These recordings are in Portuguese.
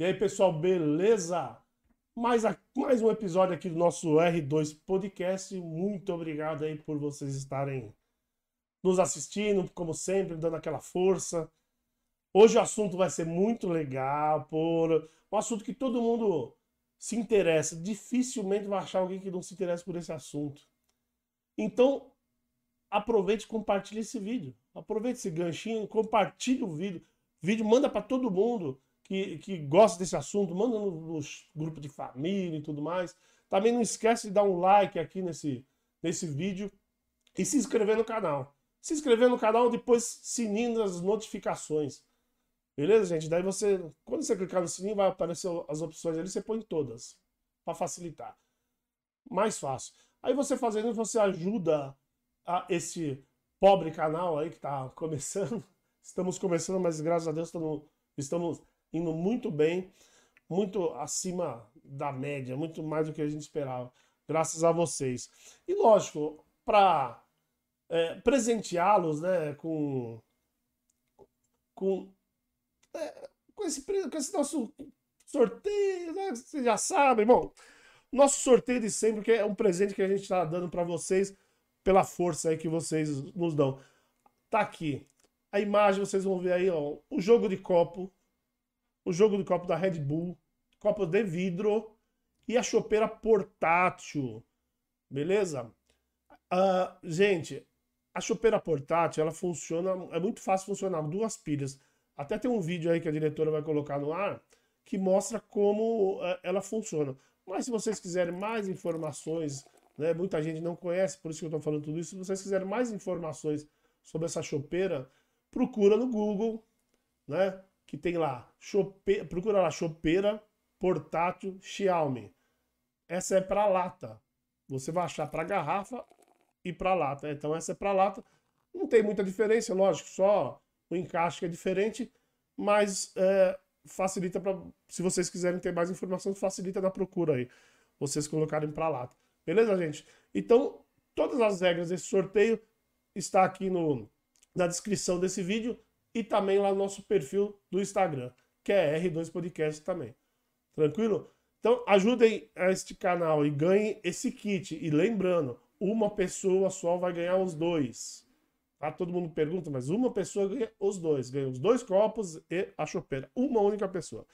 E aí, pessoal, beleza? Mais, a, mais um episódio aqui do nosso R2 Podcast. Muito obrigado aí por vocês estarem nos assistindo, como sempre, dando aquela força. Hoje o assunto vai ser muito legal, por um assunto que todo mundo se interessa. Dificilmente vai achar alguém que não se interessa por esse assunto. Então, aproveite e compartilhe esse vídeo. Aproveite esse ganchinho, compartilhe o vídeo. Vídeo manda para todo mundo que, que gosta desse assunto, manda nos grupos de família e tudo mais. Também não esquece de dar um like aqui nesse, nesse vídeo e se inscrever no canal. Se inscrever no canal, depois sininho das notificações. Beleza, gente? Daí você, quando você clicar no sininho, vai aparecer as opções ali, você põe todas, para facilitar. Mais fácil. Aí você fazendo, você ajuda a esse pobre canal aí que está começando. Estamos começando, mas graças a Deus estamos, estamos indo muito bem, muito acima da média, muito mais do que a gente esperava, graças a vocês. E lógico, para é, presenteá-los né, com, com, é, com, esse, com esse nosso sorteio, né, vocês já sabem, bom, nosso sorteio de sempre, que é um presente que a gente está dando para vocês pela força aí que vocês nos dão. Tá aqui. A imagem, vocês vão ver aí, ó, o jogo de copo o jogo do copo da Red Bull, copo de vidro e a chopeira portátil. Beleza? Uh, gente, a chopeira portátil, ela funciona, é muito fácil funcionar, duas pilhas. Até tem um vídeo aí que a diretora vai colocar no ar que mostra como uh, ela funciona. Mas se vocês quiserem mais informações, né, muita gente não conhece, por isso que eu estou falando tudo isso. Se vocês quiserem mais informações sobre essa chopeira, procura no Google, né? Que tem lá, chope... procura lá, chopeira portátil Xiaomi. Essa é para lata. Você vai achar para garrafa e para lata. Então essa é para lata. Não tem muita diferença, lógico, só o encaixe é diferente, mas é, facilita para, se vocês quiserem ter mais informação, facilita na procura aí, vocês colocarem para lata. Beleza, gente? Então, todas as regras desse sorteio está aqui no, na descrição desse vídeo e também lá no nosso perfil do Instagram, que é R2 Podcast também. Tranquilo? Então ajudem este canal e ganhem esse kit. E lembrando, uma pessoa só vai ganhar os dois. Tá? Todo mundo pergunta, mas uma pessoa ganha os dois. Ganha os dois copos e a chopeira. Uma única pessoa.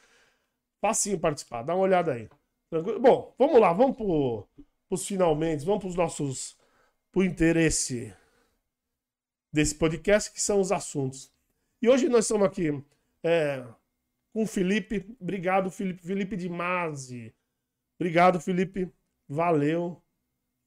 Facinho participar, dá uma olhada aí. Tranquilo? Bom, vamos lá, vamos para os finalmente, vamos para os nossos. para o interesse desse podcast, que são os assuntos. E hoje nós estamos aqui é, com o Felipe. Obrigado, Felipe. Felipe de Mazi. Obrigado, Felipe. Valeu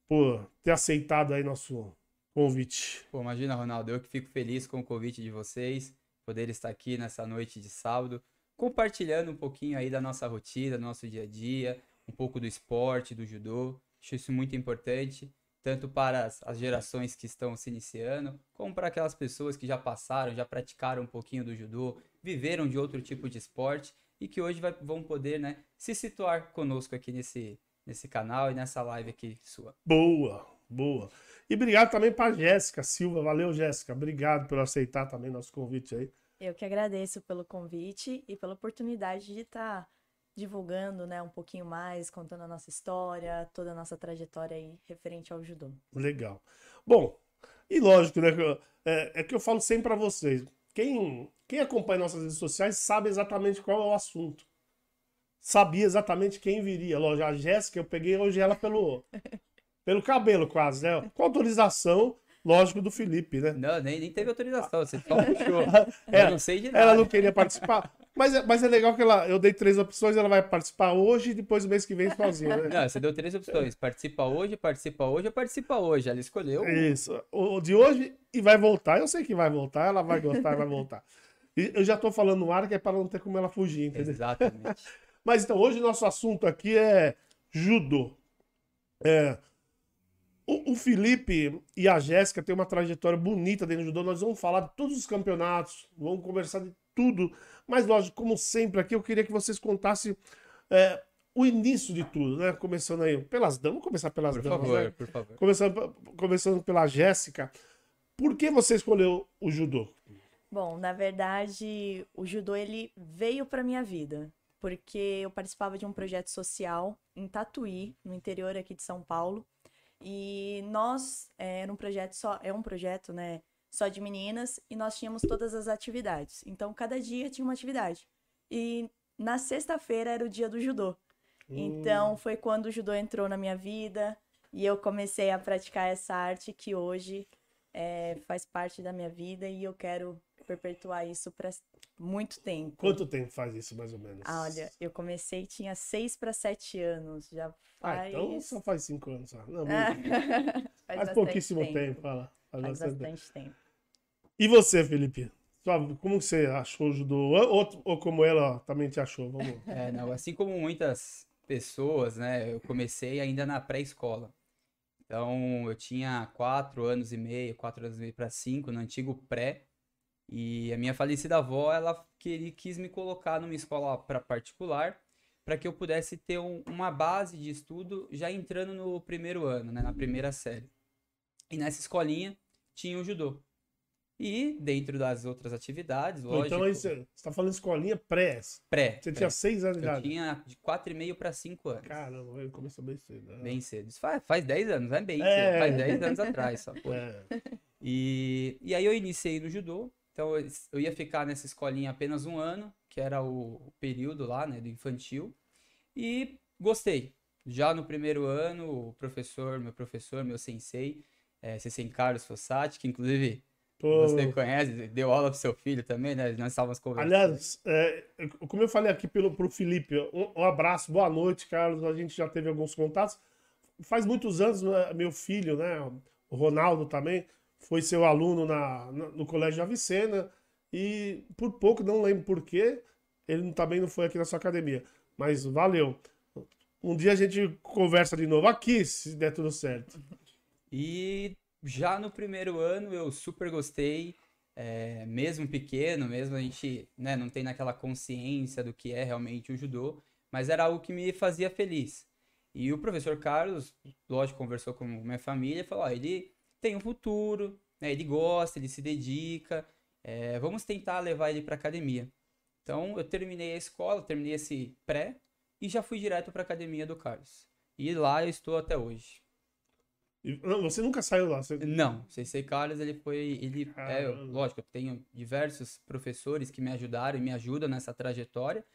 por ter aceitado aí nosso convite. Pô, imagina, Ronaldo, eu que fico feliz com o convite de vocês, poder estar aqui nessa noite de sábado, compartilhando um pouquinho aí da nossa rotina, do nosso dia a dia, um pouco do esporte, do judô. Acho isso muito importante tanto para as, as, gerações que estão se iniciando, como para aquelas pessoas que já passaram, já praticaram um pouquinho do judô, viveram de outro tipo de esporte e que hoje vai, vão poder né, se situar conosco aqui nesse, nesse canal e nessa live aqui sua. Boa, boa. E obrigado também para Jéssica Silva. Valeu, Jéssica. Obrigado por aceitar também nosso convite aí. Eu que agradeço pelo convite e pela oportunidade de estar divulgando, né, um pouquinho mais, contando a nossa história, toda a nossa trajetória aí referente ao judô. Legal. Bom, e lógico, né, é, é que eu falo sempre para vocês, quem, quem acompanha nossas redes sociais sabe exatamente qual é o assunto. Sabia exatamente quem viria. Lógico, a Jéssica, eu peguei hoje ela pelo, pelo cabelo quase, né? Com autorização, lógico, do Felipe, né? Não, nem, nem teve autorização, você só puxou. É, eu não sei de nada. Ela não queria participar. Mas é, mas é legal que ela, eu dei três opções, ela vai participar hoje e depois o mês que vem sozinha, né? Não, você deu três opções. Participa hoje, participa hoje ou participa hoje. Ela escolheu. Isso. O de hoje e vai voltar. Eu sei que vai voltar, ela vai gostar, vai voltar. E eu já tô falando no ar que é para não ter como ela fugir, entendeu? Exatamente. mas então, hoje nosso assunto aqui é judô. É, o, o Felipe e a Jéssica têm uma trajetória bonita dentro do judô. Nós vamos falar de todos os campeonatos, vamos conversar de tudo. Mas, lógico, como sempre aqui, eu queria que vocês contassem é, o início de tudo, né? Começando aí pelas damas. Vamos começar pelas por damas, favor, né? Por favor, começando, começando pela Jéssica. Por que você escolheu o judô? Bom, na verdade, o judô ele veio para minha vida. porque eu participava de um projeto social em Tatuí, no interior aqui de São Paulo. E nós é, era um projeto só, é um projeto, né, só de meninas e nós tínhamos todas as atividades. Então cada dia tinha uma atividade. E na sexta-feira era o dia do judô. Então foi quando o judô entrou na minha vida e eu comecei a praticar essa arte que hoje é, faz parte da minha vida e eu quero perpetuar isso para muito tempo. Quanto tempo faz isso, mais ou menos? Ah, olha, eu comecei, tinha seis para sete anos. Já Ah, faz. então só faz cinco anos. Só. Não, Ah, muito. faz faz pouquíssimo tempo. fala. Faz Faz bastante tempo. E você, Felipe? Como você achou o judô? Ou, ou- ou como ela também te achou? Vamos. É, não, assim como muitas pessoas, né, eu comecei ainda na pré-escola. Então, eu tinha quatro anos e meio, quatro anos e meio para cinco, no antigo pré. E a minha falecida avó, ela queria, quis me colocar numa escola para particular, para que eu pudesse ter um- uma base de estudo já entrando no primeiro ano, né, na primeira série. E nessa escolinha tinha o judô. E dentro das outras atividades, Pô, lógico, então aí você, você tá falando escolinha pré. pré, Você pré. tinha seis anos de Eu idade. tinha de 4,5 para 5 anos. Caramba, ele começou bem cedo. né? Bem cedo. Isso faz, faz 10 anos, não é bem É. cedo. Faz 10 anos atrás só. É. E, e aí eu iniciei no judô. Então eu, eu ia ficar nessa escolinha apenas um ano, que era o, o período lá, né, do infantil. E gostei. Já no primeiro ano, o professor, meu professor, meu sensei, é, sensei Carlos Fossati, que inclusive Pô, você conhece, deu aula pro seu filho também, né? Nós estávamos conversando. Aliás, é, como eu falei aqui pelo, pro Felipe, um, um abraço, boa noite, Carlos. A gente já teve alguns contatos. Faz muitos anos, né, meu filho, né, o Ronaldo também, foi seu aluno na, na- no Colégio Avicena e por pouco, não lembro por quê, ele também não foi aqui na sua academia. Mas valeu. Um dia a gente conversa de novo aqui, se der tudo certo. E já no primeiro ano eu super gostei, é, mesmo pequeno, mesmo a gente né, não tem naquela consciência do que é realmente o judô, mas era algo que me fazia feliz. E o professor Carlos, lógico, conversou com minha família e falou: ó, ele tem um futuro, né, ele gosta, ele se dedica, é, vamos tentar levar ele para academia. Então eu terminei a escola, terminei esse pré e já fui direto para academia do Carlos. E lá eu estou até hoje. Não, você nunca saiu lá. Você... Não, o Sensei Carlos, ele foi, ele, é, lógico, eu tenho diversos professores que me ajudaram e me ajudam nessa trajetória,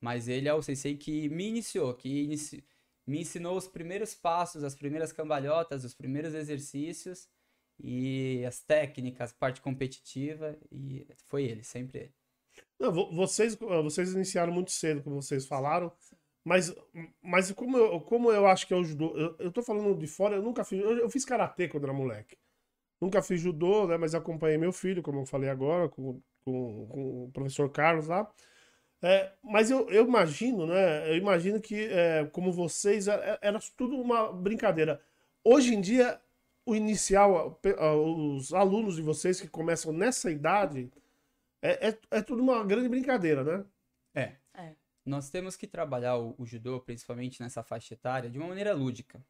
mas ele é o Sensei que me iniciou, que inici- me ensinou os primeiros passos, as primeiras cambalhotas, os primeiros exercícios e as técnicas, parte competitiva, e foi ele, sempre ele. Não, vo- vocês, vocês iniciaram muito cedo, como vocês falaram, mas, mas como, eu, como eu acho que é o judô, eu, eu tô falando de fora, eu nunca fiz, eu, eu fiz karatê quando era moleque. Nunca fiz judô, né, mas acompanhei meu filho, como eu falei agora, com, com, com o professor Carlos lá. É, mas eu, eu imagino, né, eu imagino que, é, como vocês, é- era tudo uma brincadeira. Hoje em dia, o inicial, pe- os alunos de vocês que começam nessa idade, é, é, é tudo uma grande brincadeira, né? É. Nós temos que trabalhar o, o judô, principalmente nessa faixa etária, de uma maneira lúdica.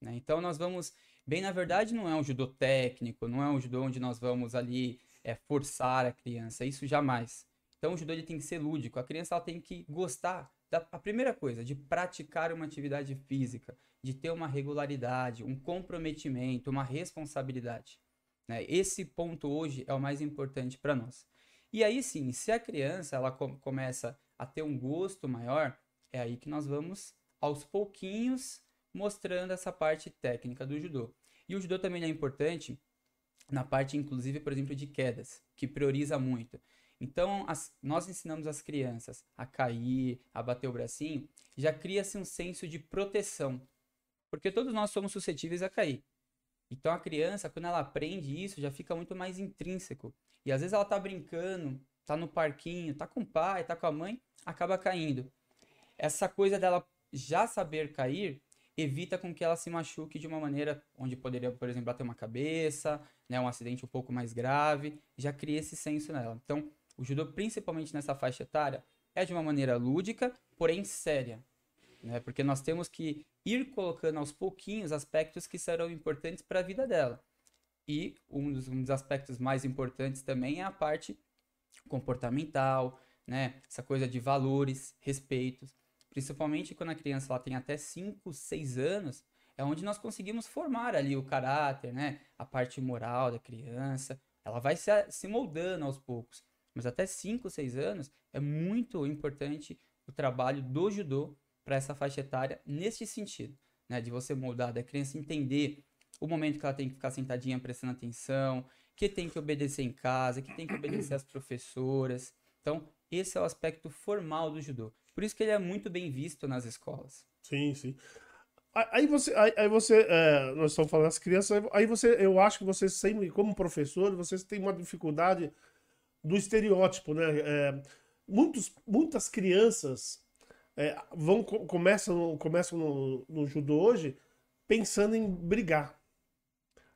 né? Então nós vamos. Bem, na verdade, não é um judô técnico, não é um judô onde nós vamos ali é, forçar a criança, isso jamais. Então o judô ele tem que ser lúdico, a criança ela tem que gostar da a primeira coisa, de praticar uma atividade física, de ter uma regularidade, um comprometimento, uma responsabilidade. né? Esse ponto hoje é o mais importante para nós. E aí sim, se a criança ela com- começa a ter um gosto maior, é aí que nós vamos aos pouquinhos mostrando essa parte técnica do judô. E o judô também é importante na parte, inclusive, por exemplo, de quedas, que prioriza muito. Então, as- nós ensinamos as crianças a cair, a bater o bracinho, já cria-se um senso de proteção, porque todos nós somos suscetíveis a cair. Então, a criança, quando ela aprende isso, já fica muito mais intrínseco. E às vezes ela tá brincando, tá no parquinho, tá com o pai, tá com a mãe, acaba caindo. Essa coisa dela já saber cair evita com que ela se machuque de uma maneira onde poderia, por exemplo, bater uma cabeça, né, um acidente um pouco mais grave, já cria esse senso nela. Então, o judô, principalmente nessa faixa etária, é de uma maneira lúdica, porém séria, né? Porque nós temos que ir colocando aos pouquinhos aspectos que serão importantes para a vida dela. E um dos, um dos aspectos mais importantes também é a parte comportamental, né? Essa coisa de valores, respeitos. Principalmente quando a criança ela tem até 5, 6 anos, é onde nós conseguimos formar ali o caráter, né? A parte moral da criança. Ela vai se, se moldando aos poucos. Mas até 5, 6 anos é muito importante o trabalho do judô para essa faixa etária nesse sentido, né? De você moldar, da criança entender o momento que ela tem que ficar sentadinha prestando atenção, que tem que obedecer em casa, que tem que obedecer às professoras. Então, esse é o aspecto formal do judô. Por isso que ele é muito bem visto nas escolas. Sim, sim. Aí você, aí, aí você é, nós estamos falando das crianças, aí você, eu acho que você sempre, como professor, vocês têm uma dificuldade do estereótipo, né? É, muitos, muitas crianças é, vão começam, começam no, no judô hoje pensando em brigar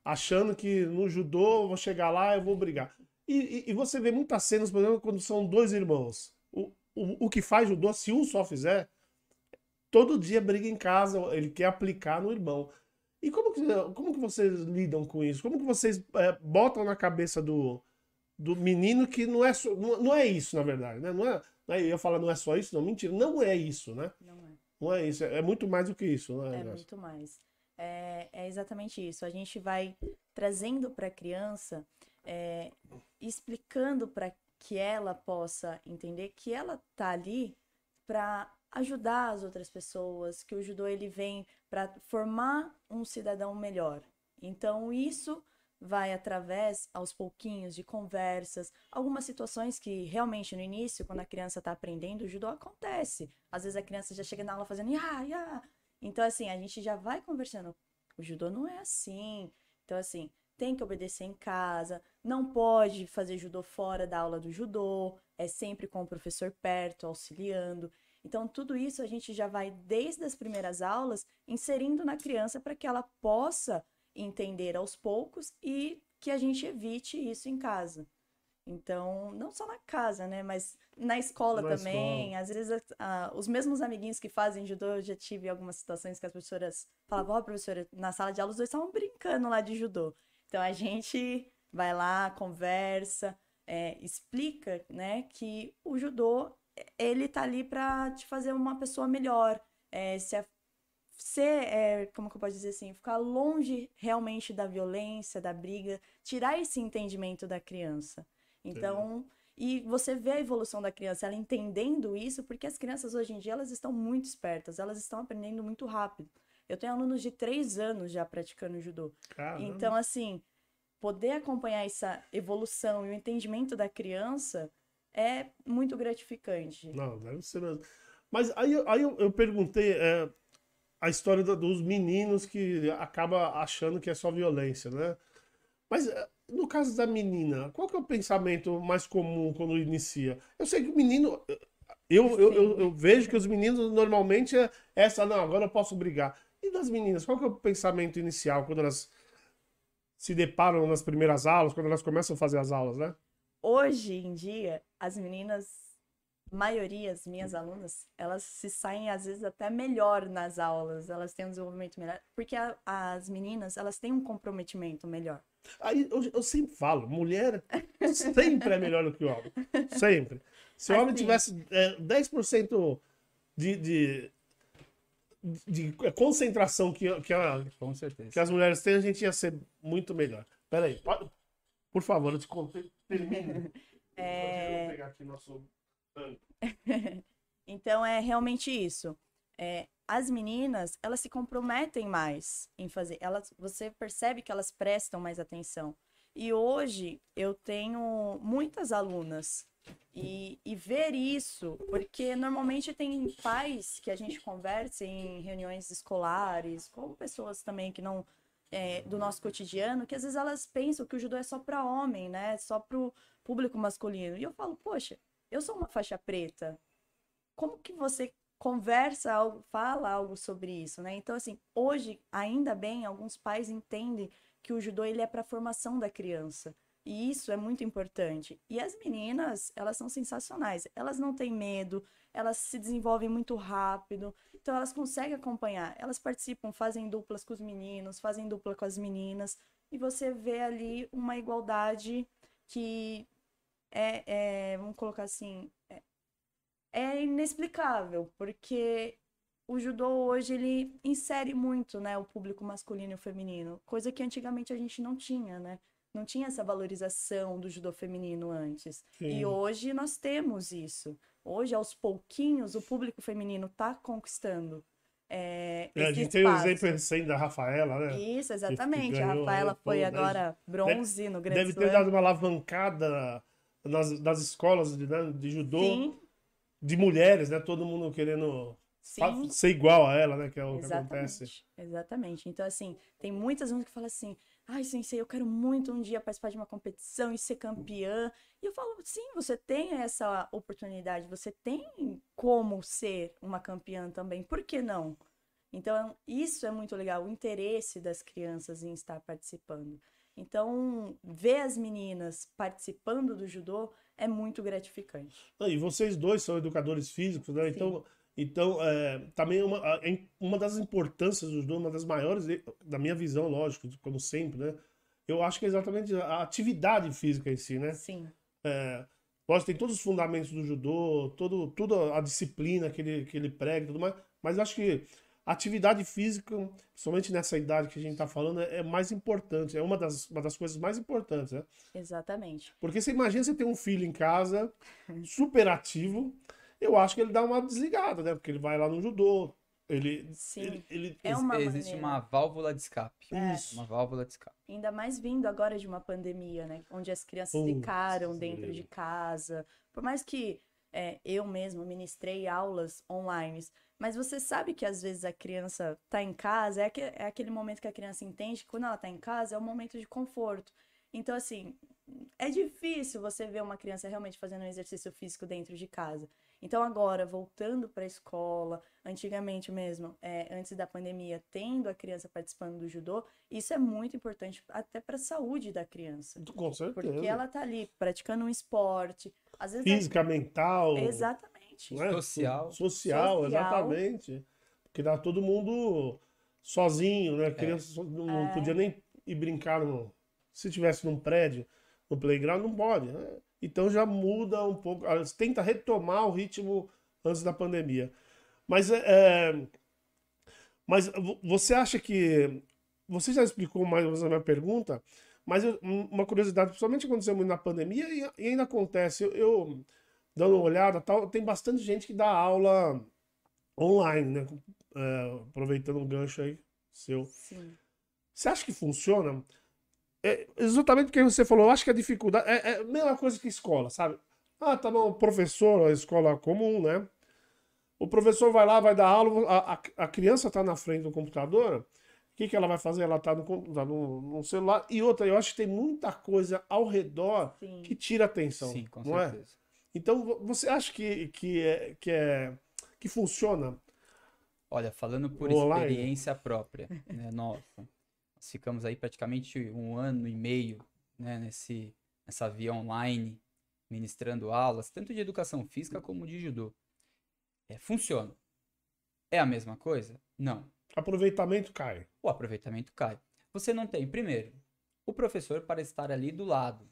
achando que no judô vou chegar lá eu vou brigar. E, e, e, você vê muitas cenas, por exemplo, quando são dois irmãos. O, o, o que faz judô, se um só fizer, todo dia briga em casa, ele quer aplicar no irmão. E como que, como que vocês lidam com isso? Como que vocês é, botam na cabeça do, do menino que não é, não, é isso, na verdade, né? Não é, não é, eu falar não é só isso, não, mentira, não é isso, né? Não é. Não é isso, é, é muito mais do que isso, né? É muito mais é, é exatamente isso. A gente vai trazendo para a criança, é, explicando para que ela possa entender que ela tá ali para ajudar as outras pessoas, que o judô ele vem para formar um cidadão melhor. Então isso vai através aos pouquinhos de conversas, algumas situações que realmente no início, quando a criança está aprendendo, o judô acontece. Às vezes a criança já chega na aula fazendo ya, ya, então, assim, a gente já vai conversando. O judô não é assim. Então, assim, tem que obedecer em casa, não pode fazer judô fora da aula do judô, é sempre com o professor perto, auxiliando. Então, tudo isso a gente já vai, desde as primeiras aulas, inserindo na criança para que ela possa entender aos poucos e que a gente evite isso em casa. Então, não só na casa, né? Mas na escola na também. Escola. Às vezes, os mesmos amiguinhos que fazem judô, eu já tive algumas situações que as professoras falavam: Ó, oh, professora, na sala de aula os dois estavam brincando lá de judô. Então, a gente vai lá, conversa, é, explica, né, que o judô, ele tá ali para te fazer uma pessoa melhor. É, se a, ser, é, como que eu posso dizer assim, ficar longe realmente da violência, da briga, tirar esse entendimento da criança. Então, e você vê a evolução da criança, ela entendendo isso, porque as crianças hoje em dia elas estão muito espertas, elas estão aprendendo muito rápido. Eu tenho alunos de três anos já praticando judô. Caramba. Então, assim, poder acompanhar essa evolução e o entendimento da criança é muito gratificante. Não, deve ser mesmo. Mas aí, aí eu, eu perguntei é, a história dos meninos que acaba achando que é só violência, né? Mas é, no caso da menina, qual que é o pensamento mais comum quando inicia? Eu sei que o menino. Eu, eu, eu, eu, vejo que os meninos normalmente é essa, não, agora eu posso brigar. E das meninas, qual que é o pensamento inicial quando elas se deparam nas primeiras aulas, quando elas começam a fazer as aulas, né? Hoje em dia, as meninas, maioria, as minhas alunas, elas se saem às vezes até melhor nas aulas, elas têm um desenvolvimento melhor, porque a, as meninas, elas têm um comprometimento melhor. Aí eu, eu, sempre falo, mulher sempre é melhor do que o homem. Sempre. Se o homem tivesse é, 10% de, de, de concentração que, que, a, Com certeza. que as mulheres têm, a gente ia ser muito melhor. Peraí, pode, por favor, eu te contei. Termine. É... Vou pegar aqui nosso. então é realmente isso. É, as meninas, elas se comprometem mais em fazer. Elas, você percebe que elas prestam mais atenção. E hoje eu tenho muitas alunas e, e ver isso, porque normalmente tem pais que a gente conversa em reuniões escolares, com pessoas também que não é, do nosso cotidiano, que às vezes elas pensam que o judô é só para homem, né? Só para o público masculino. E eu falo, poxa, eu sou uma faixa preta. Como que você conversa algo, fala algo sobre isso, né? Então, assim, hoje, ainda bem, alguns pais entendem que o judô ele é para formação da criança. E isso é muito importante. E as meninas, elas são sensacionais. Elas não têm medo, elas se desenvolvem muito rápido. Então elas conseguem acompanhar. Elas participam, fazem duplas com os meninos, fazem dupla com as meninas. E você vê ali uma igualdade que é, é vamos colocar assim, é, é inexplicável, porque o judô hoje ele insere muito, né, o público masculino e o feminino, coisa que antigamente a gente não tinha, né? Não tinha essa valorização do judô feminino antes. Sim. E hoje nós temos isso. Hoje, aos pouquinhos, o público feminino está conquistando é, É, a gente tem o exemplo recente da Rafaela, né? Isso, exatamente. A ganhou, Rafaela né? foi Pô, agora bronze no Grand Deve ter Slam. dado uma alavancada nas, nas escolas de, né, de judô Sim, de mulheres, né? Todo mundo querendo sim. ser igual a ela, né? Que é o que acontece. Exatamente. Exatamente. Então, assim, tem muitas alunas que falam assim: ai, sensei, eu quero muito um dia participar de uma competição e ser campeã. E eu falo: sim, você tem essa oportunidade, você tem como ser uma campeã também, por que não? Então, isso é muito legal, o interesse das crianças em estar participando. Então, ver as meninas participando do judô é muito gratificante. Ah, E vocês dois são educadores físicos, né? Sim. Então, então é, também uma, a- em- uma das importâncias do judô, uma das maiores, da minha visão, lógico, como sempre, né? Eu acho que é exatamente a atividade física em si, né? Sim, É, lógico, tem todos os fundamentos do judô, todo, toda a disciplina que ele, que ele prega e tudo mais, mas acho que atividade física, principalmente nessa idade que a gente tá falando, é, é mais importante, é uma das, uma das coisas mais importantes, né? exatamente. Porque você imagina você ter um filho em casa, super ativo, eu acho que ele dá uma desligada, né? Porque ele vai lá no judô, ele... Sim. ele, ele- É uma Existe maneira. uma válvula de escape. Isso. Uma válvula de escape. Ainda mais vindo agora de uma pandemia, né? Onde as crianças Putz, ficaram dentro de casa. Por mais que é, eu mesmo ministrei aulas online, mas você sabe que às vezes a criança tá em casa, é, aque- é aquele momento que a criança entende que quando ela tá em casa é um momento de conforto. Então, assim, é difícil você ver uma criança realmente fazendo um exercício físico dentro de casa. Então, agora, voltando para a escola, antigamente mesmo, é, antes da pandemia, tendo a criança participando do judô, isso é muito importante até para a saúde da criança. Com certeza. Porque ela tá ali praticando um esporte, às vezes. Física, mental... Exatamente. né? Social. Social, Social. exatamente. Porque dá todo mundo sozinho, né? A criança so- não, não É. podia nem ir brincar no... Se tivesse num prédio, no playground, não pode. né? Então já muda um pouco. Tenta retomar o ritmo antes da pandemia. Mas é, é, mas vo- você acha que você já explicou mais ou menos a minha pergunta, mas eu- um- uma curiosidade, principalmente aconteceu muito na pandemia e, e ainda acontece. Eu, eu dando uma olhada, tal, tem bastante gente que dá aula online, né? É, aproveitando um gancho aí seu. Sim. Você acha que funciona? É, exatamente porque você falou, eu acho que a dificuldade é, é a mesma coisa que escola, sabe? Ah, tá bom, professor, a escola comum, né? O professor vai lá, vai dar aula, a, a, a criança tá na frente do computador, o que, que ela vai fazer? Ela tá no, tá no, no celular. E outra, eu acho que tem muita coisa ao redor Sim. que tira atenção, Sim, com é? certeza. Então, vo- você acha que, que, é, que, é, que funciona? Olha, falando por Online. experiência própria, né, nossa, nós ficamos aí praticamente um ano e meio, né, nesse, nessa via online, ministrando aulas, tanto de educação física como de judô. É, funciona. É a mesma coisa? Não. Aproveitamento cai. O aproveitamento cai. Você não tem, primeiro, o professor para estar ali do lado,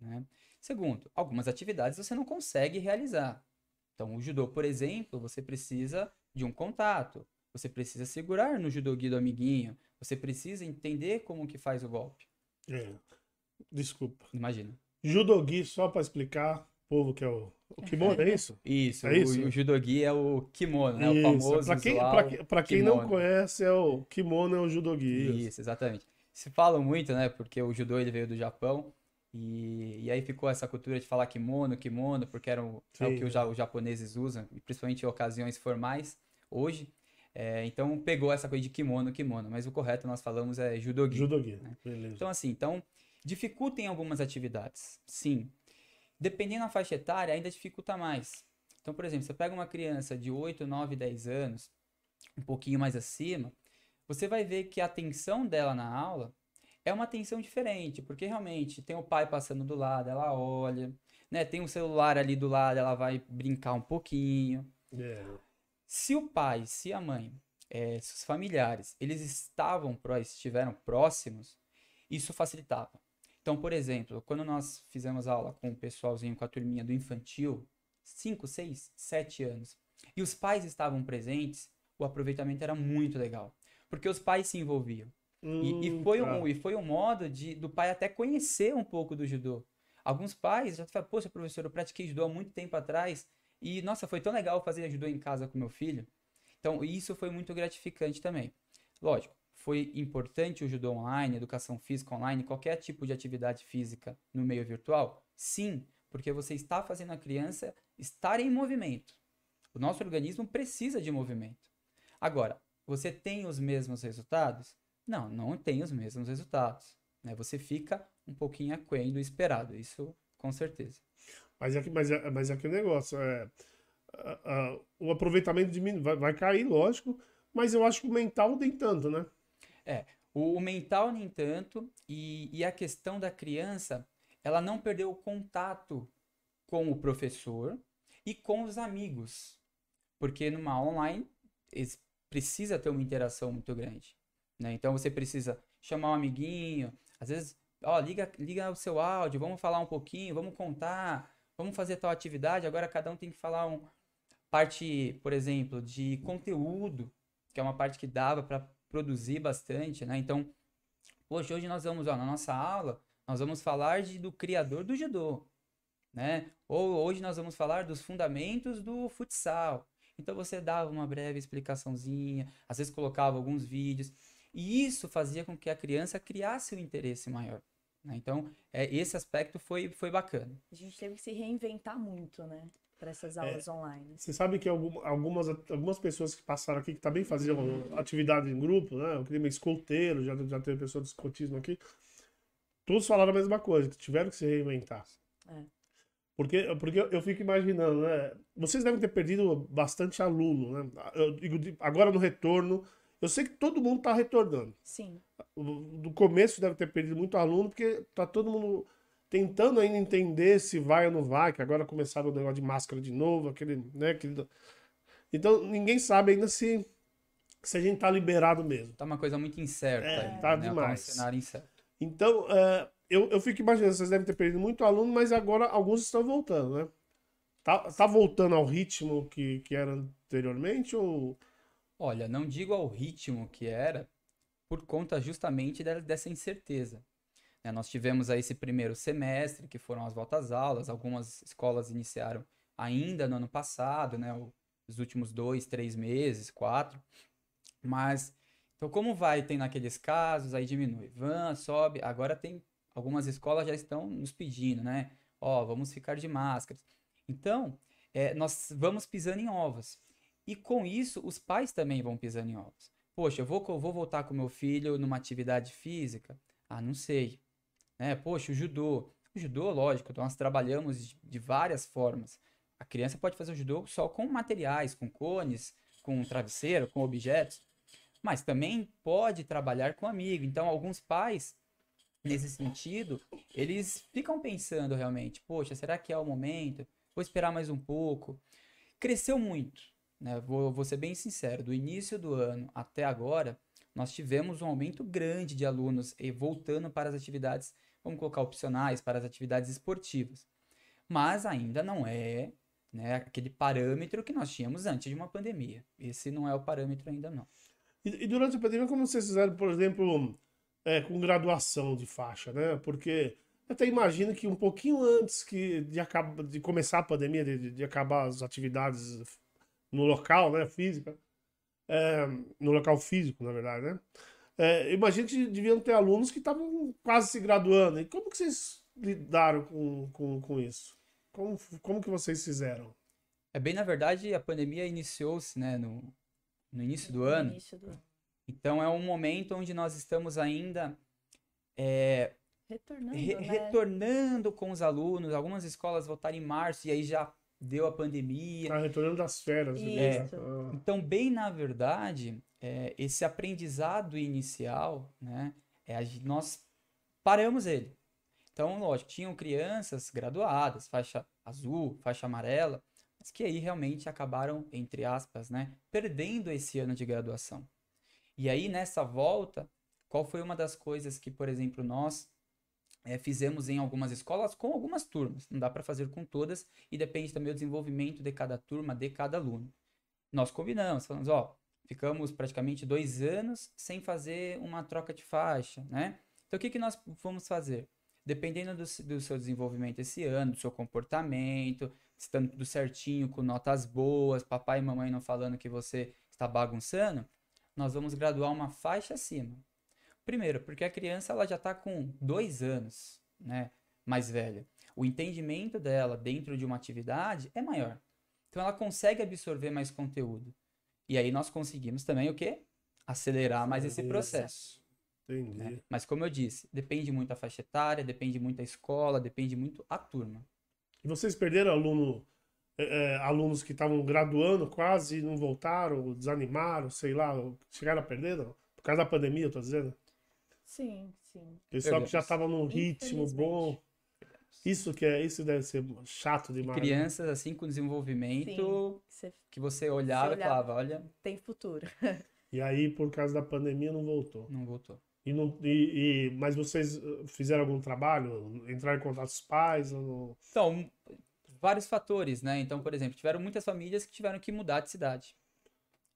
né? Segundo, algumas atividades você não consegue realizar. Então, o judô, por exemplo, você precisa de um contato. Você precisa segurar no judô do amiguinho. Você precisa entender como que faz o golpe. É. Desculpa. Imagina. Judogi, só para explicar, povo que é o, o kimono, é isso? Isso, É o, isso? o judogi é o kimono, né? O Isso. famoso Pra quem, usual pra, que- pra quem não conhece, é o kimono é o judogi. Isso. Isso, exatamente. Se falam muito, né? Porque o judô ele veio do Japão e, e aí ficou essa cultura de falar kimono, kimono, porque era o, é o que os, os japoneses usam, principalmente em ocasiões formais hoje. É, então pegou essa coisa de kimono, kimono, mas o correto nós falamos é judogi. Judogi. Beleza. Então, assim, então, dificultem algumas atividades, sim. Dependendo da faixa etária, ainda dificulta mais. Então, por exemplo, você pega uma criança de 8, 9, 10 anos, um pouquinho mais acima, você vai ver que a atenção dela na aula é uma atenção diferente, porque realmente tem o pai passando do lado, ela olha, né? Tem um celular ali do lado, ela vai brincar um pouquinho. É. Se o pai, se a mãe, eh, se os familiares, eles estavam, estiveram próximos, isso facilitava. Então, por exemplo, quando nós fizemos aula com o pessoalzinho, com a turminha do infantil, 5, 6, 7 anos. E os pais estavam presentes, o aproveitamento era muito legal. Porque os pais se envolviam. Hum, E, e foi tá. um, e foi um modo de, do pai até conhecer um pouco do judô. Alguns pais já falam, poxa, professor, eu pratiquei judô há muito tempo atrás e, nossa, foi tão legal fazer judô em casa com meu filho. Então, isso foi muito gratificante também. Lógico, foi importante o judô online, educação física online, qualquer tipo de atividade física no meio virtual? Sim, porque você está fazendo a criança estar em movimento. O nosso organismo precisa de movimento. Agora, você tem os mesmos resultados? Não, não tem os mesmos resultados. Né? Você fica um pouquinho aquém do esperado, isso com certeza. Mas é que, mas é, mas é que o negócio é. o aproveitamento diminui, vai, vai cair, lógico, mas eu acho que o mental nem tanto, né? O, o mental, nem tanto, e, e a questão da criança, ela não perdeu o contato com o professor e com os amigos. Porque numa online, es- precisa ter uma interação muito grande. Né? Então você precisa chamar um amiguinho, às vezes, ó, liga, liga o seu áudio, vamos falar um pouquinho, vamos contar, vamos fazer tal atividade. Agora cada um tem que falar um parte, por exemplo, de conteúdo, que é uma parte que dava para produzir bastante, né? Então, hoje, hoje nós vamos, ó, na nossa aula, nós vamos falar de, do criador do judô, né? Ou hoje nós vamos falar dos fundamentos do futsal. Então você dava uma breve explicaçãozinha, às vezes colocava alguns vídeos, e isso fazia com que a criança criasse um interesse maior. né? Então, é, esse aspecto foi, foi bacana. A gente teve que se reinventar muito, né? Para essas aulas online. Você sabe que algum- algumas, algumas pessoas que passaram aqui que também faziam atividade em grupo, né? O clima escolteiro, já, já teve pessoa de escotismo aqui. Todos falaram a mesma coisa, que tiveram que se reinventar. É. Porque, porque eu fico imaginando, né? Vocês devem ter perdido bastante aluno, né? Eu digo, agora no retorno, eu sei que todo mundo está retornando. Sim. Do começo deve ter perdido muito aluno, porque tá todo mundo tentando ainda entender se vai ou não vai, que agora começaram o negócio de máscara de novo, aquele, né? aquele- Então ninguém sabe ainda se, se a gente tá liberado mesmo. Tá uma coisa muito incerta. É, ainda, tá né? Tá um demais. cenário incerto. Então, é, eu, eu fico imaginando, vocês devem ter perdido muito aluno, mas agora alguns estão voltando, né? Tá, tá voltando ao ritmo que, que era anteriormente ou... Olha, não digo ao ritmo que era, por conta justamente de- dessa incerteza. Né? Nós tivemos aí esse primeiro semestre, que foram as voltas aulas, algumas escolas iniciaram ainda no ano passado, né? Os últimos dois, três meses, quatro. Mas, então como vai tem naqueles casos, aí diminui. Van, sobe, agora tem, algumas escolas já estão nos pedindo, né? Ó, vamos ficar de máscaras. Então, é, nós vamos pisando em ovos. E com isso, os pais também vão pisando em ovos. Poxa, eu vou, co- vou voltar com meu filho numa atividade física? Ah, não sei. Né? Poxa, o judô. O judô, lógico, nós trabalhamos de, várias formas. A criança pode fazer o judô só com materiais, com cones, com travesseiro, com objetos. Mas também pode trabalhar com amigo. Então, alguns pais, nesse sentido, eles ficam pensando realmente: poxa, será que é o momento? Vou esperar mais um pouco. Cresceu muito né? Vou, vou ser bem sincero, do início do ano até agora, nós tivemos um aumento grande de alunos voltando para as atividades, vamos colocar opcionais, para as atividades esportivas. Mas ainda não é né, aquele parâmetro que nós tínhamos antes de uma pandemia. Esse não é o parâmetro ainda não. E, e durante a pandemia, como vocês fizeram, por exemplo, é, com graduação de faixa, né? Porque até imagino que um pouquinho antes que de, acaba, de começar a pandemia, de, de- de acabar as atividades no local, né, física, é, no local físico, na verdade, né? É, eu imagino que deviam ter alunos que estavam quase se graduando. E como que vocês lidaram com, com, com isso? Como, como que vocês fizeram? É bem, na verdade, a pandemia iniciou-se né, no, no início do No ano. início do ano. Então é um momento onde nós estamos ainda é, Retornando, re- né? retornando com os alunos. Algumas escolas voltaram em março e aí já deu a pandemia. Tá retornando das férias. Ah. Então, bem na verdade, é, esse aprendizado inicial, né, é, nós paramos ele. Então, lógico, tinham crianças graduadas, faixa azul, faixa amarela, mas que aí realmente acabaram, entre aspas, né, perdendo esse ano de graduação. E aí, nessa volta, qual foi uma das coisas que, por exemplo, nós é, fizemos em algumas escolas com algumas turmas. Não dá para fazer com todas e depende também do desenvolvimento de cada turma, de cada aluno. Nós combinamos, falamos, ó, ficamos praticamente dois anos sem fazer uma troca de faixa, né? Então, o que, que nós vamos fazer? Dependendo do, do seu desenvolvimento esse ano, do seu comportamento, estando tudo certinho, com notas boas, papai e mamãe não falando que você está bagunçando, nós vamos graduar uma faixa acima. Primeiro, porque a criança ela já está com dois anos, né, mais velha. O entendimento dela dentro de uma atividade é maior. Então ela consegue absorver mais conteúdo. E aí nós conseguimos também o quê? Acelerar mais esse processo. Entendi. Né? Mas como eu disse, depende muito da faixa etária, depende muito da escola, depende muito a turma. E vocês perderam aluno, é, é, alunos que estavam graduando quase, não voltaram, desanimaram, sei lá, chegaram a perder, não? Por causa da pandemia, eu tô dizendo? Sim, sim. Pessoal que já estava num ritmo bom. Isso que é, isso deve ser chato demais. né? Crianças assim com desenvolvimento Sim, que você olhava, Você e falava, olha, tem futuro. E aí, por causa da pandemia, não voltou. não voltou. E não, e, e- mas vocês uh, fizeram algum trabalho? Entraram em contato com os pais? Ou não? Então, vários fatores, né? Então, por exemplo, tiveram muitas famílias que tiveram que mudar de cidade.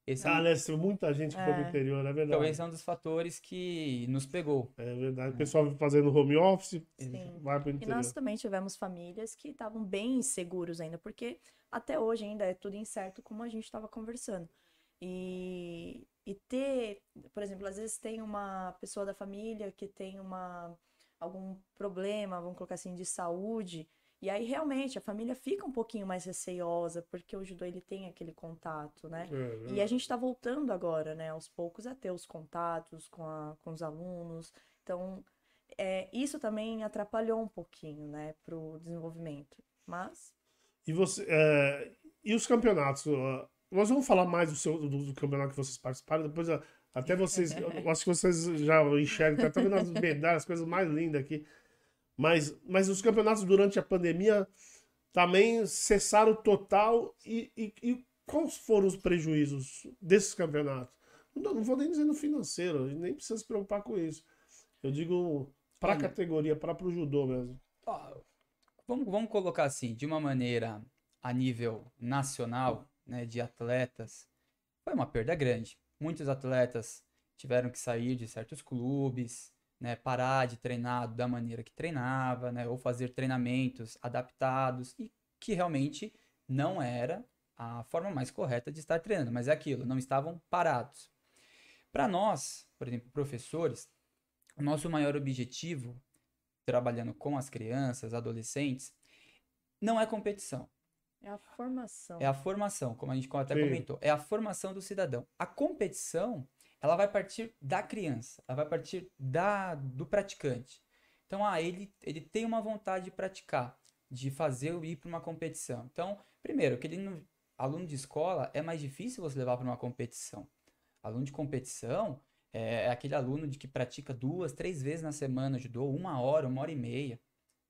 Esse é um- Ah, né? tem Muita gente que foi pro É. interior, é Então, verdade. esse é um dos fatores que nos pegou. É verdade. O pessoal fazendo home office, Sim. vai pro E interior. nós também tivemos famílias que estavam bem inseguros ainda, porque até hoje ainda é tudo incerto, como a gente estava conversando. E, e ter, por exemplo, às vezes tem uma pessoa da família que tem uma, algum problema, vamos colocar assim, de saúde, e aí realmente a família fica um pouquinho mais receiosa, porque o judô ele tem aquele contato, né? É, E a gente está voltando agora, né, aos poucos, a ter os contatos com, a- com os alunos. Então, é, isso também atrapalhou um pouquinho, né, para o desenvolvimento. Mas, E, você, é, e os campeonatos? ó, Nós vamos falar mais do, seu, do, do campeonato que vocês participaram, depois ó, até vocês. acho que vocês já enxergam, tá vendo as medalhas, as coisas mais lindas aqui. Mas, mas os campeonatos durante a pandemia também cessaram total. E, e, e quais foram os prejuízos desses campeonatos? Não, não vou nem dizer no financeiro, nem precisa se preocupar com isso. Eu digo para a categoria, para o judô mesmo. Vamos, vamos colocar assim, de uma maneira a nível nacional, né, de atletas, foi uma perda grande. Muitos atletas tiveram que sair de certos clubes, né, parar de treinar da maneira que treinava, né, ou fazer treinamentos adaptados e que realmente não era a forma mais correta de estar treinando, mas é aquilo, não estavam parados. Para nós, por exemplo, professores, o nosso maior objetivo trabalhando com as crianças, adolescentes, não é competição, é a formação. é a formação, como a gente até Sim. comentou, é a formação do cidadão. A competição, ela vai partir da criança, ela vai partir da, do praticante. Então, ah, ele, ele tem uma vontade de praticar, de fazer ou ir para uma competição. Então, primeiro, aquele não- aluno de escola é mais difícil você levar para uma competição. Aluno de competição é, é aquele aluno de que pratica duas, três vezes na semana judô, uma hora, uma hora e meia.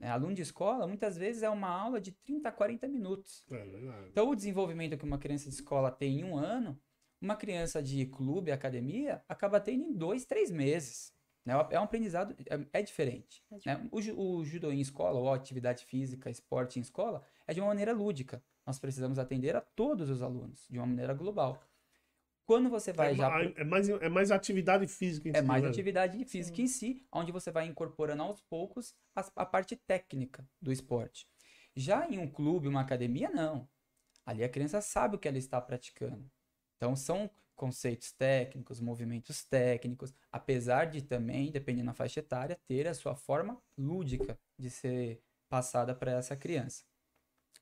né? Aluno de escola, muitas vezes é uma aula de 30 a 40 minutos. É. Então, o desenvolvimento que uma criança de escola tem em um ano, uma criança de clube, academia, acaba tendo em dois, três meses. né? É um aprendizado, é, é diferente. É né? O, o judô em escola, ou a atividade física, esporte em escola, é de uma maneira lúdica. Nós precisamos atender a todos os alunos, de uma maneira global. Quando você vai é, já... pro- é mais, é mais atividade física em É si, mais né? atividade física em si, onde você vai incorporando aos poucos as- a, parte técnica do esporte. Já em um clube, uma academia, não. Ali a criança sabe o que ela está praticando. Então são conceitos técnicos, movimentos técnicos, apesar de também, dependendo da faixa etária, ter a sua forma lúdica de ser passada para essa criança.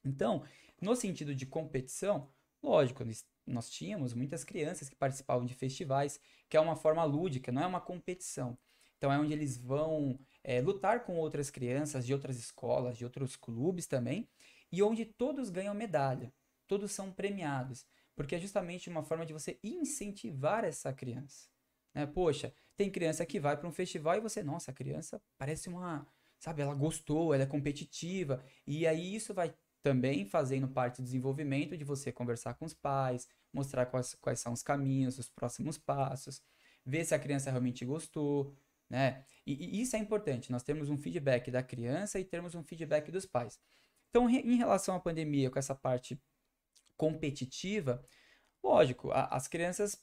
Então, no sentido de competição, lógico, nós- tínhamos muitas crianças que participavam de festivais, que é uma forma lúdica, não é uma competição. Então é onde eles vão é, lutar com outras crianças de outras escolas, de outros clubes também, e onde todos ganham medalha, todos são premiados, porque é justamente uma forma de você incentivar essa criança. Né? Poxa, tem criança que vai para um festival e você, nossa, a criança parece uma, sabe, ela gostou, ela é competitiva, e aí isso vai também fazendo parte do desenvolvimento de você conversar com os pais, mostrar quais, quais são os caminhos, os próximos passos, ver se a criança realmente gostou. né? E, e isso é importante, nós temos um feedback da criança e temos um feedback dos pais. Então, em relação à pandemia, com essa parte competitiva, lógico, a, as crianças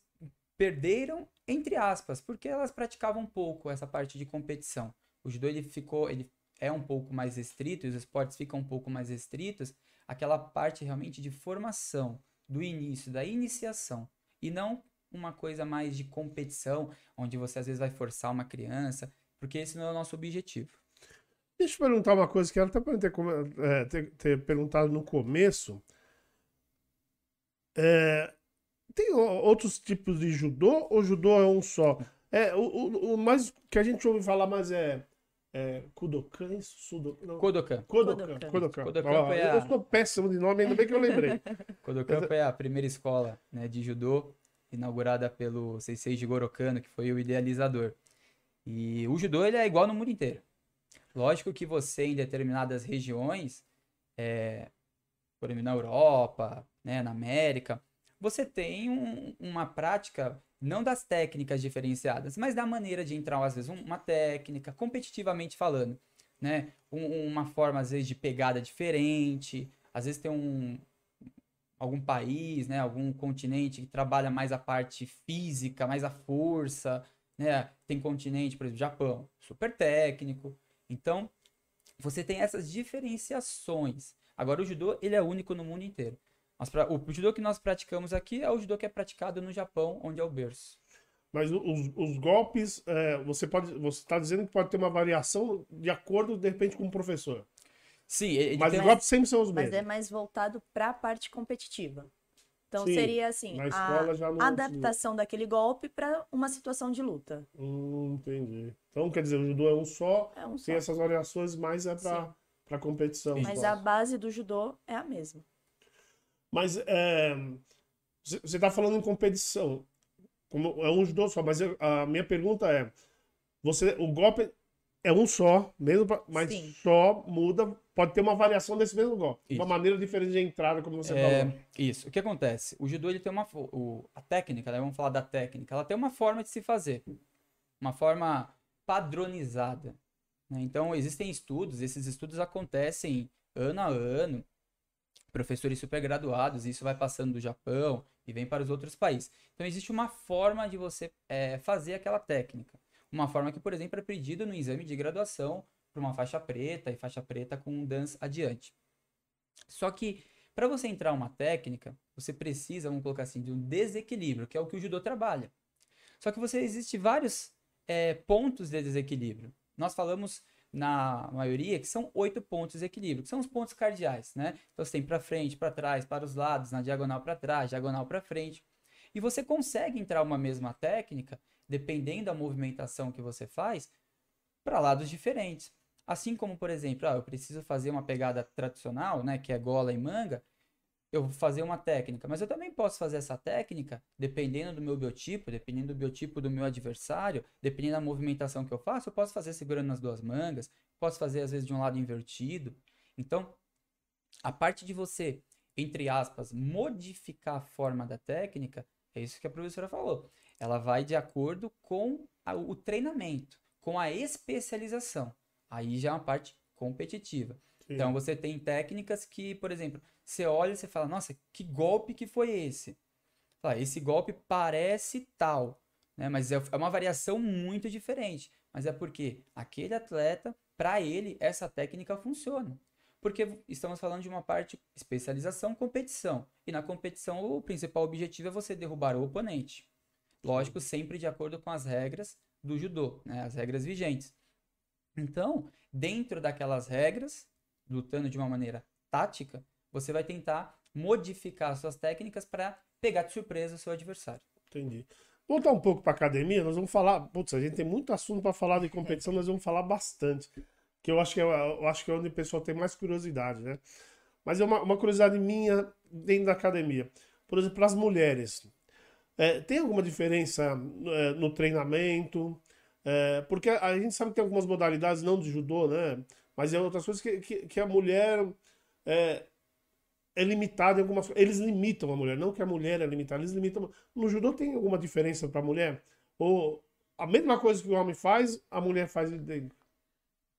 perderam entre aspas, porque elas praticavam pouco essa parte de competição. O judô ele ficou, ele é um pouco mais restrito, e os esportes ficam um pouco mais restritos, aquela parte realmente de formação, do início, da iniciação, e não uma coisa mais de competição, onde você às vezes vai forçar uma criança, porque esse não é o nosso objetivo. Deixa eu perguntar uma coisa que ela até pode ter, é, ter, ter, perguntado no começo. É, tem outros tipos de judô ou judô é um só? É, o, o, o mais que a gente ouve falar mais é, é Kudokan, isso? Sudo, não. Kodokan. Kodokan. Kodokan. Kodokan é a... Eu sou péssimo de nome, ainda bem que eu lembrei. Kodokan foi a primeira escola né, de judô inaugurada pelo Sensei Jigoro Kano, que foi o idealizador. E o judô ele é igual no mundo inteiro. Lógico que você, em determinadas regiões, é, por exemplo, na Europa, né, na América, você tem um, uma prática não das técnicas diferenciadas, mas da maneira de entrar, às vezes, uma técnica, competitivamente falando, né? Um, uma forma, às vezes, de pegada diferente, às vezes tem um algum país, né, algum continente que trabalha mais a parte física, mais a força, né? Tem continente, por exemplo, Japão, super técnico. Então, você tem essas diferenciações. Agora, o judô, ele é único no mundo inteiro. O judô que nós praticamos aqui é o judô que é praticado no Japão, onde é o berço. Mas os, os golpes, é, você pode, você está dizendo que pode ter uma variação de acordo, de repente, com o professor. Sim, mas os golpes sempre são os mesmos. Mas é mais voltado para a parte competitiva. Então Sim, seria assim, a adaptação daquele golpe para uma situação de luta. Hum, entendi. Então quer dizer, o judô é um só, é um só. tem essas variações, mas é para competição. Mas a base do judô é a mesma. Mas é, você está falando em competição. Como é um judô só, mas eu, a minha pergunta é: você, o golpe é um só, mesmo, pra, mas Sim. só muda, pode ter uma variação desse mesmo golpe, isso. uma maneira diferente de entrada, como você é, falou. Isso. O que acontece? O judô ele tem uma o, a técnica, né? vamos falar da técnica, ela tem uma forma de se fazer, uma forma padronizada. Né? Então existem estudos, esses estudos acontecem ano a ano professores supergraduados, e isso vai passando do Japão e vem para os outros países. Então, existe uma forma de você é, fazer aquela técnica. Uma forma que, por exemplo, é pedida no exame de graduação para uma faixa preta e faixa preta com um dance adiante. Só que, para você entrar uma técnica, você precisa, vamos colocar assim, de um desequilíbrio, que é o que o judô trabalha. Só que você existe vários é, pontos de desequilíbrio. Nós falamos na maioria, que são oito pontos de equilíbrio, que são os pontos cardeais, né? Então você tem para frente, para trás, para os lados, na diagonal para trás, diagonal para frente. E você consegue entrar uma mesma técnica, dependendo da movimentação que você faz, para lados diferentes. Assim como, por exemplo, ah, eu preciso fazer uma pegada tradicional, né, que é gola e manga, eu vou fazer uma técnica, mas eu também posso fazer essa técnica dependendo do meu biotipo, dependendo do biotipo do meu adversário, dependendo da movimentação que eu faço, eu posso fazer segurando nas duas mangas, posso fazer às vezes de um lado invertido. Então, a parte de você, entre aspas, modificar a forma da técnica, é isso que a professora falou. Ela vai de acordo com a, o treinamento, com a especialização. Aí já é uma parte competitiva. Sim. Então você tem técnicas que, por exemplo, você olha e você fala, nossa, que golpe que foi esse? Fala, esse golpe parece tal, né? Mas é, é uma variação muito diferente. Mas é porque aquele atleta, para ele, essa técnica funciona. Porque estamos falando de uma parte especialização, competição. E na competição, o principal objetivo é você derrubar o oponente. Lógico, sempre de acordo com as regras do judô, né? as regras vigentes. Então, dentro daquelas regras, lutando de uma maneira tática, você vai tentar modificar suas técnicas para pegar de surpresa o seu adversário. Entendi. Voltar um pouco para academia, nós vamos falar. Putz, a gente tem muito assunto para falar de competição, nós vamos falar bastante. Que eu acho que é, eu acho que é onde o pessoal tem mais curiosidade, né? Mas é uma, uma curiosidade minha dentro da academia. Por exemplo, para as mulheres. É, tem alguma diferença é, no treinamento? É, porque a gente sabe que tem algumas modalidades, não de judô, né? Mas é outras coisas que, que, que a mulher é, é limitada em algumas Eles limitam a mulher, não que a mulher é limitada, eles limitam. No judô tem alguma diferença para a mulher? Ou a mesma coisa que o homem faz, a mulher faz dentro.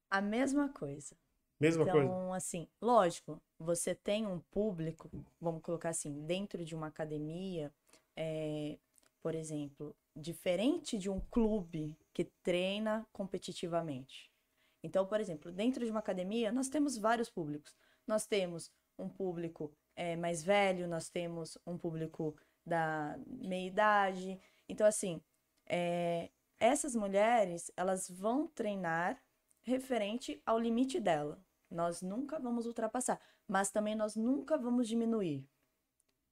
A mesma coisa. Mesma então, coisa. assim, lógico, você tem um público, vamos colocar assim, dentro de uma academia, é, por exemplo, diferente de um clube que treina competitivamente. Então, por exemplo, dentro de uma academia, nós temos vários públicos. Nós temos um público é, mais velho, nós temos um público da meia idade. Então, assim, é, essas mulheres, elas vão treinar referente ao limite dela. Nós nunca vamos ultrapassar, mas também nós nunca vamos diminuir.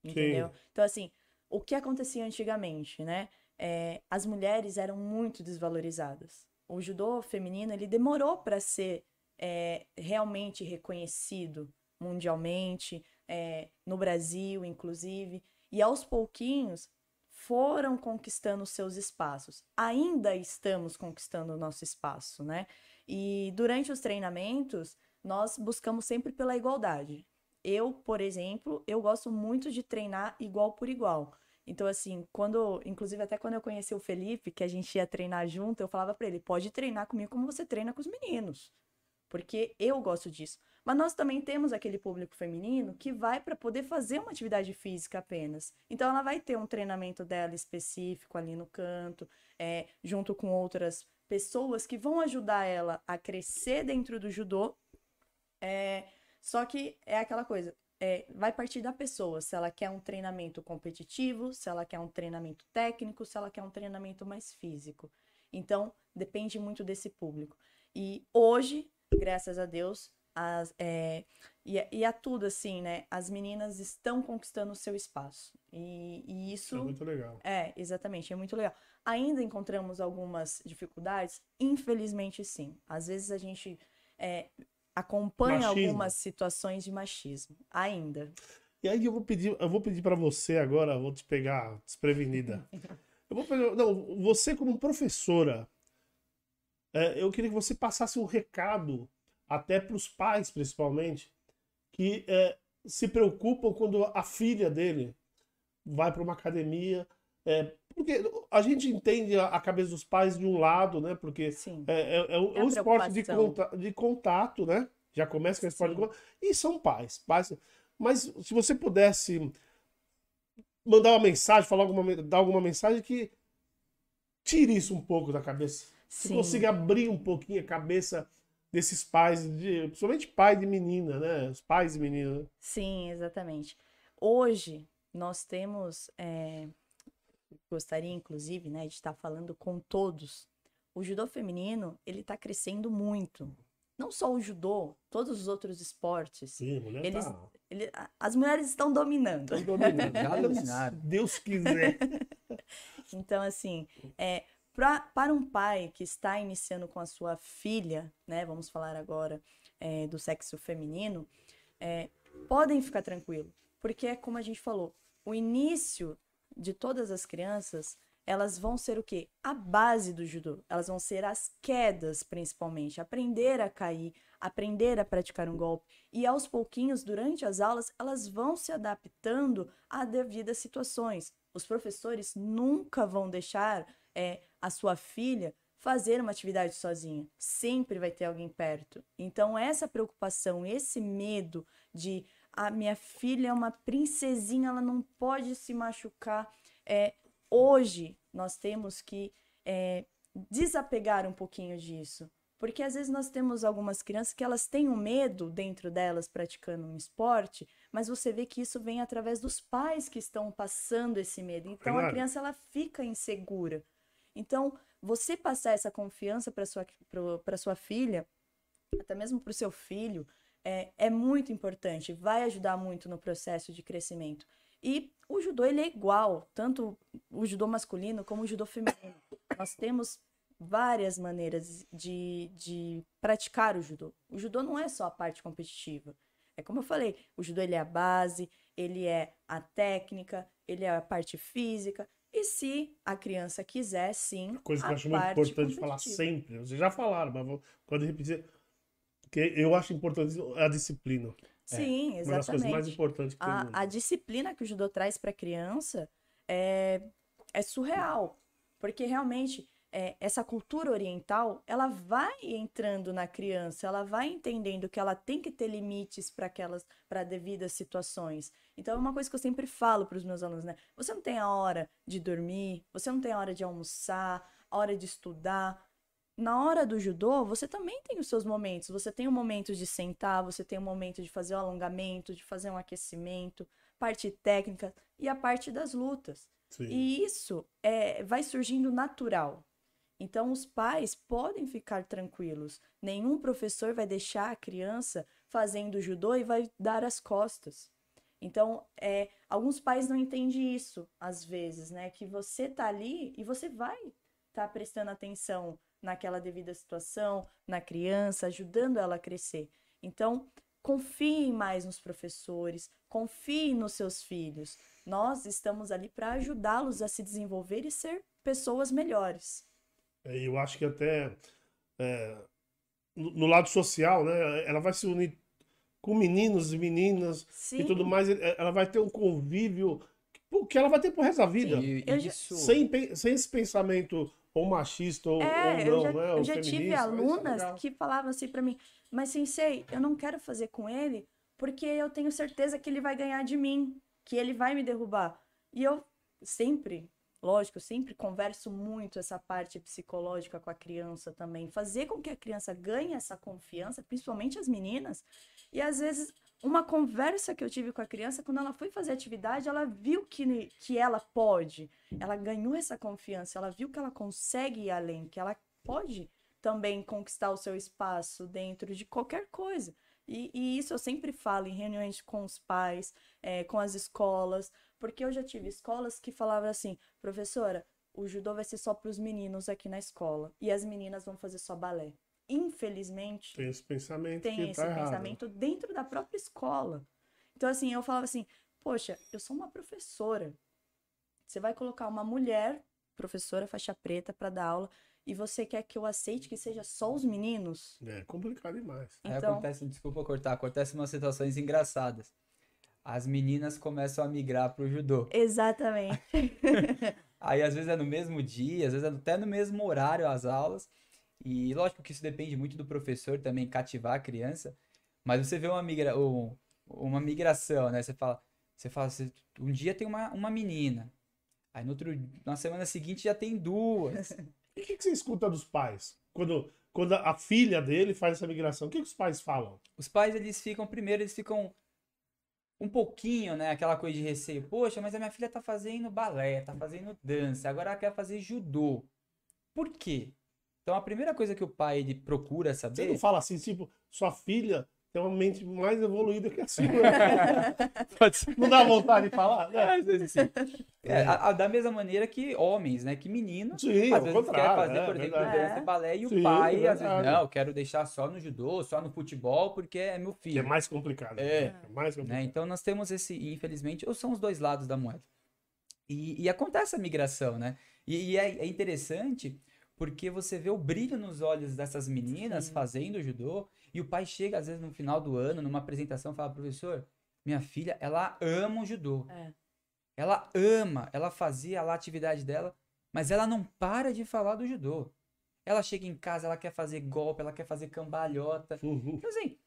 Entendeu? Sim. Então, assim, o que acontecia antigamente, né? É, as mulheres eram muito desvalorizadas. O judô feminino, ele demorou para ser é, realmente reconhecido mundialmente, é, no Brasil, inclusive. E aos pouquinhos foram conquistando seus espaços. Ainda estamos conquistando o nosso espaço, né? E durante os treinamentos, nós buscamos sempre pela igualdade. Eu, por exemplo, eu gosto muito de treinar igual por igual. Então, assim, quando, inclusive até quando eu conheci o Felipe, que a gente ia treinar junto, eu falava para ele: pode treinar comigo como você treina com os meninos, porque eu gosto disso. Mas nós também temos aquele público feminino que vai para poder fazer uma atividade física apenas. Então, ela vai ter um treinamento dela específico ali no canto, é, junto com outras pessoas que vão ajudar ela a crescer dentro do judô. É, só que é aquela coisa, é, vai partir da pessoa, se ela quer um treinamento competitivo, se ela quer um treinamento técnico, se ela quer um treinamento mais físico. Então, depende muito desse público. E hoje, graças a Deus, as, é, e, e a tudo assim, né? As meninas estão conquistando o seu espaço. E, e isso. É muito legal. É, exatamente, é muito legal. Ainda encontramos algumas dificuldades? Infelizmente, sim. Às vezes a gente é, acompanha machismo. algumas situações de machismo. Ainda. E aí eu vou pedir, eu vou pedir para você agora, vou te pegar desprevenida. eu vou pegar, não, você como professora, é, eu queria que você passasse um recado até para os pais, principalmente, que é, se preocupam quando a filha dele vai para uma academia. É, porque a gente entende a, a, cabeça dos pais de um lado, né? Porque é, é, é, um, é um esporte de, conta, de contato, né? Já começa com esporte Sim. de contato. E são pais, pais. Mas se você pudesse mandar uma mensagem, falar alguma, dar alguma mensagem que tire isso um pouco da cabeça. Sim. Se consiga abrir um pouquinho a cabeça desses pais, de, principalmente pai de menina, né? Os pais de menina. Sim, exatamente. Hoje nós temos, é, gostaria inclusive, né, de estar falando com todos. O judô feminino ele está crescendo muito. Não só o judô, todos os outros esportes. Sim, mulher eles, tá... ele, as mulheres estão dominando. Estão dominando. Já dominaram. Deus quiser. então, assim, é, Pra, para um pai que está iniciando com a sua filha, né, vamos falar agora é, do sexo feminino, é, podem ficar tranquilo, porque é como a gente falou, o início de todas as crianças, elas vão ser o quê? A base do judô. Elas vão ser as quedas, principalmente, aprender a cair, aprender a praticar um golpe. E aos pouquinhos, durante as aulas, elas vão se adaptando a devidas situações. Os professores nunca vão deixar é, a sua filha fazer uma atividade sozinha. Sempre vai ter alguém perto. Então, essa preocupação, esse medo de a minha filha é uma princesinha, ela não pode se machucar. É, hoje, nós temos que é, desapegar um pouquinho disso. Porque às vezes nós temos algumas crianças que elas têm um medo dentro delas praticando um esporte, mas você vê que isso vem através dos pais que estão passando esse medo. Então claro. a criança ela fica insegura. Então, você passar essa confiança para sua, para sua filha, até mesmo para o seu filho, é, é muito importante, vai ajudar muito no processo de crescimento. E o judô ele é igual, tanto o judô masculino como o judô feminino. Nós temos várias maneiras de, de praticar o judô. O judô não é só a parte competitiva. É como eu falei, o judô ele é a base, ele é a técnica, ele é a parte física, e se a criança quiser, sim. Coisa que eu acho muito importante falar sempre. Vocês já falaram, mas vou, quando repetir. Que eu acho importante a disciplina. Sim, é, exatamente. Uma das coisas mais importantes que a, a disciplina que o judô traz para a criança é, é surreal. Porque realmente é, essa cultura oriental, ela vai entrando na criança, ela vai entendendo que ela tem que ter limites para aquelas, para devidas situações. Então é uma coisa que eu sempre falo para os meus alunos, né? Você não tem a hora de dormir, você não tem a hora de almoçar, a hora de estudar. Na hora do judô, você também tem os seus momentos. Você tem o momento de sentar, você tem o momento de fazer o alongamento, de fazer um aquecimento, parte técnica e a parte das lutas. Sim. E isso é, vai surgindo natural. Então, os pais podem ficar tranquilos. Nenhum professor vai deixar a criança fazendo judô e vai dar as costas. Então, é, alguns pais não entendem isso, às vezes, né? Que você tá ali e você vai estar tá prestando atenção naquela devida situação, na criança, ajudando ela a crescer. Então, confiem mais nos professores, confiem nos seus filhos. Nós estamos ali para ajudá-los a se desenvolver e ser pessoas melhores. É, Eu acho que até é, no lado social, né? Ela vai se unir com meninos e meninas Sim. e tudo mais. e- Ela vai ter um convívio que ela vai ter pro resto da vida. E, já- isso. Sem, sem esse pensamento ou machista ou, É, ou eu não, já, né? eu ou já tive é alunas legal. que falavam assim pra mim, mas sensei, eu não quero fazer com ele porque eu tenho certeza que ele vai ganhar de mim, que ele vai me derrubar. E eu sempre, lógico, eu sempre converso muito essa parte psicológica com a criança também, fazer com que a criança ganhe essa confiança, principalmente as meninas. E às vezes uma conversa que eu tive com a criança, quando ela foi fazer atividade, ela viu que, que ela pode, ela ganhou essa confiança, ela viu que ela consegue ir além, que ela pode também conquistar o seu espaço dentro de qualquer coisa. E, e isso eu sempre falo em reuniões com os pais, eh, com as escolas, porque eu já tive escolas que falavam assim, professora, o judô vai ser só para os meninos aqui na escola e as meninas vão fazer só balé. Infelizmente, Tem esse pensamento tem que esse tá errado. pensamento dentro da própria escola. Então, assim, eu falava assim, poxa, eu sou uma professora. Você vai colocar uma mulher, professora faixa preta, para dar aula, e você quer que eu aceite que seja só os meninos? É complicado demais. Aí Então, acontece, desculpa cortar, acontecem umas situações engraçadas. As meninas começam a migrar pro judô. exatamente. Aí às vezes é no mesmo dia, às vezes é até no mesmo horário as aulas. E lógico que isso depende muito do professor também cativar a criança. Mas você vê uma, migra... um- uma migração, né? Você fala, você fala, você- um dia tem uma, uma menina. Aí no outro, na semana seguinte já tem duas. E o que, que você escuta dos pais? Quando, quando a filha dele faz essa migração, o que, que os pais falam? Os pais, eles ficam, primeiro, eles ficam um pouquinho, né? Aquela coisa de receio. Poxa, mas a minha filha tá fazendo balé, tá fazendo dança, agora ela quer fazer judô. Por quê? Então a primeira coisa que o pai ele procura Você saber. não fala assim, tipo, sua filha tem uma mente mais evoluída que a sua. Não dá vontade de falar? né? É, a- a- da mesma maneira que homens, né? Que meninos. Sim, às vezes quer fazer, é, por exemplo, dança e balé, e o Sim, pai, às vezes, não, eu quero deixar só no judô, só no futebol, porque é meu Que é filho. mais complicado. É. mais complicado. né? Então nós temos esse, infelizmente, ou são os dois lados da moeda. E, e acontece a migração, né? E, e é, é interessante porque você vê o brilho nos olhos dessas meninas Sim. fazendo judô, e o pai chega, às vezes, no final do ano, numa apresentação, e fala, professor, minha filha, ela ama o judô. É. Ela ama, ela fazia lá a atividade dela, mas ela não para de falar do judô. Ela chega em casa, ela quer fazer golpe, ela quer fazer cambalhota. Uhum. Então, assim,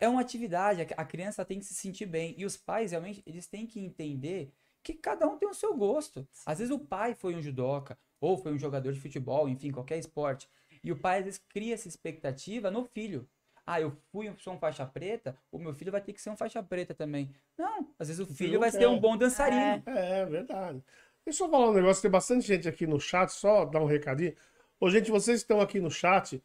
é uma atividade, a criança tem que se sentir bem. E os pais, realmente, eles têm que entender que cada um tem o seu gosto. Às vezes o pai foi um judoca, ou foi um jogador de futebol, enfim, qualquer esporte. E o pai, às vezes, cria essa expectativa no filho. Ah, eu fui, sou um faixa preta, o meu filho vai ter que ser um faixa preta também. Não, às vezes o filho vai ser um bom dançarino. É, é verdade. Deixa eu falar um negócio, tem bastante gente aqui no chat, só dar um recadinho. Ô, gente, vocês que estão aqui no chat,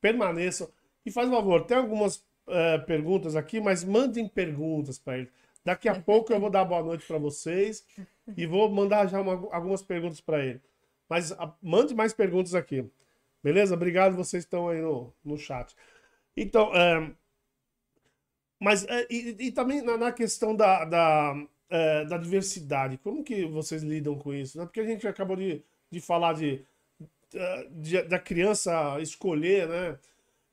permaneçam. E faz um favor, tem algumas eh, perguntas aqui, mas mandem perguntas para ele. Daqui a pouco eu vou dar boa noite para vocês e vou mandar já uma- algumas perguntas para ele. Mas a- mande mais perguntas aqui. Beleza? Obrigado, vocês estão aí no, no chat. Então, eh, mas eh, e, e também na, na questão da, da, eh, da diversidade, como que vocês lidam com isso? né? Porque a gente acabou de, de falar de, eh, de- da criança escolher, né?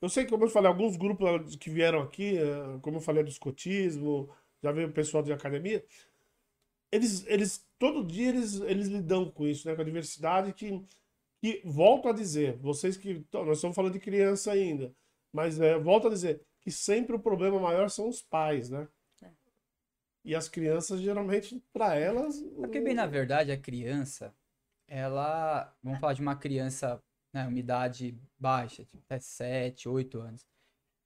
Eu sei que, como eu falei, alguns grupos que vieram aqui, eh, como eu falei do escotismo, já veio o pessoal de academia, eles, eles todo dia eles, eles lidam com isso, né? Com a diversidade que, que, volto a dizer, vocês que. Nós estamos falando de criança ainda, mas é, volto a dizer que sempre o problema maior são os pais, né? É. E as crianças, geralmente, para elas. Porque, bem, na verdade, a criança, ela. Vamos falar de uma criança, né, uma idade baixa, tipo, até 7, 8 anos.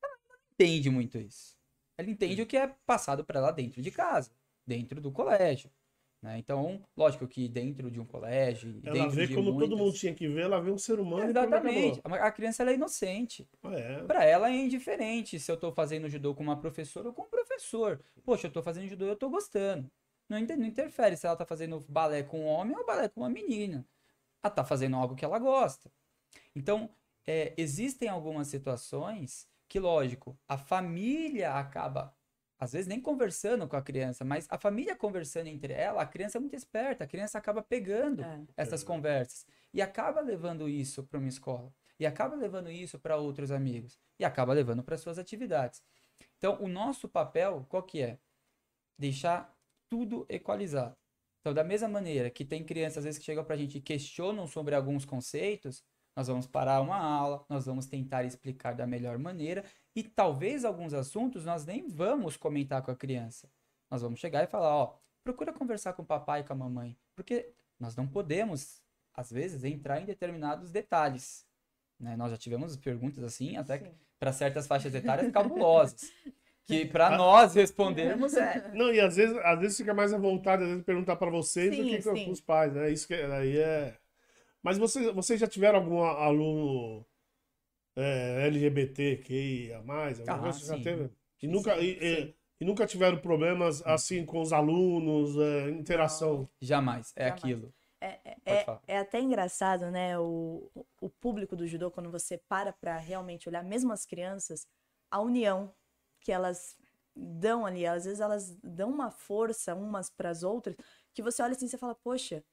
Ela não entende muito isso. Ela entende o que é passado para ela dentro de casa, dentro do colégio. Né? Então, lógico que dentro de um colégio. Ela dentro vê de como muitas... todo mundo tinha que ver, ela vê um ser humano. Exatamente. A criança é inocente. É. Para ela é indiferente se eu tô fazendo judô com uma professora ou com um professor. Poxa, eu tô fazendo judô e eu tô gostando. Não, não interfere se ela tá fazendo balé com um homem ou balé com uma menina. Ela tá fazendo algo que ela gosta. Então, é, existem algumas situações que, lógico, a família acaba, às vezes nem conversando com a criança, mas a família conversando entre ela, a criança é muito esperta, a criança acaba pegando É. essas É. conversas e acaba levando isso para uma escola, e acaba levando isso para outros amigos, e acaba levando para suas atividades. Então, o nosso papel, qual que é? Deixar tudo equalizado. Então, da mesma maneira que tem crianças às vezes que chegam para a gente e questionam sobre alguns conceitos, nós vamos parar uma aula, nós vamos tentar explicar da melhor maneira e talvez alguns assuntos nós nem vamos comentar com a criança. Nós vamos chegar e falar, ó, procura conversar com o papai e com a mamãe, porque nós não podemos, às vezes, entrar em determinados detalhes. né? Nós já tivemos perguntas assim, até para certas faixas etárias cabulosas, que para Ah. nós respondermos é Não, e às vezes, às vezes fica mais à vontade às vezes, perguntar para vocês do Sim, que com sim. os pais, né? Isso que aí é. Mas vocês, vocês já tiveram algum aluno é, LGBTQIA+, alguma Ah, coisa? Você já teve? E nunca, sim, e, e- sim. e nunca tiveram problemas assim com os alunos, é, interação? jamais, é Jamais. aquilo. É, é- é- é até engraçado, né? O, o público do judô, quando você para pra realmente olhar, mesmo as crianças, a união que elas dão ali, às vezes elas dão uma força umas para as outras, que você olha assim e fala, poxa,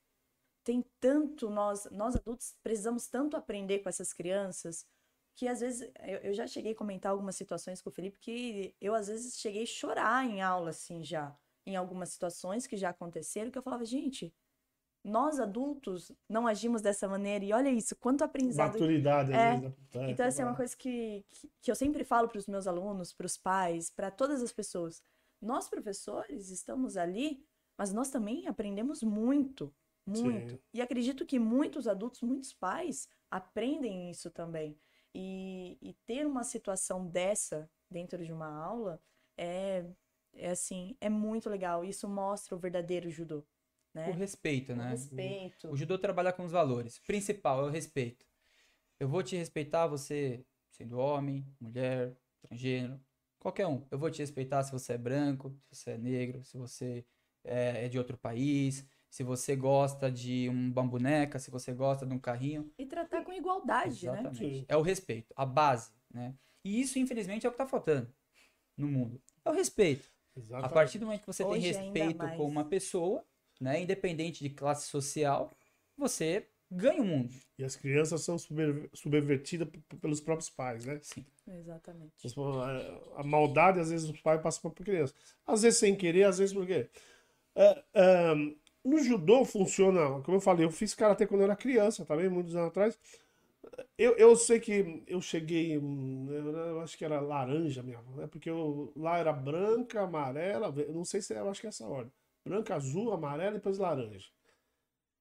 tem tanto, nós, nós adultos precisamos tanto aprender com essas crianças, que às vezes, eu, eu já cheguei a comentar algumas situações com o Felipe, que eu às vezes cheguei a chorar em aula, assim, já, em algumas situações que já aconteceram, que eu falava, gente, nós adultos não agimos dessa maneira, e olha isso, quanto aprendizado Maturidade, É. vezes. né? então, assim, é uma coisa que, que, que eu sempre falo para os meus alunos, para os pais, para todas as pessoas. Nós, professores, estamos ali, mas nós também aprendemos muito, muito. Sim. E acredito que muitos adultos, muitos pais aprendem isso também. E, e ter uma situação dessa dentro de uma aula é, é assim, é muito legal. Isso mostra o verdadeiro judô, né? O respeito, O né? respeito. O judô trabalha com os valores. Principal é o respeito. Eu vou te respeitar, você sendo homem, mulher, transgênero, qualquer um. Eu vou te respeitar se você é branco, se você é negro, se você é, é de outro país, se você gosta de uma boneca, se você gosta de um carrinho. E tratar com igualdade, né? Exatamente. Sim. É o respeito, a base, né? E isso, infelizmente, é o que tá faltando no mundo. É o respeito. A Exatamente. partir do momento que você Hoje tem respeito mais. com uma pessoa, né, independente de classe social, você ganha o mundo. E as crianças são subver- subvertidas pelos próprios pais, né? Sim. Exatamente. A a maldade, às vezes, os pais passam para a criança. Às vezes sem querer, às vezes por quê? É, no judô funciona, como eu falei, eu fiz karatê quando eu era criança, também, muitos anos atrás. Eu, eu sei que eu cheguei, eu, acho que era laranja mesmo, né? Porque eu, lá era branca, amarela, eu não sei se eu acho que é essa ordem. Branca, azul, amarela e depois laranja.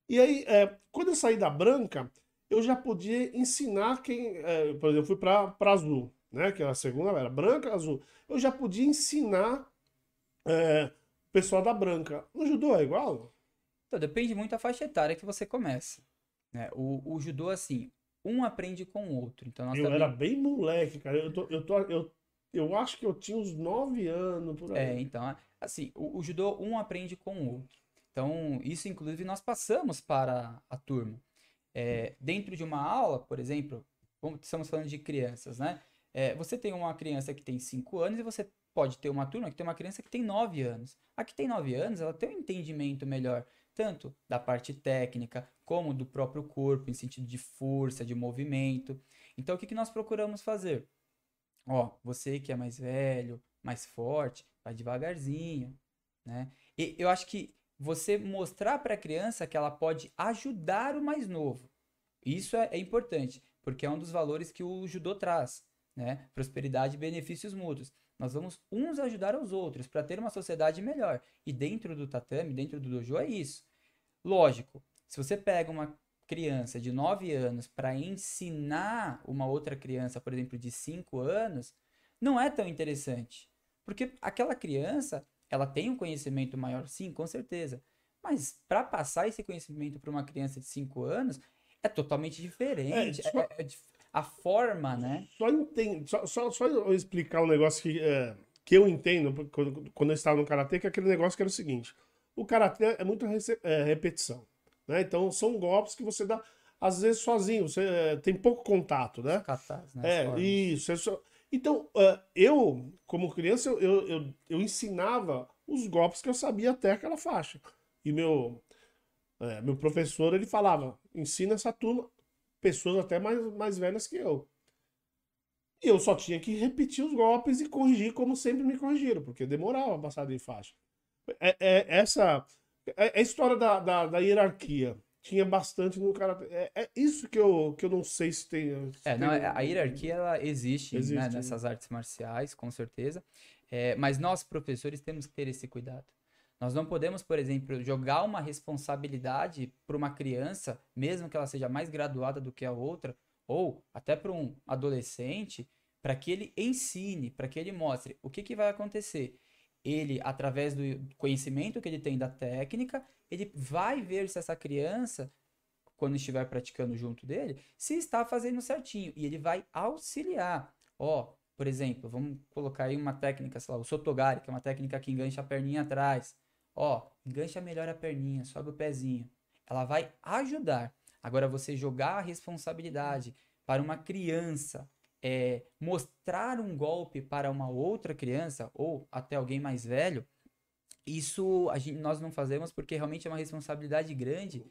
E aí, é, quando eu saí da branca, eu já podia ensinar quem. é, por exemplo, eu fui para azul, né? Que era a segunda, era branca, azul. Eu já podia ensinar é, o pessoal da branca. No judô é igual? Então, depende muito da faixa etária que você começa. Né? O, o judô, assim, um aprende com o outro. Então, eu também... era bem moleque, cara. Eu, tô, eu, tô, eu, eu acho que eu tinha uns nove anos por aí. É, então, assim, o, o judô um aprende com o outro. Então, isso, inclusive, nós passamos para a turma. É, dentro de uma aula, por exemplo, estamos falando de crianças, né? É, você tem uma criança que tem 5 anos e você pode ter uma turma que tem uma criança que tem 9 anos. A que tem 9 anos, ela tem um entendimento melhor, tanto da parte técnica, como do próprio corpo, em sentido de força, de movimento. Então, o que, que nós procuramos fazer? Ó, você que é mais velho, mais forte, vai devagarzinho, né? E eu acho que você mostrar para a criança que ela pode ajudar o mais novo. Isso é, é importante, porque é um dos valores que o judô traz, né? Prosperidade e benefícios mútuos. Nós vamos uns ajudar aos outros para ter uma sociedade melhor. E dentro do tatame, dentro do dojo, é isso. Lógico, se você pega uma criança de 9 anos para ensinar uma outra criança, por exemplo, de 5 anos, não é tão interessante. Porque aquela criança, ela tem um conhecimento maior, sim, com certeza. Mas para passar esse conhecimento para uma criança de 5 anos, é totalmente diferente. É, só... é, é, a forma, né? Só, entendo, só, só, só eu explicar um negócio que, é, que eu entendo quando, quando eu estava no Karatê, que é aquele negócio que era o seguinte. O Karatê é muito é, repetição. Né? Então são golpes que você dá, às vezes, sozinho. Você é, tem pouco contato, né? Catarse, né? É, isso. É só... Então, uh, eu, como criança, eu, eu, eu, eu, ensinava os golpes que eu sabia até aquela faixa. E meu, é, meu professor, ele falava, ensina essa turma, pessoas até mais, mais velhas que eu. E eu só tinha que repetir os golpes e corrigir como sempre me corrigiram, porque demorava a passar de faixa. É, é essa é, é a história da, da, da, hierarquia. Tinha bastante no cara. É, é, isso que eu, que eu não sei se tem. Se é, tem... Não, a hierarquia ela existe, existe né, nessas artes marciais, com certeza. É, mas nós, professores, temos que ter esse cuidado. Nós não podemos, por exemplo, jogar uma responsabilidade para uma criança, mesmo que ela seja mais graduada do que a outra, ou até para um adolescente, para que ele ensine, para que ele mostre o que, que vai acontecer. Ele, através do conhecimento que ele tem da técnica, ele vai ver se essa criança, quando estiver praticando junto dele, se está fazendo certinho. E ele vai auxiliar. Ó, por exemplo, vamos colocar aí uma técnica, sei lá, o sotogari, que é uma técnica que engancha a perninha atrás. Ó, engancha melhor a perninha, sobe o pezinho. Ela vai ajudar. Agora, você jogar a responsabilidade para uma criança é, mostrar um golpe para uma outra criança ou até alguém mais velho, isso gente, nós não fazemos porque realmente é uma responsabilidade grande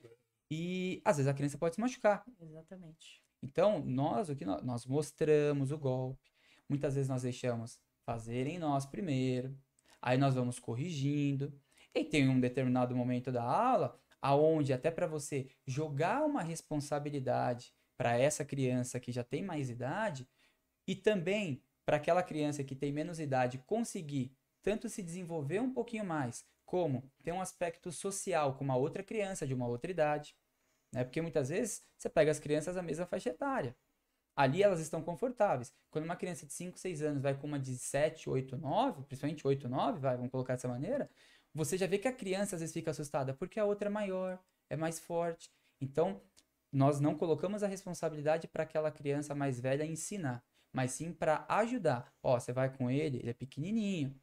e às vezes a criança pode se machucar. Exatamente. Então, nós o que nós, nós mostramos o golpe. Muitas vezes nós deixamos fazerem nós primeiro, aí nós vamos corrigindo. E tem um determinado momento da aula aonde até para você jogar uma responsabilidade para essa criança que já tem mais idade e também para aquela criança que tem menos idade conseguir tanto se desenvolver um pouquinho mais, como ter um aspecto social com uma outra criança de uma outra idade. Né? Porque muitas vezes você pega as crianças da mesma faixa etária. Ali elas estão confortáveis. Quando uma criança de 5, 6 anos vai com uma de 7, 8, 9, principalmente 8, 9, vai, vamos colocar dessa maneira, você já vê que a criança às vezes fica assustada porque a outra é maior, é mais forte. Então, nós não colocamos a responsabilidade para aquela criança mais velha ensinar, mas sim para ajudar. Ó, você vai com ele, ele é pequenininho,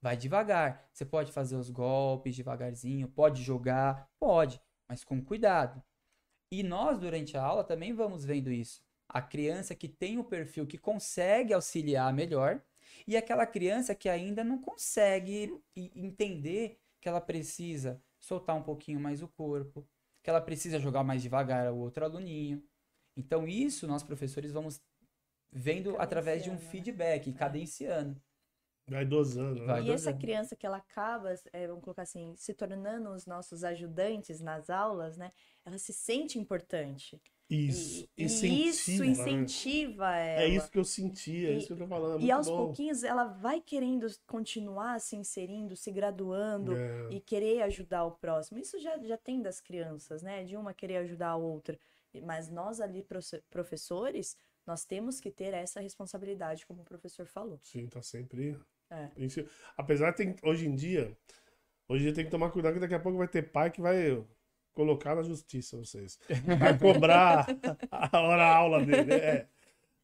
vai devagar. Você pode fazer os golpes devagarzinho, pode jogar, pode, mas com cuidado. E nós, durante a aula, também vamos vendo isso. A criança que tem o perfil que consegue auxiliar melhor e aquela criança que ainda não consegue entender que ela precisa soltar um pouquinho mais o corpo, que ela precisa jogar mais devagar o outro aluninho. Então, isso nós professores vamos vendo através de um né? feedback, né? cadenciando. Vai dosando. Vai e essa criança que ela acaba, é, vamos colocar assim, se tornando os nossos ajudantes nas aulas, né? Ela se sente importante. Isso. E, incentiva, isso incentiva né? ela. É isso que eu senti, é e, isso que eu tô falando. É e aos bom. pouquinhos ela vai querendo continuar se inserindo, se graduando é. e querer ajudar o próximo. Isso já, já tem das crianças, né? De uma querer ajudar a outra. Mas nós ali, professores, nós temos que ter essa responsabilidade, como o professor falou. Sim, tá sempre. É. Apesar de hoje em dia, hoje em dia tem que tomar cuidado que daqui a pouco vai ter pai que vai colocar na justiça vocês. Vai cobrar a hora-aula dele. É.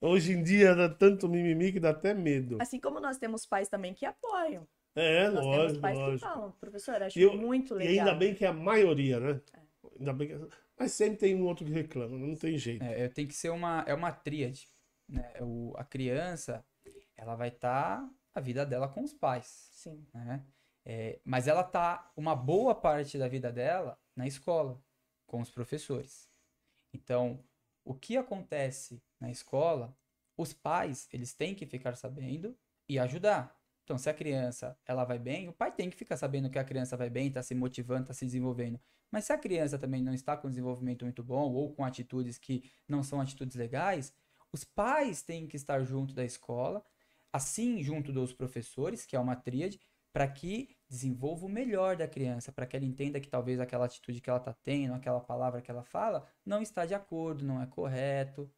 Hoje em dia dá tanto mimimi que dá até medo. Assim como nós temos pais também que apoiam. É, nós lógico, temos pais lógico. que falam, professor, acho eu, muito legal. E ainda bem que é a maioria, né? É. Ainda bem que... Mas sempre tem um outro que reclama, não tem jeito. É, tem que ser uma, é uma tríade. Né? O, a criança, ela vai estar tá a vida dela com os pais. Sim. Né? É, mas ela tá uma boa parte da vida dela na escola, com os professores. Então, o que acontece na escola, os pais, eles têm que ficar sabendo e ajudar. Então, se a criança ela vai bem, o pai tem que ficar sabendo que a criança vai bem, está se motivando, está se desenvolvendo. Mas se a criança também não está com desenvolvimento muito bom ou com atitudes que não são atitudes legais, os pais têm que estar junto da escola, assim junto dos professores, que é uma tríade, para que desenvolva o melhor da criança, para que ela entenda que talvez aquela atitude que ela está tendo, aquela palavra que ela fala, não está de acordo, não é correto.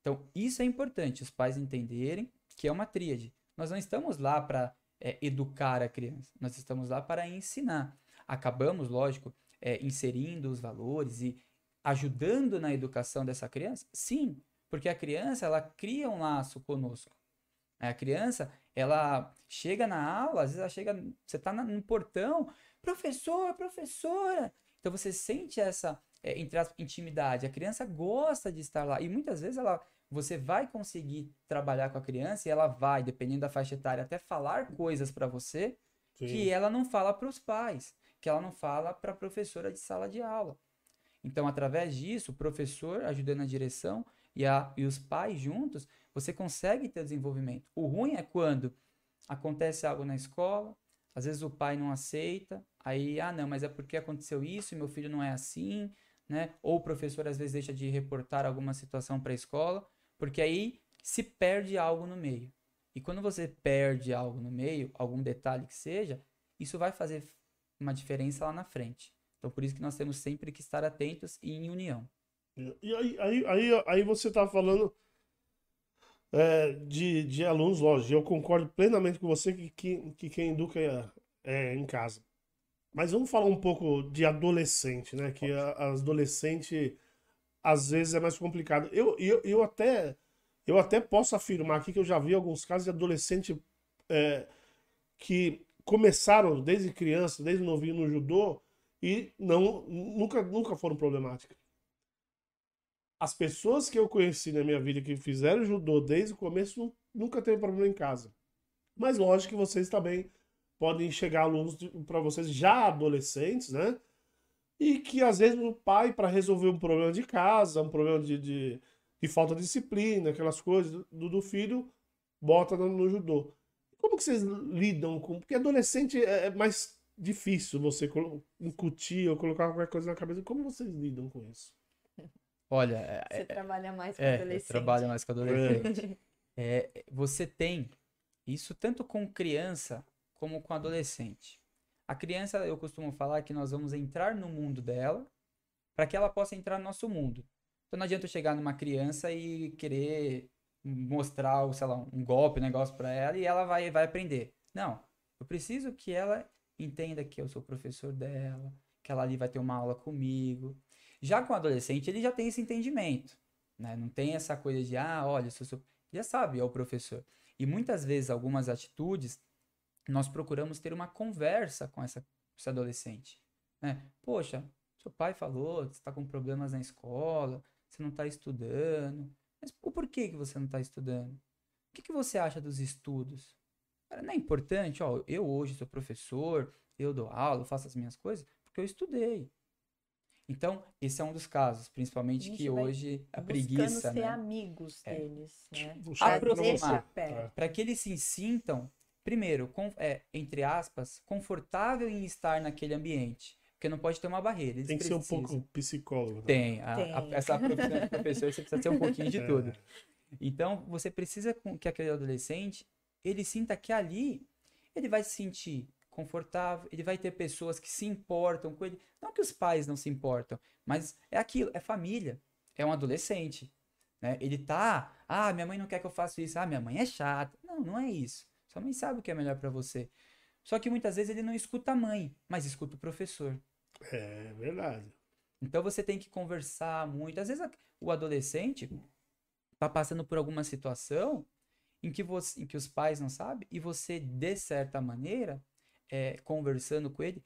Então, isso é importante, os pais entenderem que é uma tríade. Nós não estamos lá para é, educar a criança, nós estamos lá para ensinar. Acabamos, lógico, é, inserindo os valores e ajudando na educação dessa criança? Sim, porque a criança ela cria um laço conosco. A criança, ela chega na aula, às vezes ela chega, você está no portão, professor, professora. Então você sente essa, é, intimidade. A criança gosta de estar lá. E muitas vezes ela, você vai conseguir trabalhar com a criança e ela vai, dependendo da faixa etária, até falar coisas para você Sim. que ela não fala para os pais, que ela não fala para a professora de sala de aula. Então, através disso, o professor ajudando a direção e, a, e os pais juntos, você consegue ter desenvolvimento. O ruim é quando acontece algo na escola, às vezes o pai não aceita, aí, ah, não, mas é porque aconteceu isso e meu filho não é assim, né? Ou o professor às vezes deixa de reportar alguma situação para a escola, porque aí se perde algo no meio. E quando você perde algo no meio, algum detalhe que seja, isso vai fazer uma diferença lá na frente. Então, por isso que nós temos sempre que estar atentos e em união. E aí, aí, aí, aí você está falando é, de, de alunos, lógico, eu concordo plenamente com você que, que, que quem educa é, é, em casa. Mas vamos falar um pouco de adolescente, né? Que a, a adolescente às vezes é mais complicado. Eu, eu, eu, até, eu até posso afirmar aqui que eu já vi alguns casos de adolescente é, que começaram desde criança, desde novinho no judô e não, nunca, nunca foram problemáticas as pessoas que eu conheci na minha vida que fizeram judô desde o começo nunca teve problema em casa. Mas lógico que vocês também podem chegar alunos para vocês já adolescentes, né? E que às vezes o pai, para resolver um problema de casa, um problema de, de, de falta de disciplina, aquelas coisas do, do filho, bota no, no, judô. Como que vocês lidam com. Porque adolescente é, é mais difícil você incutir ou colocar qualquer coisa na cabeça. Como vocês lidam com isso? Olha. É, você é, trabalha mais com é, adolescente. trabalha mais com adolescente. é, você tem isso tanto com criança como com adolescente. A criança, eu costumo falar que nós vamos entrar no mundo dela para que ela possa entrar no nosso mundo. Então não adianta eu chegar numa criança e querer mostrar, sei lá, um golpe, um negócio para ela e ela vai, vai aprender. Não. Eu preciso que ela entenda que eu sou professor dela, que ela ali vai ter uma aula comigo, já com o adolescente, ele já tem esse entendimento. Né? Não tem essa coisa de, ah, olha, sou, sou... já sabe, é o professor. E muitas vezes, algumas atitudes, nós procuramos ter uma conversa com essa, esse adolescente. Né? Poxa, seu pai falou, você está com problemas na escola, você não está estudando. Mas o porquê que você não está estudando? O que, que você acha dos estudos? Cara, não é importante, ó, eu hoje sou professor, eu dou aula, eu faço as minhas coisas, porque eu estudei. Então, esse é um dos casos, principalmente que hoje a preguiça. ser né? amigos é. deles, né? Aproximar. Para que eles se sintam, primeiro, com, é, entre aspas, confortável em estar naquele ambiente. Porque não pode ter uma barreira. Eles Tem que precisam. ser um pouco psicólogo. Né? Tem. A, Tem. A, essa profissão de professor, você precisa ter um pouquinho de é. tudo. Então, você precisa que aquele adolescente, ele sinta que ali ele vai se sentir confortável, ele vai ter pessoas que se importam com ele. Não que os pais não se importam, mas é aquilo, é família, é um adolescente. Né? Ele tá, ah, minha mãe não quer que eu faça isso, ah, minha mãe é chata. Não, não é isso. Sua mãe sabe o que é melhor para você. Só que muitas vezes ele não escuta a mãe, mas escuta o professor. É verdade. Então você tem que conversar muito. Às vezes o adolescente tá passando por alguma situação em que, você, em que os pais não sabem e você, de certa maneira, é, conversando com ele,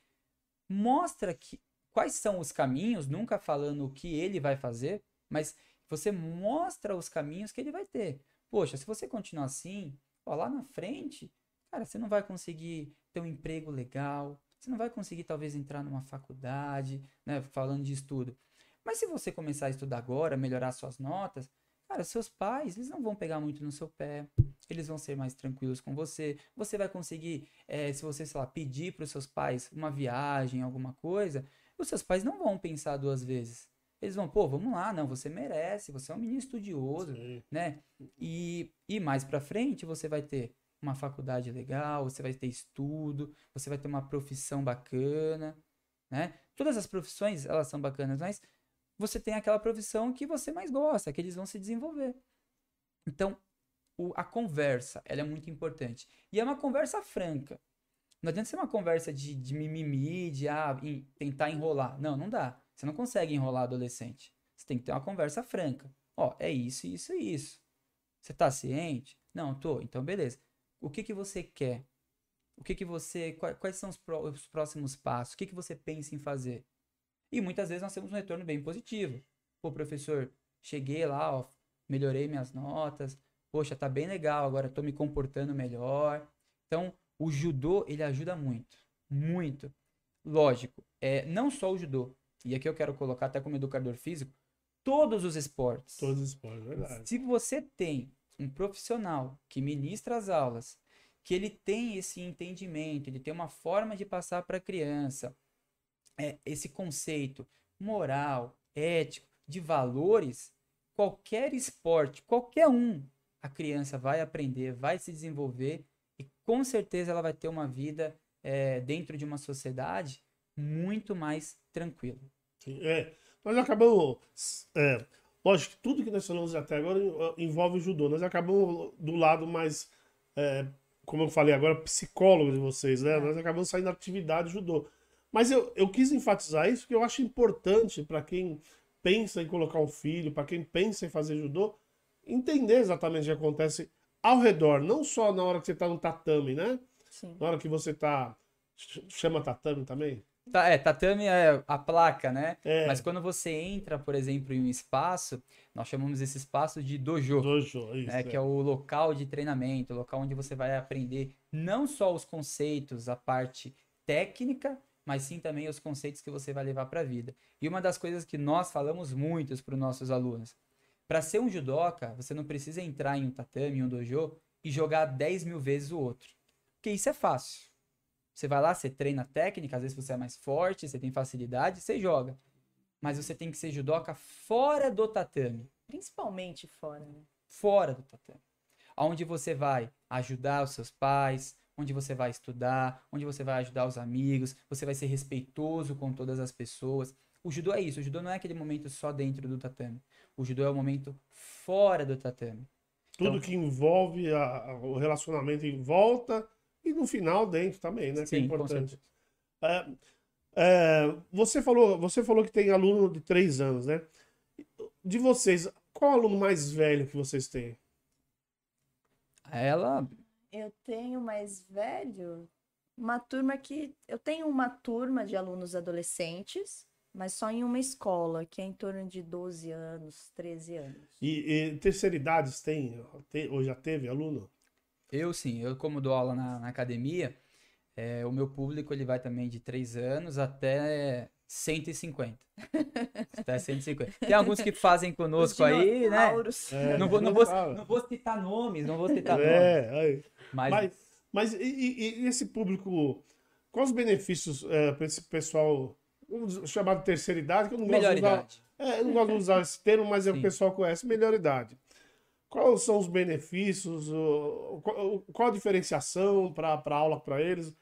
mostra que quais são os caminhos, nunca falando o que ele vai fazer, mas você mostra os caminhos que ele vai ter. Poxa, se você continuar assim, ó, lá na frente, cara, você não vai conseguir ter um emprego legal, você não vai conseguir talvez entrar numa faculdade, né, falando de estudo. Mas se você começar a estudar agora, melhorar suas notas, Cara, seus pais, eles não vão pegar muito no seu pé, eles vão ser mais tranquilos com você. Você vai conseguir, é, se você, sei lá, pedir para os seus pais uma viagem, alguma coisa, os seus pais não vão pensar duas vezes. Eles vão, pô, vamos lá, não, você merece, você é um menino estudioso, Sim. né? E, e mais pra frente você vai ter uma faculdade legal, você vai ter estudo, você vai ter uma profissão bacana, né? Todas as profissões, elas são bacanas, mas você tem aquela profissão que você mais gosta, que eles vão se desenvolver. Então, o- a conversa, ela é muito importante. E é uma conversa franca. Não adianta ser uma conversa de, de mimimi, de ah, em- tentar enrolar. Não, não dá. Você não consegue enrolar adolescente. Você tem que ter uma conversa franca. Ó, é isso, isso e isso. Você tá ciente? Não, tô. Então, beleza. O que que você quer? O que que você, qua- quais são os próximos passos? O que que você pensa em fazer? E muitas vezes nós temos um retorno bem positivo. Pô, professor, cheguei lá, ó, melhorei minhas notas. Poxa, tá bem legal, agora tô me comportando melhor. Então, o judô, ele ajuda muito, muito. Lógico, é não só o judô. E aqui eu quero colocar até como educador físico, todos os esportes. Todos os esportes, verdade. Se você tem um profissional que ministra as aulas, que ele tem esse entendimento, ele tem uma forma de passar para a criança, é, esse conceito moral, ético, de valores, qualquer esporte, qualquer um, a criança vai aprender, vai se desenvolver e com certeza ela vai ter uma vida é, dentro de uma sociedade muito mais tranquila. Sim, É, nós acabamos. É, lógico que tudo que nós falamos até agora en- envolve o judô. Nós acabamos do lado mais, é, como eu falei agora, psicólogo de vocês, né? Nós acabamos saindo da atividade judô. Mas eu, eu quis enfatizar isso porque eu acho importante para quem pensa em colocar um filho, para quem pensa em fazer judô, entender exatamente o que acontece ao redor, não só na hora que você está no tatame, né? Sim. Na hora que você tá. ch- Chama tatame também? Tá, é, tatame é a placa, né? É. Mas quando você entra, por exemplo, em um espaço, nós chamamos esse espaço de dojo, Dojo, isso. né? Que é o local de treinamento, o local onde você vai aprender não só os conceitos, a parte técnica, mas sim também os conceitos que você vai levar para a vida. E uma das coisas que nós falamos muitos para os nossos alunos, para ser um judoca, você não precisa entrar em um tatame, em um dojo e jogar 10 mil vezes o outro. Porque isso é fácil. Você vai lá, você treina técnica, às vezes você é mais forte, você tem facilidade, você joga. Mas você tem que ser judoca fora do tatame. Principalmente fora, né? Fora do tatame. Onde você vai ajudar os seus pais, onde você vai estudar, onde você vai ajudar os amigos, você vai ser respeitoso com todas as pessoas. O judô é isso, o judô não é aquele momento só dentro do tatame. O judô é o momento fora do tatame. Tudo Então- que envolve a- a- o relacionamento em volta e no final dentro também, né? que é Sim, importante. É, é, você, falou, você falou que tem aluno de três anos, né? De vocês, qual aluno mais velho que vocês têm? Ela, Eu tenho mais velho, uma turma que. Eu tenho uma turma de alunos adolescentes, mas só em uma escola, que é em torno de 12 anos, 13 anos. E, e terceira idade tem, tem? Ou já teve aluno? Eu sim, eu como dou aula na, na academia, é, o meu público ele vai também de 3 anos até 150. até 150. Tem alguns que fazem conosco Os aí, né? É, Não vou, não, vou, não vou citar nomes, não vou citar nomes. É, aí. Mas, Mas, mas e, e- esse público, quais os benefícios para esse pessoal vamos chamar de terceira idade, que eu não gosto melhor de usar, idade. É, eu não gosto de usar esse termo, mas é o que Sim. o pessoal conhece, melhor idade. Quais são os benefícios? Qual, qual a diferenciação para a aula para eles?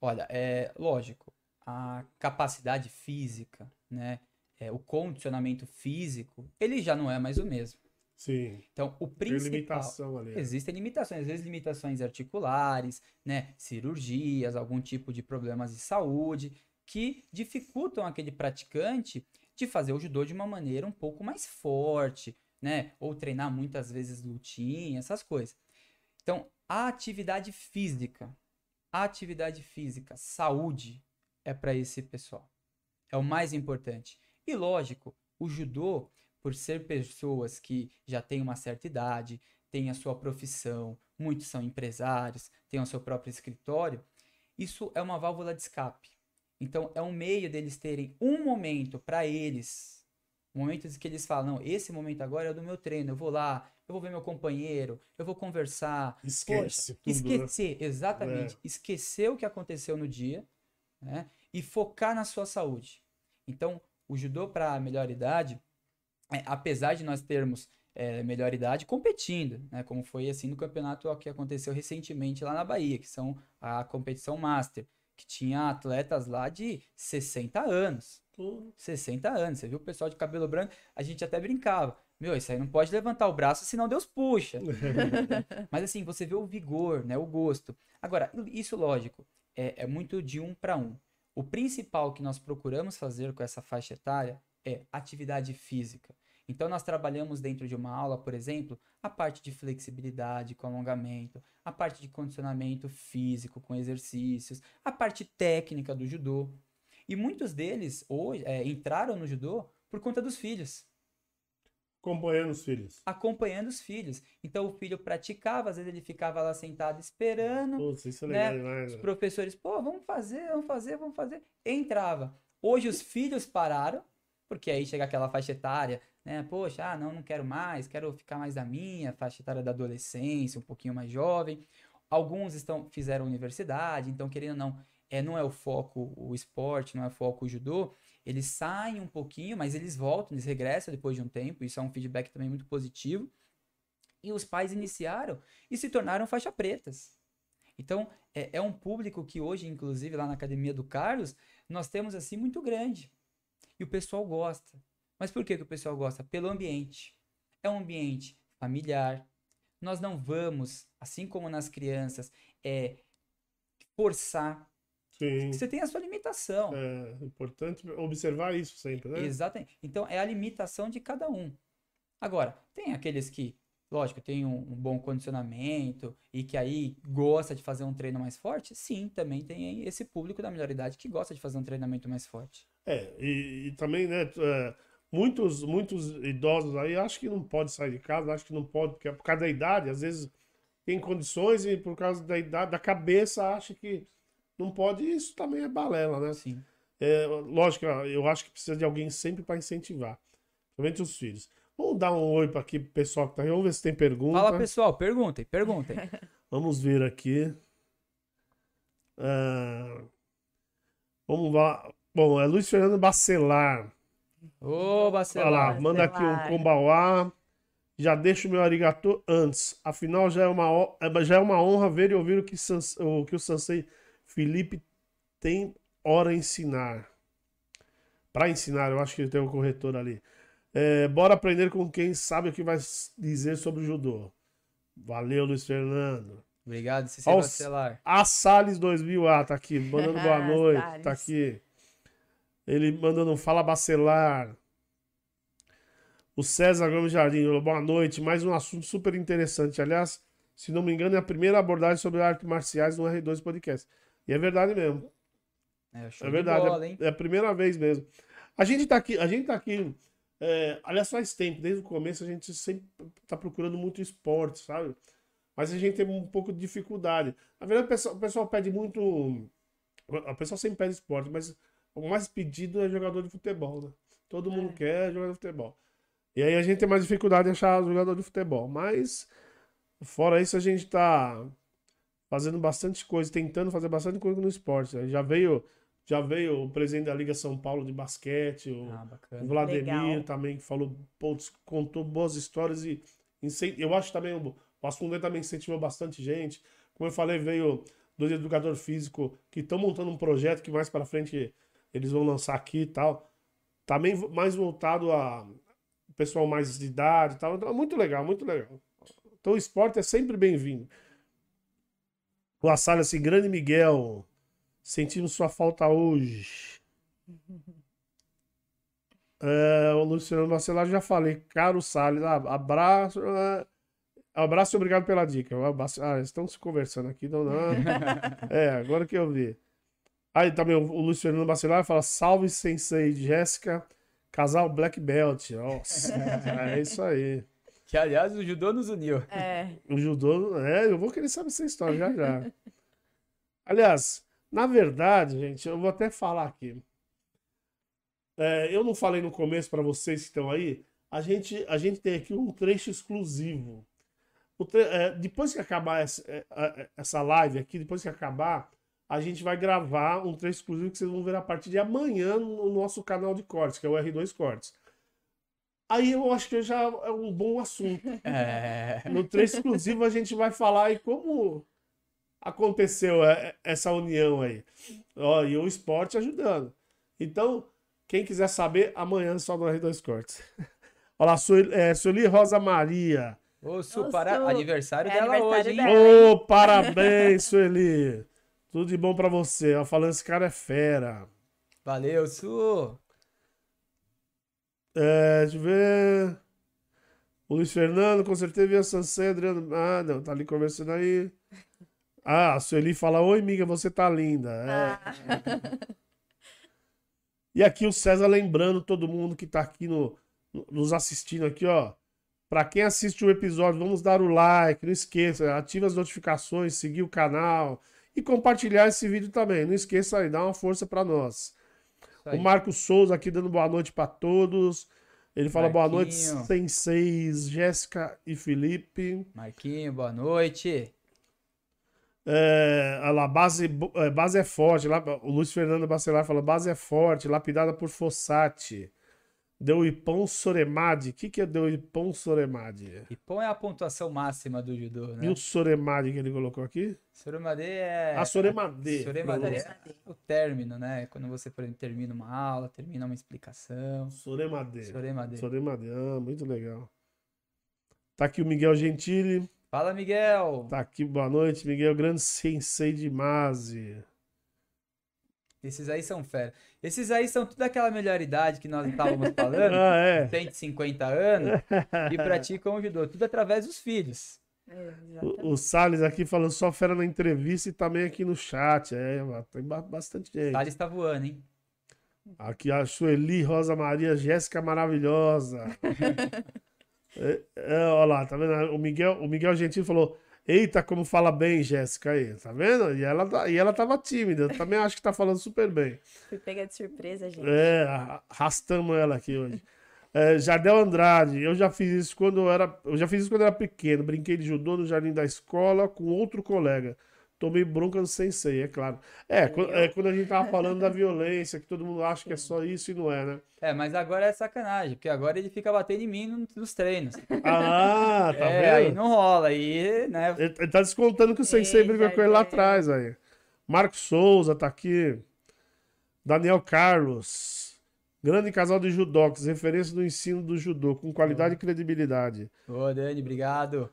Olha, é lógico, a capacidade física, né? é, o condicionamento físico, ele já não é mais o mesmo. Sim, Então, o tem principal. limitação ali. é. Existem limitações, às vezes limitações articulares, né, cirurgias, algum tipo de problemas de saúde, que dificultam aquele praticante de fazer o judô de uma maneira um pouco mais forte, né, ou treinar muitas vezes lutinha, essas coisas. Então, a atividade física, a atividade física, saúde, é para esse pessoal. É o mais importante. E lógico, o judô, por ser pessoas que já têm uma certa idade, têm a sua profissão, muitos são empresários, têm o seu próprio escritório, isso é uma válvula de escape. Então, é um meio deles terem um momento para eles, Momentos que eles falam, não, esse momento agora é do meu treino, eu vou lá, eu vou ver meu companheiro, eu vou conversar. Esquece Poxa, tudo, né? Esquecer, exatamente. Esquecer o que aconteceu no dia, né? E focar na sua saúde. Então, o judô para a melhor idade, é, apesar de nós termos é, melhor idade competindo, né? Como foi assim no campeonato que aconteceu recentemente lá na Bahia, que são a competição Master, que tinha atletas lá de 60 anos. Pô, 60 anos. Você viu o pessoal de cabelo branco? A gente até brincava. Meu, isso aí não pode levantar o braço, senão Deus puxa. Mas assim, você vê o vigor, né? O gosto. Agora, isso, lógico, é, é muito de um para um. O principal que nós procuramos fazer com essa faixa etária é atividade física. Então, nós trabalhamos dentro de uma aula, por exemplo, a parte de flexibilidade com alongamento, a parte de condicionamento físico com exercícios, a parte técnica do judô. E muitos deles hoje é, entraram no judô por conta dos filhos acompanhando os filhos. acompanhando os filhos. Então o filho praticava, às vezes ele ficava lá sentado esperando. Putz, isso é né? legal demais. Os né? professores, pô, vamos fazer, vamos fazer, vamos fazer. Entrava. Hoje os filhos pararam, porque aí chega aquela faixa etária, né? Poxa, ah, não, não quero mais, quero ficar mais da minha, faixa etária da adolescência, um pouquinho mais jovem. Alguns estão fizeram universidade, então querendo ou não, é, não é o foco o esporte, não é o foco o judô. Eles saem um pouquinho, mas eles voltam, eles regressam depois de um tempo. Isso é um feedback também muito positivo. E os pais iniciaram e se tornaram faixa pretas. Então, é, é um público que hoje, inclusive, lá na Academia do Carlos, nós temos assim muito grande. E o pessoal gosta. Mas por que, que o pessoal gosta? Pelo ambiente. É um ambiente familiar. Nós não vamos, assim como nas crianças, é, forçar. Sim. Você tem a sua limitação. É importante observar isso sempre, né? Exatamente. Então, é a limitação de cada um. Agora, tem aqueles que, lógico, tem um, um bom condicionamento e que aí gosta de fazer um treino mais forte. Sim, também tem esse público da melhor idade que gosta de fazer um treinamento mais forte. É, e, e também, né, é, muitos, muitos idosos aí acham que não pode sair de casa, acham que não pode, porque é por causa da idade, às vezes tem condições e por causa da idade, da cabeça, acha que não pode, isso também é balela, né? Sim. É, lógico, eu acho que precisa de alguém sempre para incentivar, principalmente os filhos. Vamos dar um oi para aqui pro pessoal que tá aí, vamos ver se tem pergunta. Fala, pessoal, perguntem, perguntem. Vamos ver aqui. Ah, vamos lá. Bom, é Luiz Fernando Bacelar. Ô, Olha lá, Bacelar. manda aqui um Bacelar. kombawá. Já deixo o meu arigatô antes. Afinal, já é uma, é- já é uma honra ver e ouvir o que, sans- o que o Sansei Felipe tem hora a ensinar. Para ensinar, eu acho que tem um corretor ali. É, bora aprender com quem sabe o que vai dizer sobre o judô. Valeu, Luiz Fernando. Obrigado, Cicero Bacelar. A Salles 2000, ah, tá aqui, mandando boa noite, tá Salles. aqui. Ele mandando um fala bacelar. O César Gomes Jardim, boa noite. Mais um assunto super interessante. Aliás, se não me engano, é a primeira abordagem sobre artes marciais no R2 Podcast. E é verdade mesmo. É, É de verdade. bola, é- é, a primeira vez mesmo. A gente tá aqui, a gente tá aqui. é, aliás, faz tempo, desde o começo a gente sempre tá procurando muito esporte, sabe? Mas a gente tem um pouco de dificuldade. Na verdade, o pessoal, o pessoal pede muito. A pessoa sempre pede esporte, mas o mais pedido é jogador de futebol, né? Todo mundo É. quer jogador de futebol. E aí a gente tem mais dificuldade em achar jogador de futebol. Mas, fora isso, a gente tá fazendo bastante coisa, tentando fazer bastante coisa no esporte. né? Já veio, já veio o presidente da Liga São Paulo de basquete, o, Ah. Vladimir Legal. também, que falou, putz, contou boas histórias e eu acho também o, o também incentivou bastante gente. Como eu falei, veio dois educadores físicos que estão montando um projeto que mais para frente eles vão lançar aqui e tal. Também mais voltado a pessoal mais de idade e tal. Então, muito legal, muito legal. Então o esporte é sempre bem-vindo. O Assala, assim, grande Miguel, sentimos sua falta hoje. É, o Luciano Bacelar já falei. Caro Salles, ah, abraço. é, abraço e obrigado pela dica. Um abraço- Ah, estão se conversando aqui. Não, não. É, agora que eu vi. Aí também o, o Luciano Bacelar fala: Salve Sensei Jéssica, casal Black Belt. Nossa, é isso aí. Que, aliás, o judô nos uniu. É, O judô, é, eu vou querer saber essa história já já. Aliás, na verdade, gente, eu vou até falar aqui. é, eu não falei no começo para vocês que estão aí, a gente, a gente tem aqui um trecho exclusivo. Tre é, depois que acabar essa, é, é, essa live aqui, depois que acabar, a gente vai gravar um trecho exclusivo que vocês vão ver a partir de amanhã no nosso canal de cortes, que é o R2 Cortes. Aí eu acho que já é um bom assunto. É... No trecho exclusivo a gente vai falar aí como aconteceu essa união aí. Ó, e o esporte ajudando. Então, quem quiser saber, amanhã só no R2 Cortes. Olha lá, Sueli, é, Sueli Rosa Maria. Ô, Su, para... aniversário é dela aniversário hoje, hein? Ô, oh, parabéns, Sueli. Tudo de bom pra você. Ó, falando esse cara é fera. Valeu, Su. É, deixa eu ver. O Luiz Fernando, com certeza, viu a Sansei, Adriano. Ah, não, tá ali conversando aí. Ah, a Sueli fala: Oi, amiga, você tá linda. É. Ah. E aqui o César lembrando todo mundo que tá aqui no, nos assistindo aqui, ó. Para quem assiste o episódio, vamos dar o like, não esqueça, ative as notificações, seguir o canal e compartilhar esse vídeo também. Não esqueça aí, dá uma força para nós. O Marcos Souza aqui dando boa noite para todos. Ele fala Marquinho. boa noite, Senseis, Jéssica e Felipe. Marquinho, boa noite. É, lá, base, é, base é forte. Lá, o Luiz Fernando Bacelar fala: base é forte, lapidada por Fossati. Deu Ipon Soremade. O que, que é Deu Ipon Soremade? Ipon é a pontuação máxima do judô, né? E o Soremade que ele colocou aqui? Soremade é. A Soremade. Soremade é o término, né? Quando você, por exemplo, termina uma aula, termina uma explicação. Soremade. Soremade. Soremade. Ah, muito legal. Tá aqui o Miguel Gentili. Fala, Miguel! Tá aqui, boa noite, Miguel, grande sensei de Mazi. Esses aí são fera. Esses aí são tudo aquela melhor idade que nós estávamos falando, ah, é. 150 anos, e praticam o judô, tudo através dos filhos. É, o, o Salles aqui falando só fera na entrevista e também aqui no chat. É, tem bastante gente. Salles tá voando, hein? Aqui a Sueli, Rosa Maria, Jéssica maravilhosa. É, é, olha lá, tá vendo? O Miguel, o Miguel Gentil falou: Eita, como fala bem, Jéssica aí, tá vendo? E ela, tá, e ela tava tímida, eu também acho que tá falando super bem. Fui pega de surpresa, gente. É, arrastamos ela aqui hoje. É, Jardel Andrade, eu já fiz isso quando eu era. Eu já fiz isso quando eu era pequeno. Brinquei de judô no jardim da escola com outro colega tomei bronca do sensei, é claro. É, quando, é, quando a gente tava falando da violência, que todo mundo acha que é só isso e não é, né? É, mas agora é sacanagem, porque agora ele fica batendo em mim nos treinos. Ah, tá é, vendo? Aí não rola, aí, né? Ele, ele tá descontando que o sensei Eita, brigou com ele lá atrás, aí. Marcos Souza tá aqui. Daniel Carlos. Grande casal de judocas, referência no ensino do judô, com qualidade oh. e credibilidade. Ô, Dani, obrigado.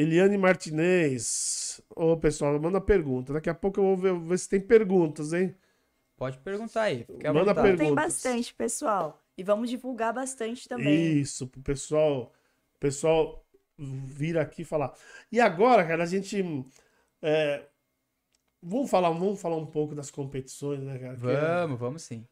Eliane Martinez. Ô, pessoal, manda pergunta. Daqui a pouco eu vou ver, ver se tem perguntas, hein? Pode perguntar aí. Manda perguntas. Tem bastante, pessoal. E vamos divulgar bastante também. Isso, pro pessoal, pessoal vir aqui falar. E agora, cara, a gente. É, vamos, falar, vamos falar um pouco das competições, né, cara? Vamos, que, vamos sim.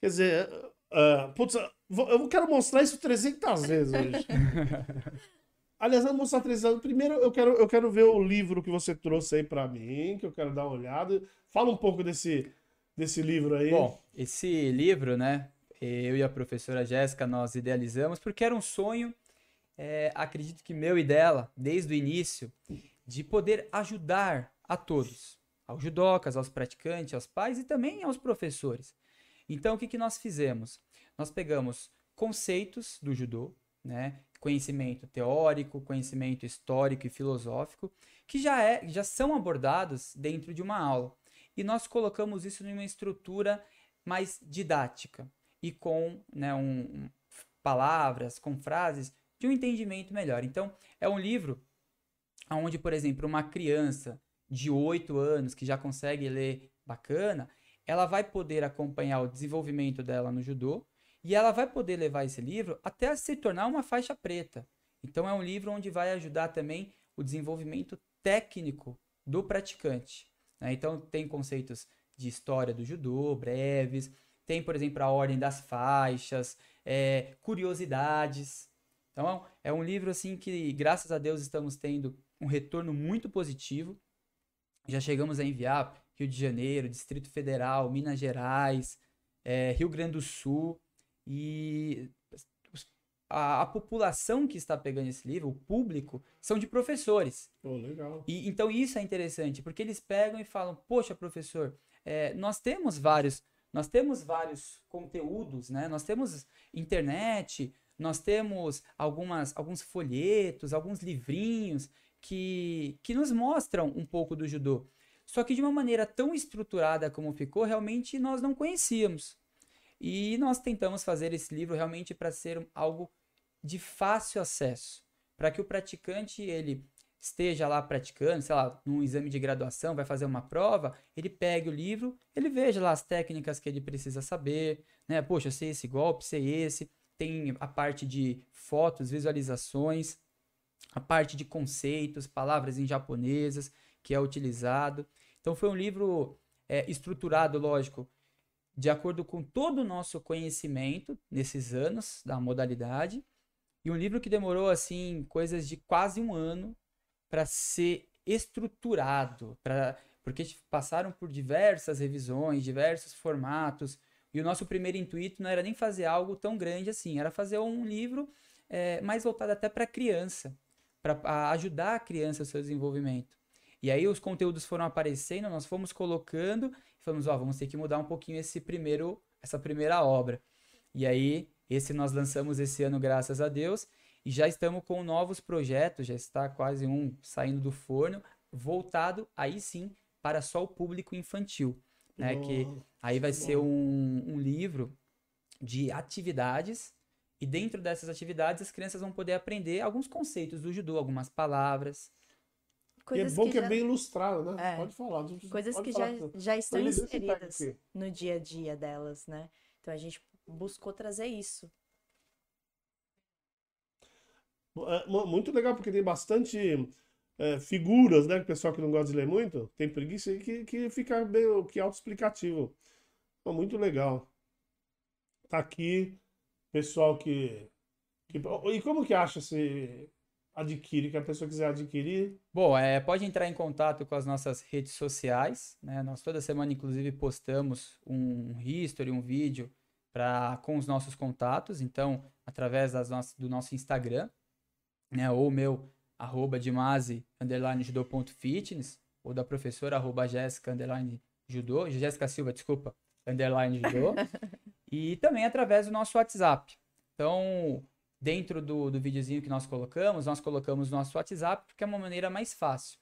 Quer dizer, uh, putz, eu quero mostrar isso 300 vezes hoje. Aliás, vamos mostrar três anos. Primeiro, eu quero, eu quero ver o livro que você trouxe aí para mim, que eu quero dar uma olhada. Fala um pouco desse, desse livro aí. Bom, esse livro, né? Eu e a professora Jéssica, nós idealizamos, porque era um sonho, é, acredito que meu e dela, desde o início, de poder ajudar a todos, aos judocas, aos praticantes, aos pais e também aos professores. Então, o que, que nós fizemos? Nós pegamos conceitos do judô, né? Conhecimento teórico, conhecimento histórico e filosófico, que já, é, já são abordados dentro de uma aula. E nós colocamos isso numa estrutura mais didática e com né, um, palavras, com frases de um entendimento melhor. Então, é um livro onde, por exemplo, uma criança de 8 anos que já consegue ler bacana, ela vai poder acompanhar o desenvolvimento dela no judô e ela vai poder levar esse livro até se tornar uma faixa preta. Então é um livro onde vai ajudar também o desenvolvimento técnico do praticante. Né? Então tem conceitos de história do judô, breves, tem, por exemplo, a ordem das faixas, é, curiosidades. Então é um livro assim que, graças a Deus, estamos tendo um retorno muito positivo. Já chegamos a enviar Rio de Janeiro, Distrito Federal, Minas Gerais, é, Rio Grande do Sul. E a, a população que está pegando esse livro, o público, são de professores. Pô, legal. E, então isso é interessante, porque eles pegam e falam, poxa, professor, é, nós temos vários, nós temos vários conteúdos, né? Nós temos internet, nós temos algumas, alguns folhetos, alguns livrinhos que, que nos mostram um pouco do judô. Só que de uma maneira tão estruturada como ficou, realmente nós não conhecíamos. E nós tentamos fazer esse livro realmente para ser algo de fácil acesso, para que o praticante ele esteja lá praticando, sei lá, num exame de graduação, vai fazer uma prova, ele pegue o livro, ele veja lá as técnicas que ele precisa saber, né? Poxa, eu sei esse golpe, sei esse. Tem a parte de fotos, visualizações, a parte de conceitos, palavras em japonesas que é utilizado. Então foi um livro é, estruturado, lógico, de acordo com todo o nosso conhecimento nesses anos da modalidade. E um livro que demorou, assim, coisas de quase um ano para ser estruturado, pra, porque passaram por diversas revisões, diversos formatos. E o nosso primeiro intuito não era nem fazer algo tão grande assim, era fazer um livro é, mais voltado até para a criança, para ajudar a criança no seu desenvolvimento. E aí os conteúdos foram aparecendo, nós fomos colocando e falamos, ó, vamos ter que mudar um pouquinho esse primeiro, essa primeira obra. E aí esse nós lançamos esse ano, graças a Deus, e já estamos com novos projetos, já está quase um saindo do forno, voltado aí sim para só o público infantil, né? Que aí vai ser um, um livro de atividades e dentro dessas atividades as crianças vão poder aprender alguns conceitos do judô, algumas palavras. E é Coisas bom que, é já- bem ilustrado, né? É. Pode falar. Coisas pode que falar já, já estão inseridas no dia a dia delas, né? Então a gente buscou trazer isso. É, mu- muito legal, porque tem bastante é, figuras, né? Que o pessoal que não gosta de ler muito, tem preguiça, que, que fica meio que autoexplicativo. Muito legal. Tá aqui, pessoal que, que. E como que acha se adquire? Que a pessoa quiser adquirir. Bom, é, pode entrar em contato com as nossas redes sociais, né? Nós toda semana, inclusive, postamos um history, um vídeo pra, com os nossos contatos. Então, através das nossas, do nosso Instagram, né? Ou o meu, arroba dimase, underline judô.fitness, ou da professora, arroba jéssica, underline judô, Jéssica Silva, desculpa, underline judô. e também através do nosso WhatsApp. Então, dentro do, do videozinho que nós colocamos, nós colocamos nosso WhatsApp porque é uma maneira mais fácil.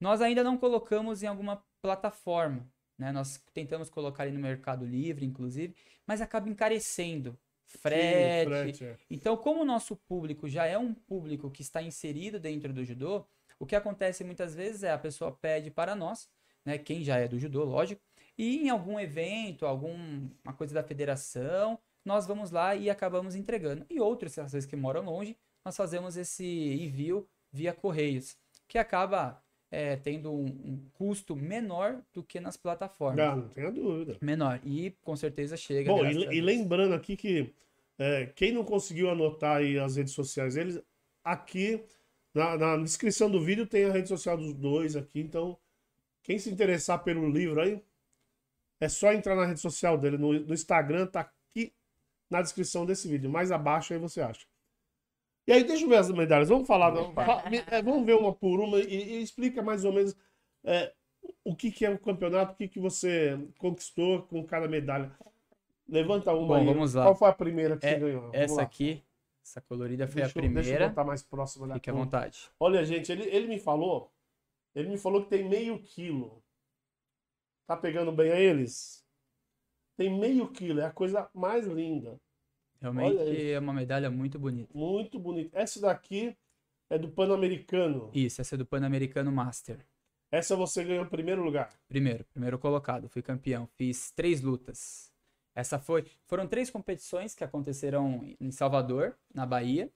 Nós ainda não colocamos em alguma plataforma, né? Nós tentamos colocar ali no Mercado Livre, inclusive, mas acaba encarecendo. Frete. frete, é. Então, como o nosso público já é um público que está inserido dentro do judô, o que acontece muitas vezes é a pessoa pede para nós, né, quem já é do judô, lógico, e em algum evento, alguma coisa da federação, nós vamos lá e acabamos entregando. E outros, às vezes que moram longe, nós fazemos esse envio via correios, que acaba é, tendo um, um custo menor do que nas plataformas. Ah, não tenha dúvida. Menor. E com certeza chega. Bom, e, e lembrando aqui que é, quem não conseguiu anotar aí as redes sociais deles, aqui na, na descrição do vídeo tem a rede social dos dois aqui, então quem se interessar pelo livro aí, é só entrar na rede social dele, no, no Instagram, tá na descrição desse vídeo, mais abaixo aí você acha. E aí, deixa eu ver as medalhas, vamos falar, é, vamos ver uma por uma e, e explica mais ou menos é, o que, que é o campeonato, o que, que você conquistou com cada medalha. Levanta uma Bom, aí. vamos lá. Qual foi a primeira que É, você ganhou? Vamos Essa lá. aqui, essa colorida foi Deixa a eu- Deixa eu primeira. botar mais próxima da Fique à vontade. Olha, gente, ele, ele me falou. Ele me falou que tem meio quilo. Tá pegando bem a eles? Tem meio quilo, é a coisa mais linda. Realmente é uma medalha muito bonita. Muito bonita. Essa daqui é do Pan-Americano. Isso, essa é do Pan-Americano Master. Essa você ganhou em primeiro lugar. Primeiro, primeiro colocado, fui campeão. Fiz três lutas. Essa foi, foram três competições que aconteceram em Salvador, na Bahia,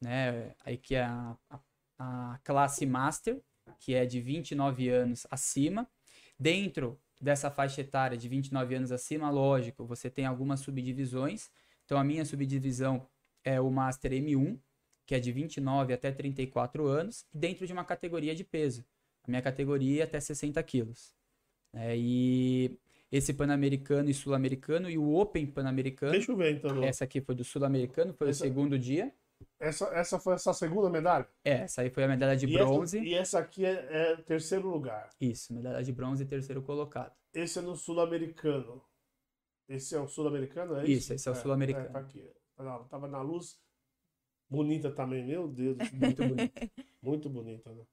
né? Aí que é a, a, a classe Master, que é de 29 anos acima. Dentro dessa faixa etária de 29 anos acima, lógico, você tem algumas subdivisões. Então a minha subdivisão é o Master M1, que é de 29 até 34 anos, dentro de uma categoria de peso. A minha categoria é até 60 quilos. É, e esse Pan-Americano e Sul-Americano e o Open Pan-Americano. Deixa eu ver então. Essa aqui foi do Sul-Americano, foi Essa- o segundo dia. Essa, essa foi essa segunda medalha? É, essa aí foi a medalha de e bronze. Essa, e essa aqui é, é terceiro lugar. Isso, medalha de bronze e terceiro colocado. Esse é no sul-americano. Esse é o sul-americano, é isso? Isso, esse é o sul-americano. É, tá aqui. Tava tava na luz. Bonita também, meu Deus. Muito bonito. Muito bonita, né?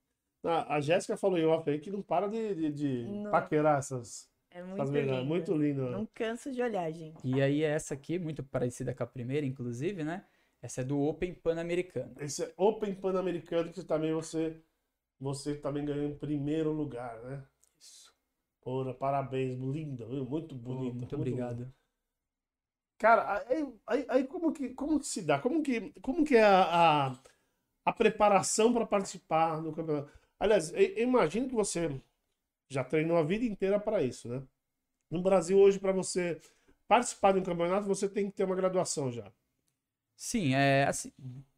Ah, a Jéssica falou em off aí que não para de, de, de paquerar essas, É essas muito medalhas. lindo. Muito lindo. né? Não canso de olhar, gente. E aí essa aqui, muito parecida com a primeira, inclusive, né? Essa é do Open Pan-Americano. Esse é Open Pan-Americano que também você, você também ganhou em primeiro lugar, né? Isso. Porra, parabéns, linda, viu? muito bonita. muito obrigado. Cara, aí, aí, aí como, que, como que se dá? Como que, como que é a, a, a preparação para participar do campeonato? Aliás, eu, eu imagino que você já treinou a vida inteira para isso, né? No Brasil, hoje, para você participar de um campeonato, você tem que ter uma graduação já. Sim, é assim,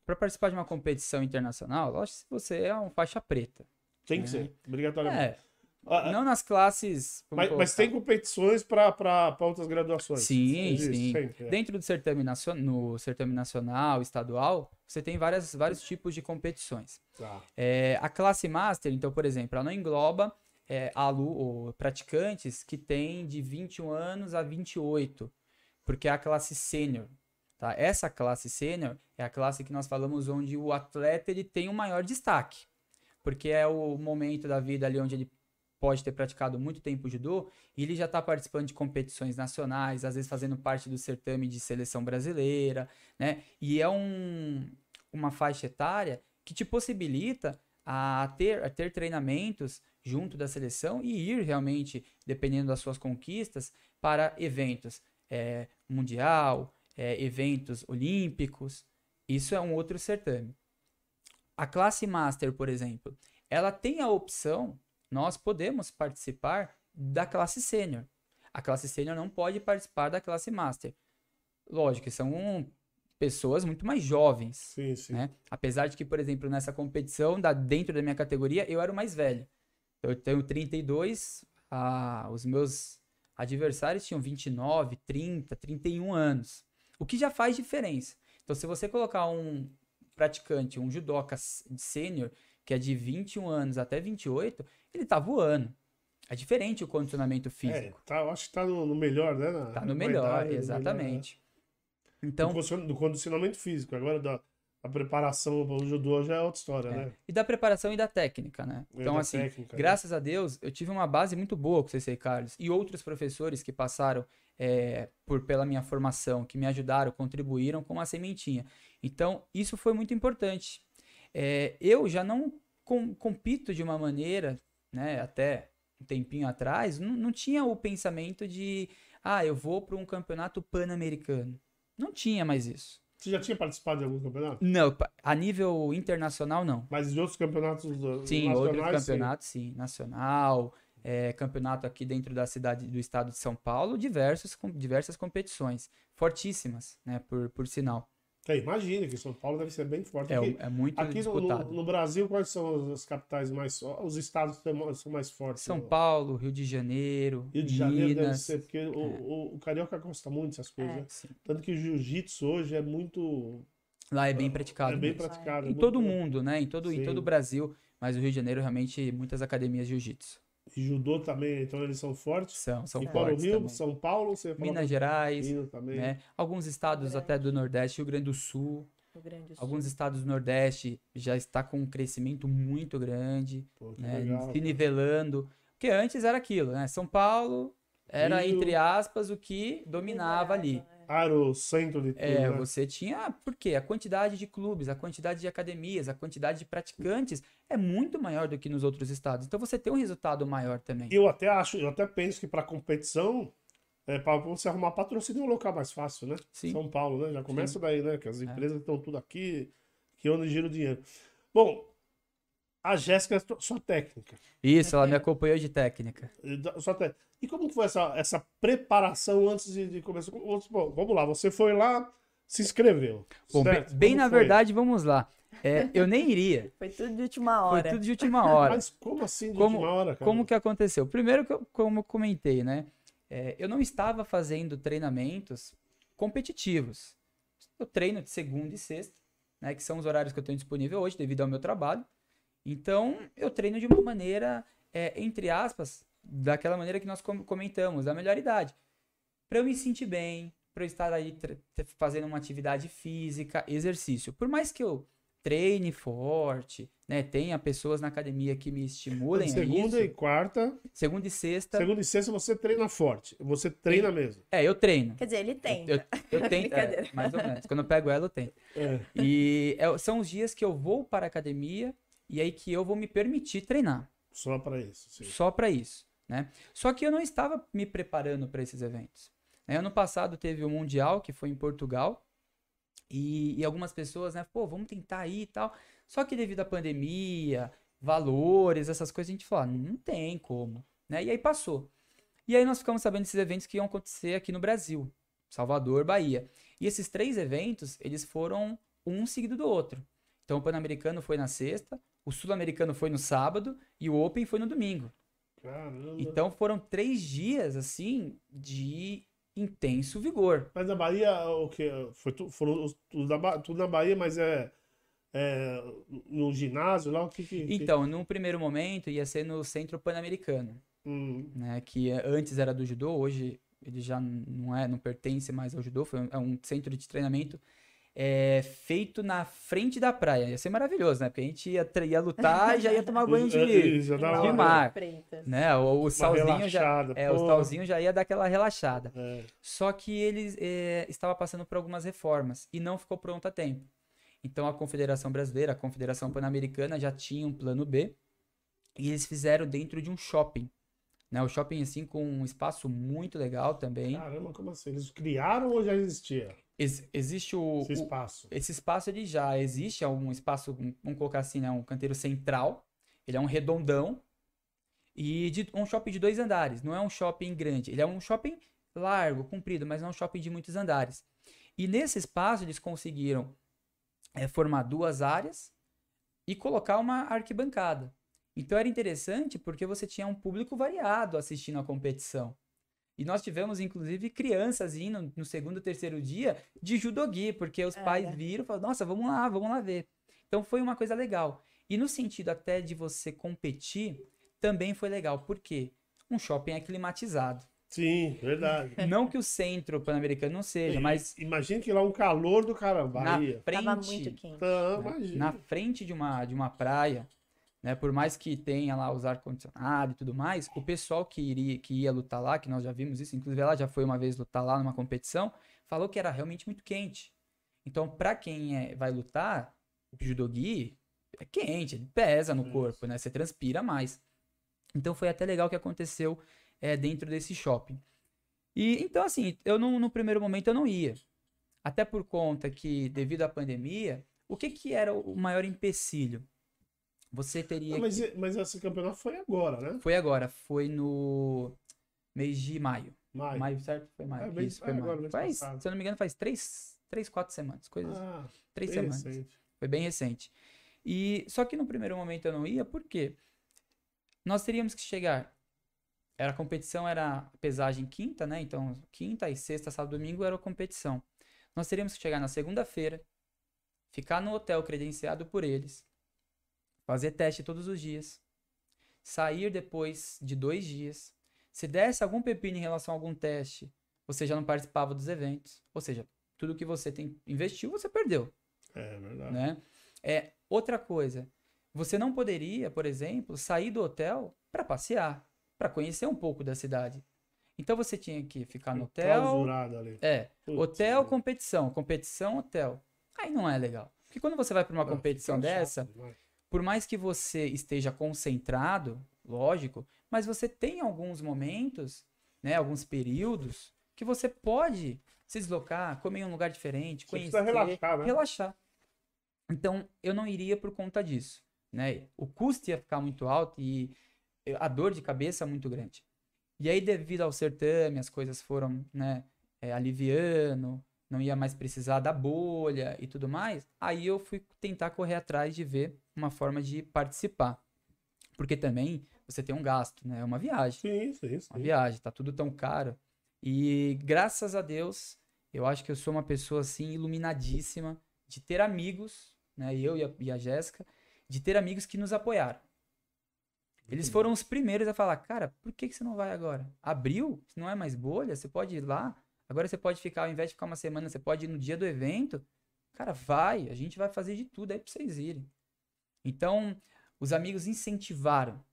para participar de uma competição internacional, lógico que você é um faixa preta. Tem que É. ser, obrigatoriamente. É, Ah, não nas classes. mas, mas tem competições para outras graduações. Sim, Existe, sim. sempre, é. Dentro do certame nacio- no certame nacional, estadual, você tem várias, vários tipos de competições. Tá. É, a classe master, então, por exemplo, ela não engloba é, alu ou praticantes que têm de 21 anos a 28, porque é a classe sênior. Tá? Essa classe sênior é a classe que nós falamos onde o atleta ele tem um maior destaque, porque é o momento da vida ali onde ele pode ter praticado muito tempo judô e ele já está participando de competições nacionais, às vezes fazendo parte do certame de seleção brasileira, né? E é um, uma faixa etária que te possibilita a ter, a ter treinamentos junto da seleção e ir realmente, dependendo das suas conquistas, para eventos é, mundial, é, eventos olímpicos. Isso é um outro certame. A classe master, por exemplo, ela tem a opção, nós podemos participar da classe sênior. A classe sênior não pode participar da classe master. Lógico, são pessoas muito mais jovens. Sim, sim. né? Apesar de que, por exemplo, nessa competição, da, dentro da minha categoria, eu era o mais velho. Eu tenho 32, ah, os meus adversários tinham 29, 30, 31 anos. O que já faz diferença. Então, se você colocar um praticante, um judoca sênior, que é de 21 anos até 28, ele tá voando. É diferente o condicionamento É, físico. tá, eu acho que tá no, no melhor, né? Na, tá no melhor, idade, no melhor, né? exatamente. Do, Então, do condicionamento físico. Agora, da, a preparação para o judô já é outra história, É. né? e da preparação e da técnica, né? É Então, assim, técnica, né? graças a Deus, eu tive uma base muito boa com o CC Carlos e outros professores que passaram é, por pela minha formação, que me ajudaram, contribuíram com uma sementinha. Então, isso foi muito importante. É, eu já não com- compito de uma maneira, né, até um tempinho atrás, não, não tinha o pensamento de, ah, eu vou para um campeonato pan-americano. Não tinha mais isso. Você já tinha participado de algum campeonato? Não, a nível internacional, não. Mas de outros campeonatos Sim, outros sim. campeonatos, sim. Nacional, é, campeonato aqui dentro da cidade do estado de São Paulo, diversos, com, diversas competições. Fortíssimas, né? Por, por sinal. É, imagina que São Paulo deve ser bem forte. É, Aqui, é muito aqui no, disputado. no- no Brasil, quais são as capitais mais... Os estados que são mais fortes? São Paulo, Rio de Janeiro, Rio de Janeiro deve ser, porque o, o, o carioca gosta muito dessas coisas. É. né? Tanto que o jiu-jitsu hoje é muito... Lá é bem praticado. é bem mesmo. praticado. é Em todo mundo, né? Em todo, em todo o Brasil. Mas o Rio de Janeiro, realmente, muitas academias de jiu-jitsu. E judô também, então eles são fortes. São, são e fora o fortes Rio, também. São Paulo, você falou Minas Gerais, Minas também. né? Alguns estados até do Nordeste, Rio Grande do Sul. Grande Sul. Alguns estados do Nordeste já está com um crescimento muito grande, Pô, né? legal. Se nivelando. Porque antes era aquilo, né? São Paulo era, Rio. entre aspas, o que dominava ali. né? Era o centro de tudo, É, né? você tinha. Por quê? A quantidade de clubes, a quantidade de academias, a quantidade de praticantes é muito maior do que nos outros estados. Então você tem um resultado maior também. Eu até acho, eu até penso que para competição, é, para você arrumar patrocínio é um local mais fácil, né? Sim. São Paulo, né? Já começa daí, né? Que as É. empresas estão tudo aqui, que onde gira o dinheiro. Bom, a Jéssica é sua técnica. Isso, ela me acompanhou de técnica. E Sua E como que foi essa, essa preparação antes de, de começar? Vamos bom, vamos lá, você foi lá, se inscreveu. Bom, bem, certo? bem na foi? verdade, vamos lá. É, eu nem iria. Foi tudo de última Foi hora. tudo de última hora. Mas como assim de Como- última hora, cara? Como que aconteceu? Primeiro, que eu- como eu comentei, né? é, eu não estava fazendo treinamentos competitivos. Eu treino de segunda e sexta, né, que são os horários que eu tenho disponível hoje devido ao meu trabalho. Então, eu treino de uma maneira, é, entre aspas, daquela maneira que nós comentamos, da melhor idade. Para eu me sentir bem, para eu estar aí fazendo uma atividade física, exercício. Por mais que eu treine forte, né? Tenha pessoas na academia que me estimulem Segunda e quarta. Segunda e sexta. Segunda e sexta você treina forte. Você treina mesmo. É, eu treino. Quer dizer, ele tem. Eu, eu, eu tento, é, mais ou menos. Quando eu pego ela, eu tenho. É. E é, são os dias que eu vou para a academia e aí que eu vou me permitir treinar. Só para isso. Sim. Só para isso, né? Só que eu não estava me preparando para esses eventos. Ano passado teve o Mundial, que foi em Portugal, e, e, algumas pessoas, né, pô, vamos tentar aí e tal. Só que devido à pandemia, valores, essas coisas, a gente falou, ah, não tem como, né? E aí passou. E aí nós ficamos sabendo desses eventos que iam acontecer aqui no Brasil, Salvador, Bahia. E esses três eventos, eles foram um seguido do outro. Então o Pan-Americano foi na sexta, o Sul-Americano foi no sábado e o Open foi no domingo. Caramba. Então foram três dias, assim, de intenso vigor. Mas na Bahia, o que? Foi tu, foram tudo, na, tudo na Bahia, mas é, é no ginásio lá? O que, que Então, num primeiro momento ia ser no Centro Pan-Americano. Hum. Né, que é, antes era do judô, hoje ele já não é, não pertence mais ao judô, foi um, é um centro de treinamento é, feito na frente da praia. Ia ser maravilhoso, né? Porque a gente ia, ia lutar e já ia tomar banho de, de mar. Né? O, o salzinho já, é, o salzinho já ia dar aquela relaxada. É. Só que ele é, estava passando por algumas reformas e não ficou pronto a tempo. Então a Confederação Brasileira, a Confederação Pan-Americana já tinha um plano B e eles fizeram dentro de um shopping. Né, o shopping, assim, com um espaço muito legal também. Caramba, como assim? Eles criaram ou já existia? Ex existe o esse espaço. O, esse espaço ele já existe, é um espaço, vamos colocar assim, né, um canteiro central. Ele é um redondão e de, um shopping de dois andares. Não é um shopping grande, ele é um shopping largo, comprido, mas não é um shopping de muitos andares. E nesse espaço eles conseguiram é, formar duas áreas e colocar uma arquibancada. Então era interessante porque você tinha um público variado assistindo a competição. E nós tivemos, inclusive, crianças indo no segundo, terceiro dia de judogi, porque os é. pais viram e falaram, nossa, vamos lá, vamos lá ver. Então foi uma coisa legal. E no sentido até de você competir, também foi legal. Por quê? Um shopping é climatizado. Sim, verdade. Não que o centro pan-americano não seja, mas. Imagina que lá um calor do caramba. Na frente, Tava muito quente. Tá, na, na frente de uma, de uma praia, né? Por mais que tenha lá os ar-condicionado e tudo mais, o pessoal que, iria, que ia lutar lá, que nós já vimos isso, inclusive ela já foi uma vez lutar lá numa competição, falou que era realmente muito quente. Então, para quem é, vai lutar, o judogi é quente, ele pesa no corpo, né? Você transpira mais. Então foi até legal o que aconteceu é, dentro desse shopping. E então, assim, eu não, no primeiro momento eu não ia. Até por conta que, devido à pandemia, o que, que era o maior empecilho? Você teria. Não, mas, que... mas esse campeonato foi agora, né? Foi agora, foi no mês de maio. Maio. Maio, certo? Foi maio. É, bem, Isso, foi é maio. Agora, faz, se eu não me engano, faz três, três quatro semanas. Coisas. Ah, três semanas. Recente. Foi bem recente. E só que no primeiro momento eu não ia, por quê? Nós teríamos que chegar. Era a competição, era pesagem quinta, né? Então, quinta e sexta, sábado, domingo era a competição. Nós teríamos que chegar na segunda-feira, ficar no hotel credenciado por eles, fazer teste todos os dias, sair depois de dois dias. Se desse algum pepino em relação a algum teste, você já não participava dos eventos. Ou seja, tudo que você tem investiu, você perdeu. É verdade. Né? É, outra coisa, você não poderia, por exemplo, sair do hotel para passear, para conhecer um pouco da cidade. Então você tinha que ficar no hotel. Ali. É, Putz, hotel, competição, competição, hotel. Aí não é legal. Porque quando você vai para uma não, competição dessa, chato, por mais que você esteja concentrado, lógico, mas você tem alguns momentos, né, alguns períodos que você pode se deslocar, comer em um lugar diferente, você conhecer, relaxar, né? relaxar. Então, eu não iria por conta disso, né? O custo ia ficar muito alto e a dor de cabeça muito grande. E aí, devido ao certame, as coisas foram, né, é, aliviando, não ia mais precisar da bolha e tudo mais. Aí eu fui tentar correr atrás de ver uma forma de participar. Porque também você tem um gasto, né? É uma viagem. Sim, sim, sim. Uma viagem, tá tudo tão caro. E graças a Deus, eu acho que eu sou uma pessoa assim iluminadíssima de ter amigos, né? Eu e a, e a Jéssica, de ter amigos que nos apoiaram. Eles foram os primeiros a falar, cara, por que, que você não vai agora? Abril, não é mais bolha, você pode ir lá. Agora você pode ficar, ao invés de ficar uma semana, você pode ir no dia do evento. Cara, vai, a gente vai fazer de tudo aí pra vocês irem. Então, os amigos incentivaram,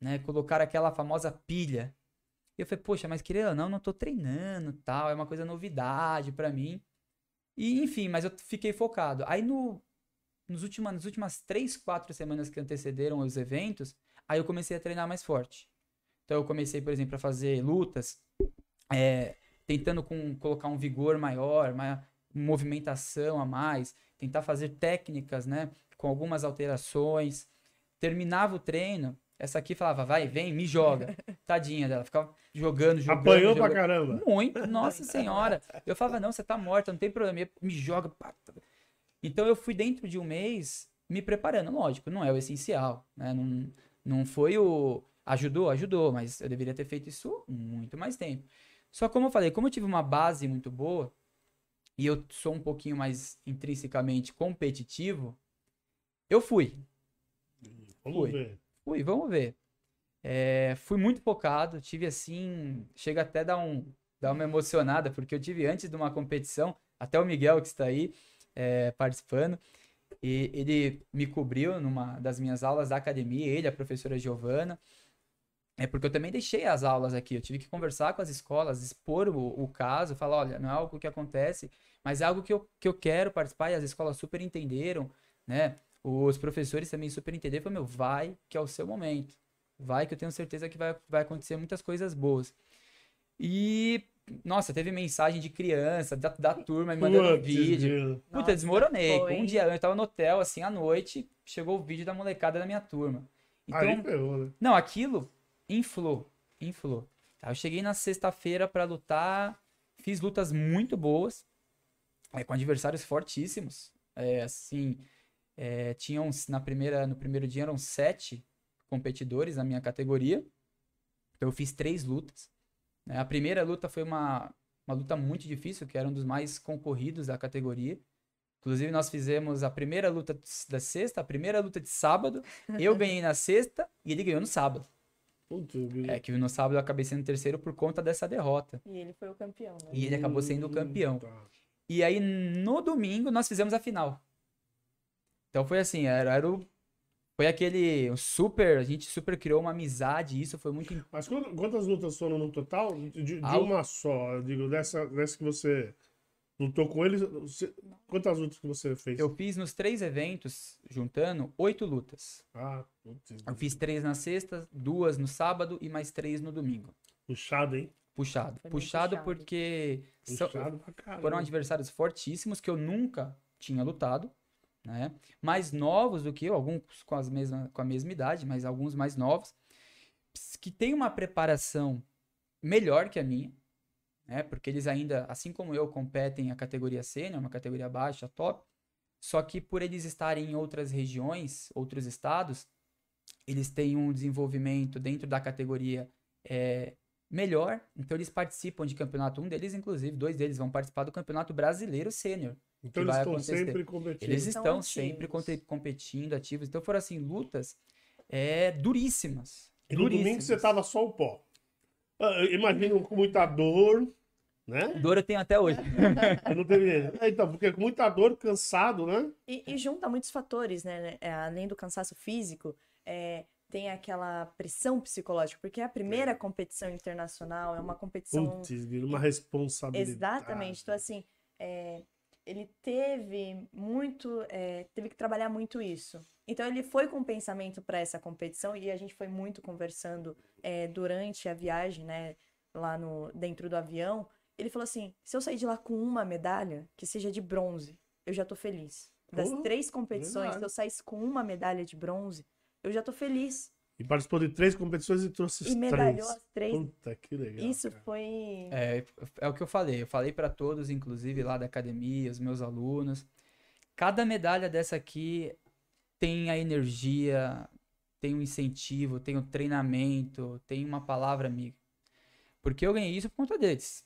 né? Colocaram aquela famosa pilha. E eu falei, poxa, mas querendo ou não, não tô treinando tal, é uma coisa novidade pra mim. E enfim, mas eu fiquei focado. Aí no, nos últimas, nas últimas três, quatro semanas que antecederam os eventos, aí eu comecei a treinar mais forte. Então eu comecei, por exemplo, a fazer lutas, é, tentando com, colocar um vigor maior, uma movimentação a mais, tentar fazer técnicas, né, com algumas alterações. Terminava o treino, essa aqui falava, vai, vem, me joga. Tadinha dela, ficava jogando, jogando. Apanhou pra jogando. caramba. Muito, nossa senhora. Eu falava, não, você tá morta, não tem problema, me joga. pá. Então eu fui dentro de um mês me preparando, lógico, não é o essencial, né? Não, não foi o. Ajudou, ajudou, mas eu deveria ter feito isso muito mais tempo. Só como eu falei, como eu tive uma base muito boa, e eu sou um pouquinho mais intrinsecamente competitivo, eu fui. Vamos Fui. ver. Fui, vamos ver. É, fui muito focado, tive assim. Chega até a dar, um, dar uma emocionada, porque eu tive antes de uma competição, até o Miguel que está aí é, participando, e ele me cobriu numa das minhas aulas da academia, ele, a professora Giovana. É porque eu também deixei as aulas aqui, eu tive que conversar com as escolas, expor o, o caso, falar, olha, não é algo que acontece, mas é algo que eu, que eu quero participar, e as escolas super entenderam, né? Os professores também super entenderam, falaram, meu, vai que é o seu momento. Vai que eu tenho certeza que vai, vai acontecer muitas coisas boas. E, nossa, teve mensagem de criança, da, da turma me mandando Putz, vídeo. grilo. Puta, Nossa, desmoronei. foi. Um dia eu tava no hotel, assim, à noite, chegou o vídeo da molecada da minha turma. Então, Aí ferrou, né? não, aquilo inflou, inflou. Tá, Eu cheguei na sexta-feira pra lutar, fiz lutas muito boas, é, com adversários fortíssimos. É, assim, é, tinham na primeira, no primeiro dia eram sete competidores na minha categoria. Então eu fiz três lutas. né? A primeira luta foi uma, uma luta muito difícil, que era um dos mais concorridos da categoria. Inclusive, nós fizemos a primeira luta da sexta, a primeira luta de sábado. Eu ganhei na sexta e ele ganhou no sábado. É que no sábado eu acabei sendo terceiro por conta dessa derrota. E ele foi o campeão, né? E ele acabou sendo o campeão. E aí, no domingo, nós fizemos a final. Então foi assim, era, era o. Foi aquele super. A gente super criou uma amizade, e isso foi muito. Mas quant- quantas lutas foram no total? De, de Ah, uma só, eu digo, dessa, dessa que você lutou com eles, você- quantas lutas que você fez? Eu fiz nos três eventos, juntando, oito lutas. Ah, putz, Eu fiz três na sexta, duas no sábado e mais três no domingo. puxado, hein? Puxado. Puxado puxado. porque são- foram adversários fortíssimos que eu nunca tinha lutado, né? Mais novos do que eu, alguns com, as mesma, com a mesma idade, mas alguns mais novos, que têm uma preparação melhor que a minha, né? Porque eles ainda, assim como eu, competem a categoria sênior, uma categoria baixa, top. Só que por eles estarem em outras regiões, outros estados, eles têm um desenvolvimento dentro da categoria é, melhor. Então eles participam de campeonato. Um deles, inclusive, dois deles vão participar do campeonato brasileiro sênior. Então eles vai estão acontecer. sempre competindo. Eles Estão sempre competindo, ativos. Então foram assim, lutas é, duríssimas. E no domingo duríssimas. você tava só o pó. Ah, eu Imagino com muita dor, né? Dor eu tenho até hoje. Eu não teve... É, Então, porque com muita dor, cansado, né? E, e junta muitos fatores, né? É, além do cansaço físico, é, tem aquela pressão psicológica, porque a primeira competição internacional é uma competição. Putz, vira uma responsabilidade. Exatamente. Então, assim, é, ele teve muito. é, teve que trabalhar muito isso. Então, ele foi com pensamento para essa competição e a gente foi muito conversando é, durante a viagem, né? Lá no, dentro do avião. Ele falou assim: se eu sair de lá com uma medalha, que seja de bronze, eu já tô feliz. Das três competições, verdade. se eu saísse com uma medalha de bronze, eu já tô feliz. E participou de três competições e trouxe E medalhou três. as três. Puta, que legal. Isso cara. foi. É, é o que eu falei. Eu falei para todos, inclusive lá da academia, os meus alunos. Cada medalha dessa aqui tem a energia tem um incentivo, tem um treinamento, tem uma palavra amiga. Porque eu ganhei isso por conta deles.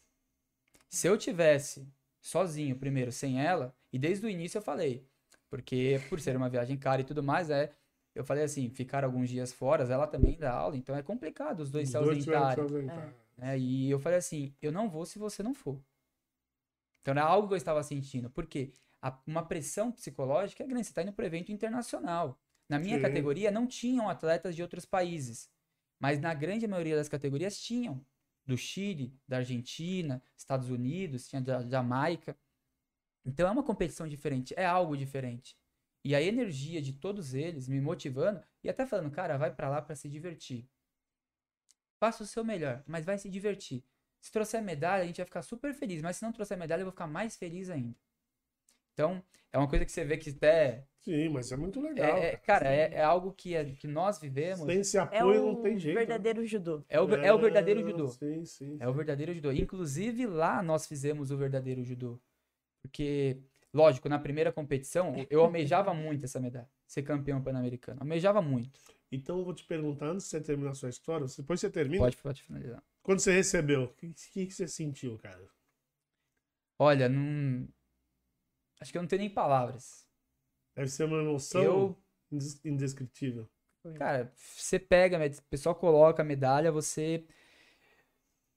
Se eu tivesse sozinho primeiro, sem ela, e desde o início eu falei, porque por ser uma viagem cara e tudo mais, é, eu falei assim, ficar alguns dias fora, ela também dá aula, então é complicado os dois Os se ausentarem. se ausentar. né? E eu falei assim, eu não vou se você não for. Então era algo que eu estava sentindo. Por quê? A- uma pressão psicológica é grande. Você está indo para evento internacional. Na minha Sim. categoria não tinham atletas de outros países. Mas na grande maioria das categorias tinham. Do Chile, da Argentina, Estados Unidos, tinha da Jamaica. Então é uma competição diferente, é algo diferente. E a energia de todos eles me motivando e até falando, cara, vai pra lá pra se divertir. Faça o seu melhor, mas vai se divertir. Se trouxer medalha, a gente vai ficar super feliz, mas se não trouxer medalha, eu vou ficar mais feliz ainda. Então, é uma coisa que você vê que até. Sim, mas é muito legal. É, é- cara, é, é algo que, é- que nós vivemos. Sem esse É apoio o não tem jeito. né? verdadeiro judô. É o, é o verdadeiro judô. Sim, sim. É o verdadeiro judô. Inclusive, lá nós fizemos o verdadeiro judô. Porque, lógico, na primeira competição, eu almejava muito essa medalha. Ser campeão pan-americano. Almejava muito. Então eu vou te perguntar, antes de você terminar a sua história, depois você termina, Pode, pode finalizar. quando você recebeu, o que, que, você sentiu, cara? Olha, não. Acho que eu não tenho nem palavras. Deve ser uma emoção Eu, indes- indescritível. cara, você pega, o pessoal coloca a medalha, você.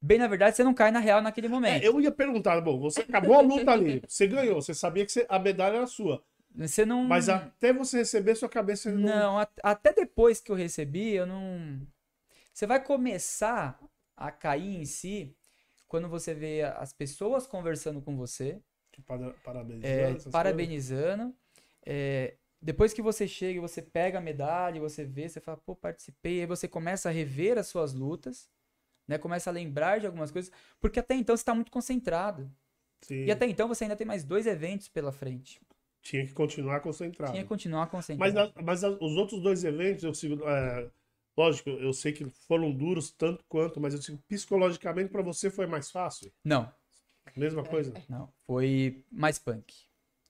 Bem, na verdade, você não cai na real naquele momento. É, eu ia perguntar, bom, você acabou a luta ali, você ganhou, você sabia que você- a medalha era sua, Você não. mas até você receber, sua cabeça não... Não, at- até depois que eu recebi, eu não. Você vai começar a cair em si quando você vê as pessoas conversando com você, Para- Parabenizando. é, parabenizando. é, depois que você chega, você pega a medalha, você vê, você fala, pô, participei. Aí você começa a rever as suas lutas, né? Começa a lembrar de algumas coisas, porque até então você está muito concentrado. Sim, E até então você ainda tem mais dois eventos pela frente. tinha que continuar concentrado. Tinha que continuar Mas, concentrado. mas a- os outros dois eventos, eu sigo. é, lógico, eu sei que foram duros tanto quanto, mas eu sigo, psicologicamente para você foi mais fácil. Não, Mesma coisa. não. Foi mais punk.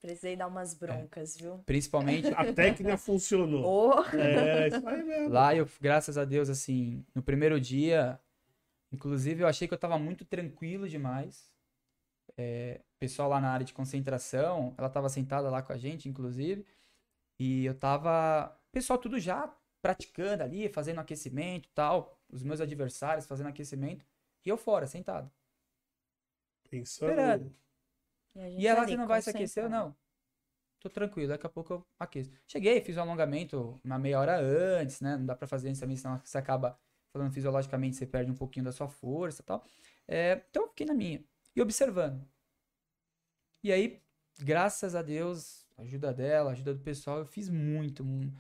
Precisei dar umas broncas, viu? Principalmente A técnica funcionou. Oh, É, isso aí mesmo. Lá eu, graças a Deus, assim, no primeiro dia, inclusive eu achei que eu tava muito tranquilo demais. É, pessoal lá na área de concentração, ela tava sentada lá com a gente, inclusive, e eu tava, o pessoal tudo já praticando ali, fazendo aquecimento e tal, os meus adversários fazendo aquecimento, e eu fora, sentado. Pensando. Esperando. E, E ela, ali, você não vai se aquecer não? Tô tranquilo, daqui a pouco eu aqueço. Cheguei, fiz o alongamento uma meia hora antes, né? Não dá pra fazer isso também, senão você acaba falando fisiologicamente, você perde um pouquinho da sua força e tal. É, então eu fiquei na minha. E observando. E aí, graças a Deus, ajuda dela, ajuda do pessoal, eu fiz muito, mu-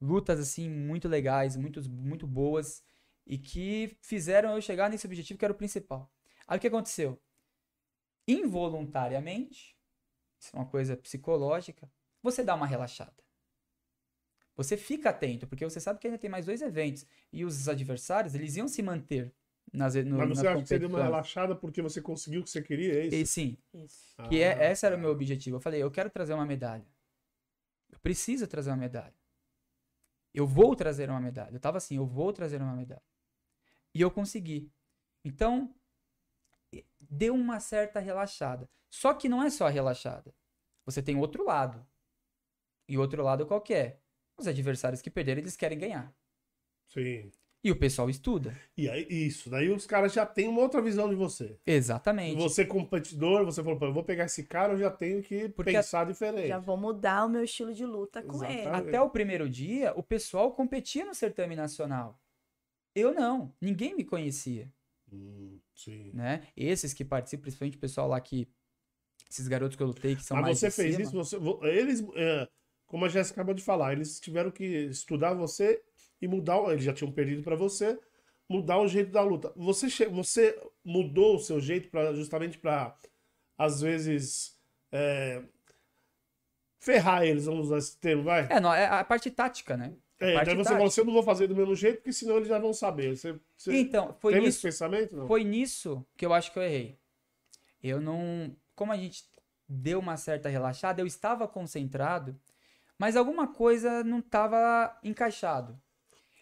lutas assim muito legais, muito, muito boas e que fizeram eu chegar nesse objetivo que era o principal. Aí o que aconteceu? Involuntariamente, isso é uma coisa psicológica, você dá uma relaxada. Você fica atento, porque você sabe que ainda tem mais dois eventos. E os adversários, eles iam se manter nas, no, Mas você acha que você deu uma relaxada porque você conseguiu o que você queria? É isso? E sim, Isso. que é, Ah, esse era o tá. meu objetivo. Eu falei, eu quero trazer uma medalha. Eu preciso trazer uma medalha. Eu vou trazer uma medalha. Eu tava assim, eu vou trazer uma medalha. E eu consegui. Então, deu uma certa relaxada. Só que não é só a relaxada. Você tem outro lado. E outro lado qual que é? Os adversários que perderam, eles querem ganhar. Sim. E o pessoal estuda. E aí, isso. Daí os caras já têm uma outra visão de você. Exatamente. Você, competidor, você falou, pô, eu vou pegar esse cara, eu já tenho que Porque pensar diferente. Já vou mudar o meu estilo de luta com ele. Até o primeiro dia, o pessoal competia no certame nacional. Eu não. Ninguém me conhecia, Hum, sim. né? Esses que participam, principalmente o pessoal lá que... Esses garotos que eu lutei, que são Mas mais você de fez cima. isso, você, vo- eles, é, como a Jéssica acabou de falar, eles tiveram que estudar você e mudar, eles já tinham perdido pra você, mudar o jeito da luta. Você, você mudou o seu jeito para justamente para às vezes é, ferrar eles, vamos usar esse termo, vai? É, não, é a parte tática, né? É, daí você tática. falou assim, eu não vou fazer do mesmo jeito, porque senão eles já vão saber. Você, você Então, foi teve nisso, esse pensamento? Não? foi nisso que eu acho que eu errei. Eu não... Como a gente deu uma certa relaxada, eu estava concentrado, mas alguma coisa não estava encaixado.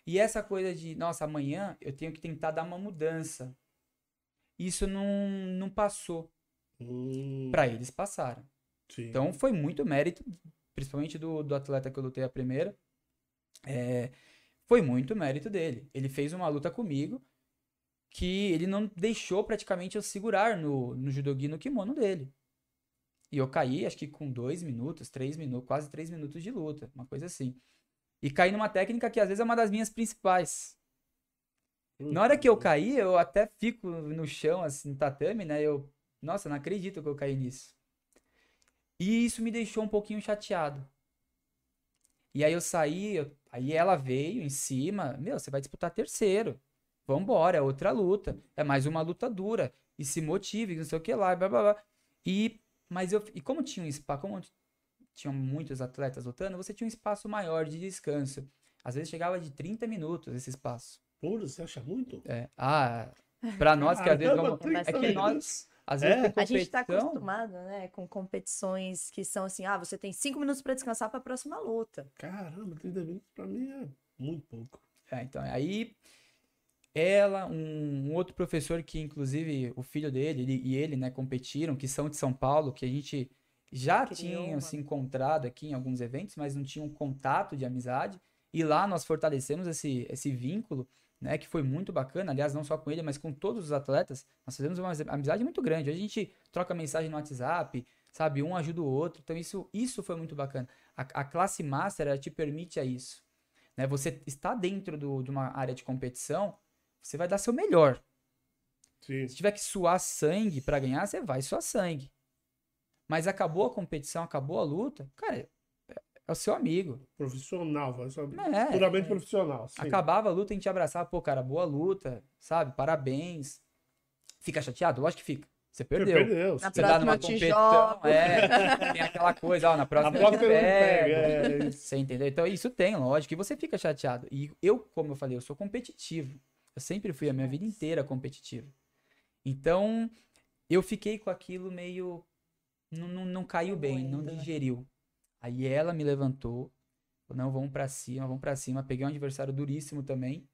E essa coisa de, nossa, amanhã eu tenho que tentar dar uma mudança. Isso não, não passou. Hum, Pra eles passaram. sim. Então foi muito mérito, principalmente do, do atleta que eu lutei a primeira. É, foi muito mérito dele. Ele fez uma luta comigo que ele não deixou praticamente eu segurar no, no judogi no kimono dele. E eu caí, acho que com dois minutos, três minutos, quase três minutos de luta, uma coisa assim. E caí numa técnica que às vezes é uma das minhas principais. Na hora que eu caí, eu até fico no chão, assim, no tatame, né? Eu, nossa, não acredito que eu caí nisso. E isso me deixou um pouquinho chateado. E aí eu saí, eu- aí ela veio em cima, meu, você vai disputar terceiro. Vambora, é outra luta. É mais uma luta dura. E se motive, não sei o que lá, blá blá blá. E, mas eu, e como tinha um espaço, como tinham muitos atletas lutando, você tinha um espaço maior de descanso. Às vezes chegava de 30 minutos esse espaço. Puro, você acha muito? É. Ah, pra nós que às vezes vamos. É 30 que nós, às vezes, É? tem A gente tá competição. acostumado, né, com competições que são assim, ah, você tem cinco minutos pra descansar pra próxima luta. Caramba, 30 minutos pra mim é muito pouco. É, então, aí ela, um, um outro professor que, inclusive, o filho dele ele- e ele, né, competiram, que são de São Paulo, que a gente já Criou tinha uma- se encontrado aqui em alguns eventos, mas não tinha um contato de amizade. E lá nós fortalecemos esse, esse vínculo, né, que foi muito bacana. Aliás, não só com ele, mas com todos os atletas. Nós fizemos uma amizade muito grande. Hoje a gente troca mensagem no WhatsApp, sabe? Um ajuda o outro. Então isso, isso foi muito bacana. A, a classe master, ela te permite a isso. Né? Você está dentro do- de uma área de competição, você vai dar seu melhor. Sim. Se tiver que suar sangue pra ganhar, você vai suar sangue. Mas acabou a competição, acabou a luta, cara, é, é o seu amigo. Profissional, vai só- É, puramente profissional. Sim. Acabava a luta, a gente abraçava, pô, cara, boa luta, sabe? Parabéns. Fica chateado? Lógico que fica. Você Você perdeu. perdeu. Na Você tá próxima te competição, é, tem aquela coisa, ó, na próxima te próxima pega. É. Você entendeu? Então isso tem, lógico, e você fica chateado. E eu, como eu falei, eu sou competitivo. Eu sempre fui a minha vida inteira competitivo. Então, eu fiquei com aquilo meio. Não, não, não caiu bem, não digeriu. Aí ela me levantou. Falou, não, vamos pra cima, vamos pra cima. Peguei um adversário duríssimo também.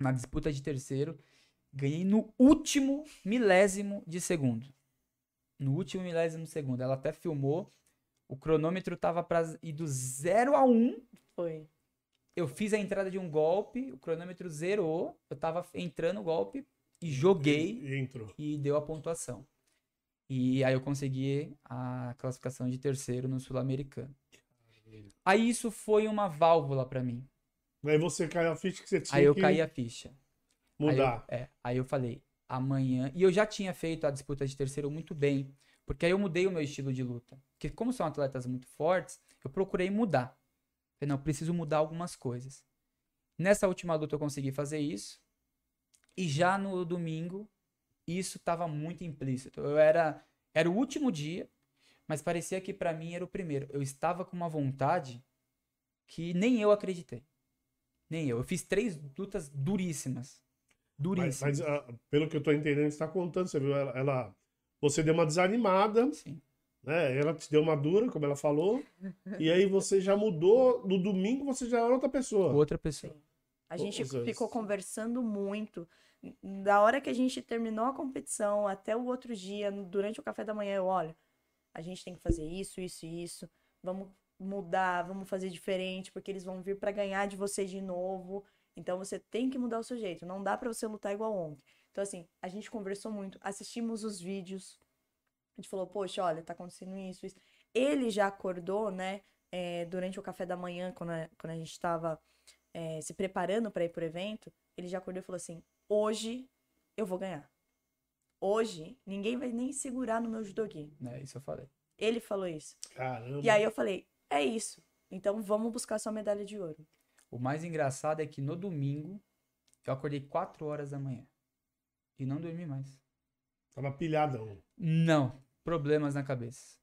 Na disputa de terceiro. Ganhei no último milésimo de segundo. No último milésimo de segundo. Ela até filmou. O cronômetro tava pra ir do 0 a 1 Foi. Eu fiz a entrada de um golpe, o cronômetro zerou, eu tava entrando o golpe e joguei E entrou. e deu a pontuação. E aí eu consegui a classificação de terceiro no Sul-Americano. Aí isso foi uma válvula pra mim. Aí você caiu a ficha que você tinha Aí eu que caí a ficha. Aí eu- mudar. é, aí eu falei, amanhã. E eu já tinha feito a disputa de terceiro muito bem. Porque aí eu mudei o meu estilo de luta. Porque como são atletas muito fortes, eu procurei mudar. Falei, não, preciso mudar algumas coisas. Nessa última luta eu consegui fazer isso. E já no domingo, isso estava muito implícito. Eu era. Era o último dia, mas parecia que pra mim era o primeiro. Eu estava com uma vontade que nem eu acreditei. Nem eu. Eu fiz três lutas duríssimas. Mas, Duríssimas. mas, ah, pelo que eu tô entendendo, você tá contando, você viu? Ela, ela- você deu uma desanimada, Sim. Né? Ela te deu uma dura, como ela falou. e aí você já mudou. No domingo você já era outra pessoa. Outra pessoa. A gente ficou conversando muito. Da hora que a gente terminou a competição até o outro dia, durante o café da manhã, eu, olha, a gente tem que fazer isso, isso e isso. Vamos mudar, vamos fazer diferente, porque eles vão vir pra ganhar de você de novo. Então você tem que mudar o seu jeito. Não dá pra você lutar igual ontem. Então, assim, a gente conversou muito, assistimos os vídeos. A gente falou, poxa, olha, tá acontecendo isso, isso. Ele já acordou, né, é, durante o café da manhã, quando a, quando a gente tava é, se preparando para ir pro evento, ele já acordou e falou assim: hoje eu vou ganhar. Hoje ninguém vai nem segurar no meu judogi. Né? Isso eu falei. Ele falou isso. Caramba. E aí eu falei: é isso. Então vamos buscar sua medalha de ouro. O mais engraçado é que no domingo eu acordei 4 horas da manhã. E não dormi mais. Tava pilhadão. Não. Problemas na cabeça.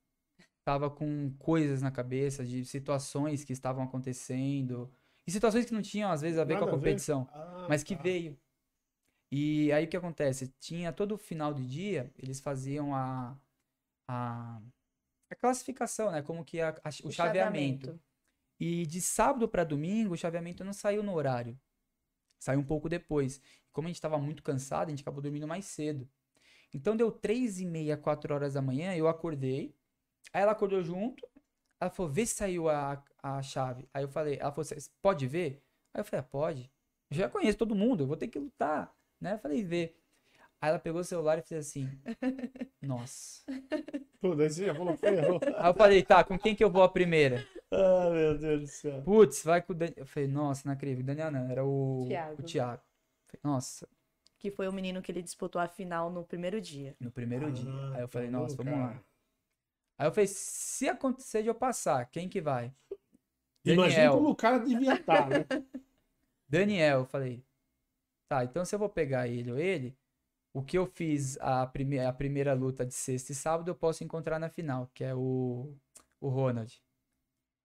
Tava com coisas na cabeça de situações que estavam acontecendo. E situações que não tinham, às vezes, a ver Nada com a a competição. Ah, mas que tá. veio. E aí o que acontece? Tinha todo final de dia, eles faziam a, a, a classificação, né? Como que a, a- o, chaveamento. E de sábado para domingo, o chaveamento não saiu no horário. Saiu um pouco depois. Como a gente tava muito cansado, a gente acabou dormindo mais cedo. Então deu três e meia, quatro horas da manhã, eu acordei. Aí ela acordou junto. Ela falou, vê se saiu a, a chave. Aí eu falei, ela falou, "Cê pode ver? Aí eu falei, ah, pode. Eu já conheço todo mundo, eu vou ter que lutar. Né? Eu falei, vê. Aí ela pegou o celular e fez assim, nossa. Pô, daí você já falou, ferrou. Aí eu falei, tá, com quem que eu vou a primeira? Ah, meu Deus do céu. Putz, vai com o Daniel. Eu falei, nossa, não acredito. Daniel não, era o Thiago. o Thiago. Falei, nossa, Que foi o menino que ele disputou a final no primeiro dia. no primeiro dia. Ah, Aí eu falei, tá nossa, vamos cara. lá. Aí eu falei, se acontecer de eu passar, quem que vai? Imagina Daniel. como o cara devia estar, né? Daniel, eu falei. Tá, então se eu vou pegar ele ou ele, o que eu fiz a, prime a primeira luta de sexta e sábado, eu posso encontrar na final, que é o, o Ronald.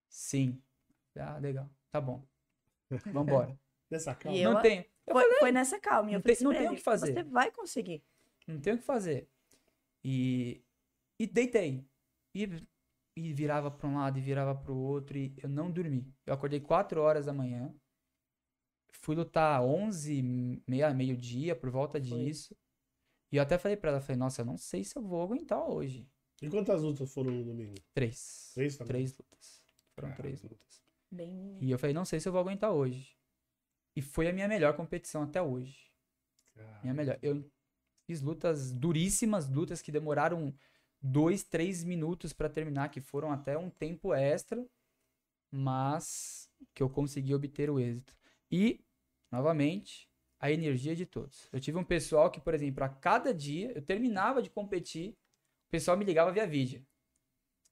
Sim. Ah, legal. Tá bom. Vambora. Nessa calma. E eu- Não tem, Foi, foi nessa calma. Eu Não falei tem- não assim tem o que fazer. Você vai conseguir. não tem o que fazer. E, e deitei. E, e virava para um lado e virava para o outro e eu não dormi. Eu acordei 4 horas da manhã. Fui lutar 11, meia, meio-dia, por volta Foi. disso. E eu até falei pra ela, falei, nossa, eu não sei se eu vou aguentar hoje. E quantas lutas foram no domingo? Três. Três também? Três lutas. Foram três lutas. Bem. E eu falei, não sei se eu vou aguentar hoje. E foi a minha melhor competição até hoje. Cara, Minha melhor. Eu fiz lutas duríssimas, lutas que demoraram dois, três minutos pra terminar, que foram até um tempo extra, mas que eu consegui obter o êxito. E, novamente, a energia de todos. Eu tive um pessoal que, por exemplo, a cada dia eu terminava de competir, o pessoal me ligava via vídeo.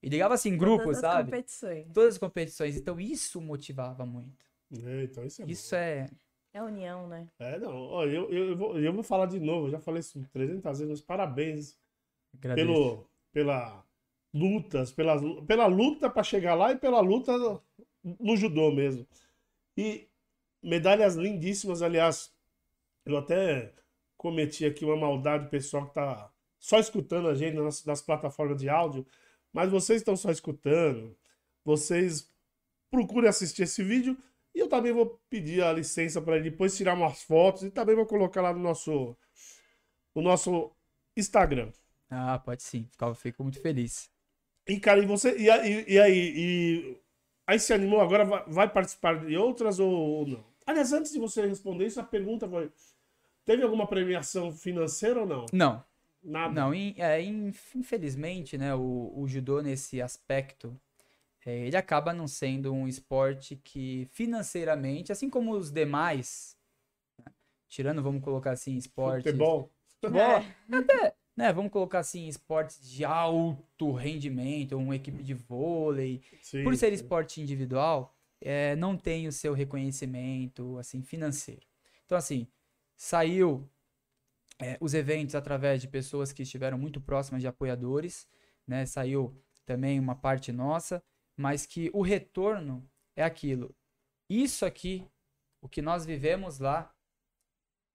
E ligava assim, em grupo, Todas as sabe? competições. Todas as competições. Então isso motivava muito. É, então isso é Isso bom. é. É união, né? É, não. Ó, eu, eu, eu vou, eu vou falar de novo, eu já falei isso 300 vezes, mas parabéns Agradeço. pelo, pela lutas, pela, pela luta para chegar lá e pela luta no, no judô mesmo. E medalhas lindíssimas, aliás, eu até cometi aqui uma maldade pessoal que tá só escutando a gente nas, nas plataformas de áudio, mas vocês estão só escutando, vocês procurem assistir esse vídeo e eu também vou pedir a licença para depois tirar umas fotos e também vou colocar lá no nosso, no nosso Instagram. Ah, pode sim. Ficava, fico muito feliz. E, cara, e você. E, aí- e aí? E, aí se animou? Agora vai, vai participar de outras ou, ou não? Aliás, antes de você responder isso, a pergunta foi: teve alguma premiação financeira ou não? Não, Nada. Não, in- é, in- infelizmente, né, o, o judô nesse aspecto, é, ele acaba não sendo um esporte que financeiramente, assim como os demais, né, tirando, vamos colocar assim, esportes... Futebol. Futebol, até, né, vamos colocar assim, esportes de alto rendimento, uma equipe de vôlei, Sim, por ser sim. esporte individual, é, não tem o seu reconhecimento assim financeiro. Então assim, saiu é, os eventos através de pessoas que estiveram muito próximas de apoiadores, né? Saiu também uma parte nossa, mas que o retorno é aquilo. Isso aqui, o que nós vivemos lá,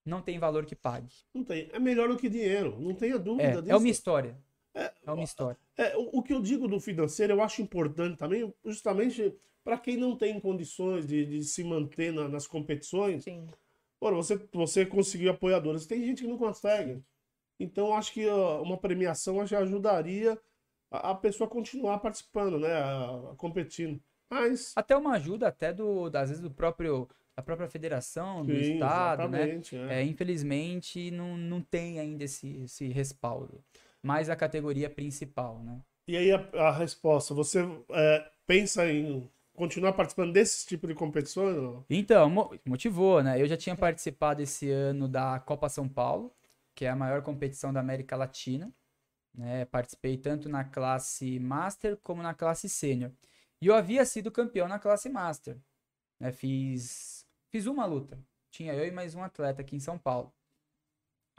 não tem valor que pague. Não tem. É melhor do que dinheiro. Não tenha dúvida É, disso. é uma história. É, É uma história. É, o, o que eu digo do financeiro, eu acho importante também, justamente para quem não tem condições de, de se manter na- nas competições. Sim. Pô, você, você conseguiu apoiadores. Tem gente que não consegue. Então, eu acho que ó, uma premiação já ajudaria a, a pessoa continuar participando, né? A, a competindo. Mas. Até uma ajuda até do, às vezes, do próprio, da própria federação, do sim, estado, né? é. É, infelizmente, não, não tem ainda esse, esse respaldo. Mais a categoria principal, né? E aí, a, a resposta: você é, pensa em continuar participando desse tipo de não? Então, mo- motivou, né? Eu já tinha participado esse ano da Copa São Paulo, que é a maior competição da América Latina. Né? Participei tanto na classe Master como na classe Sênior. E eu havia sido campeão na classe Master. Né? Fiz, fiz uma luta. Tinha eu e mais um atleta aqui em São Paulo.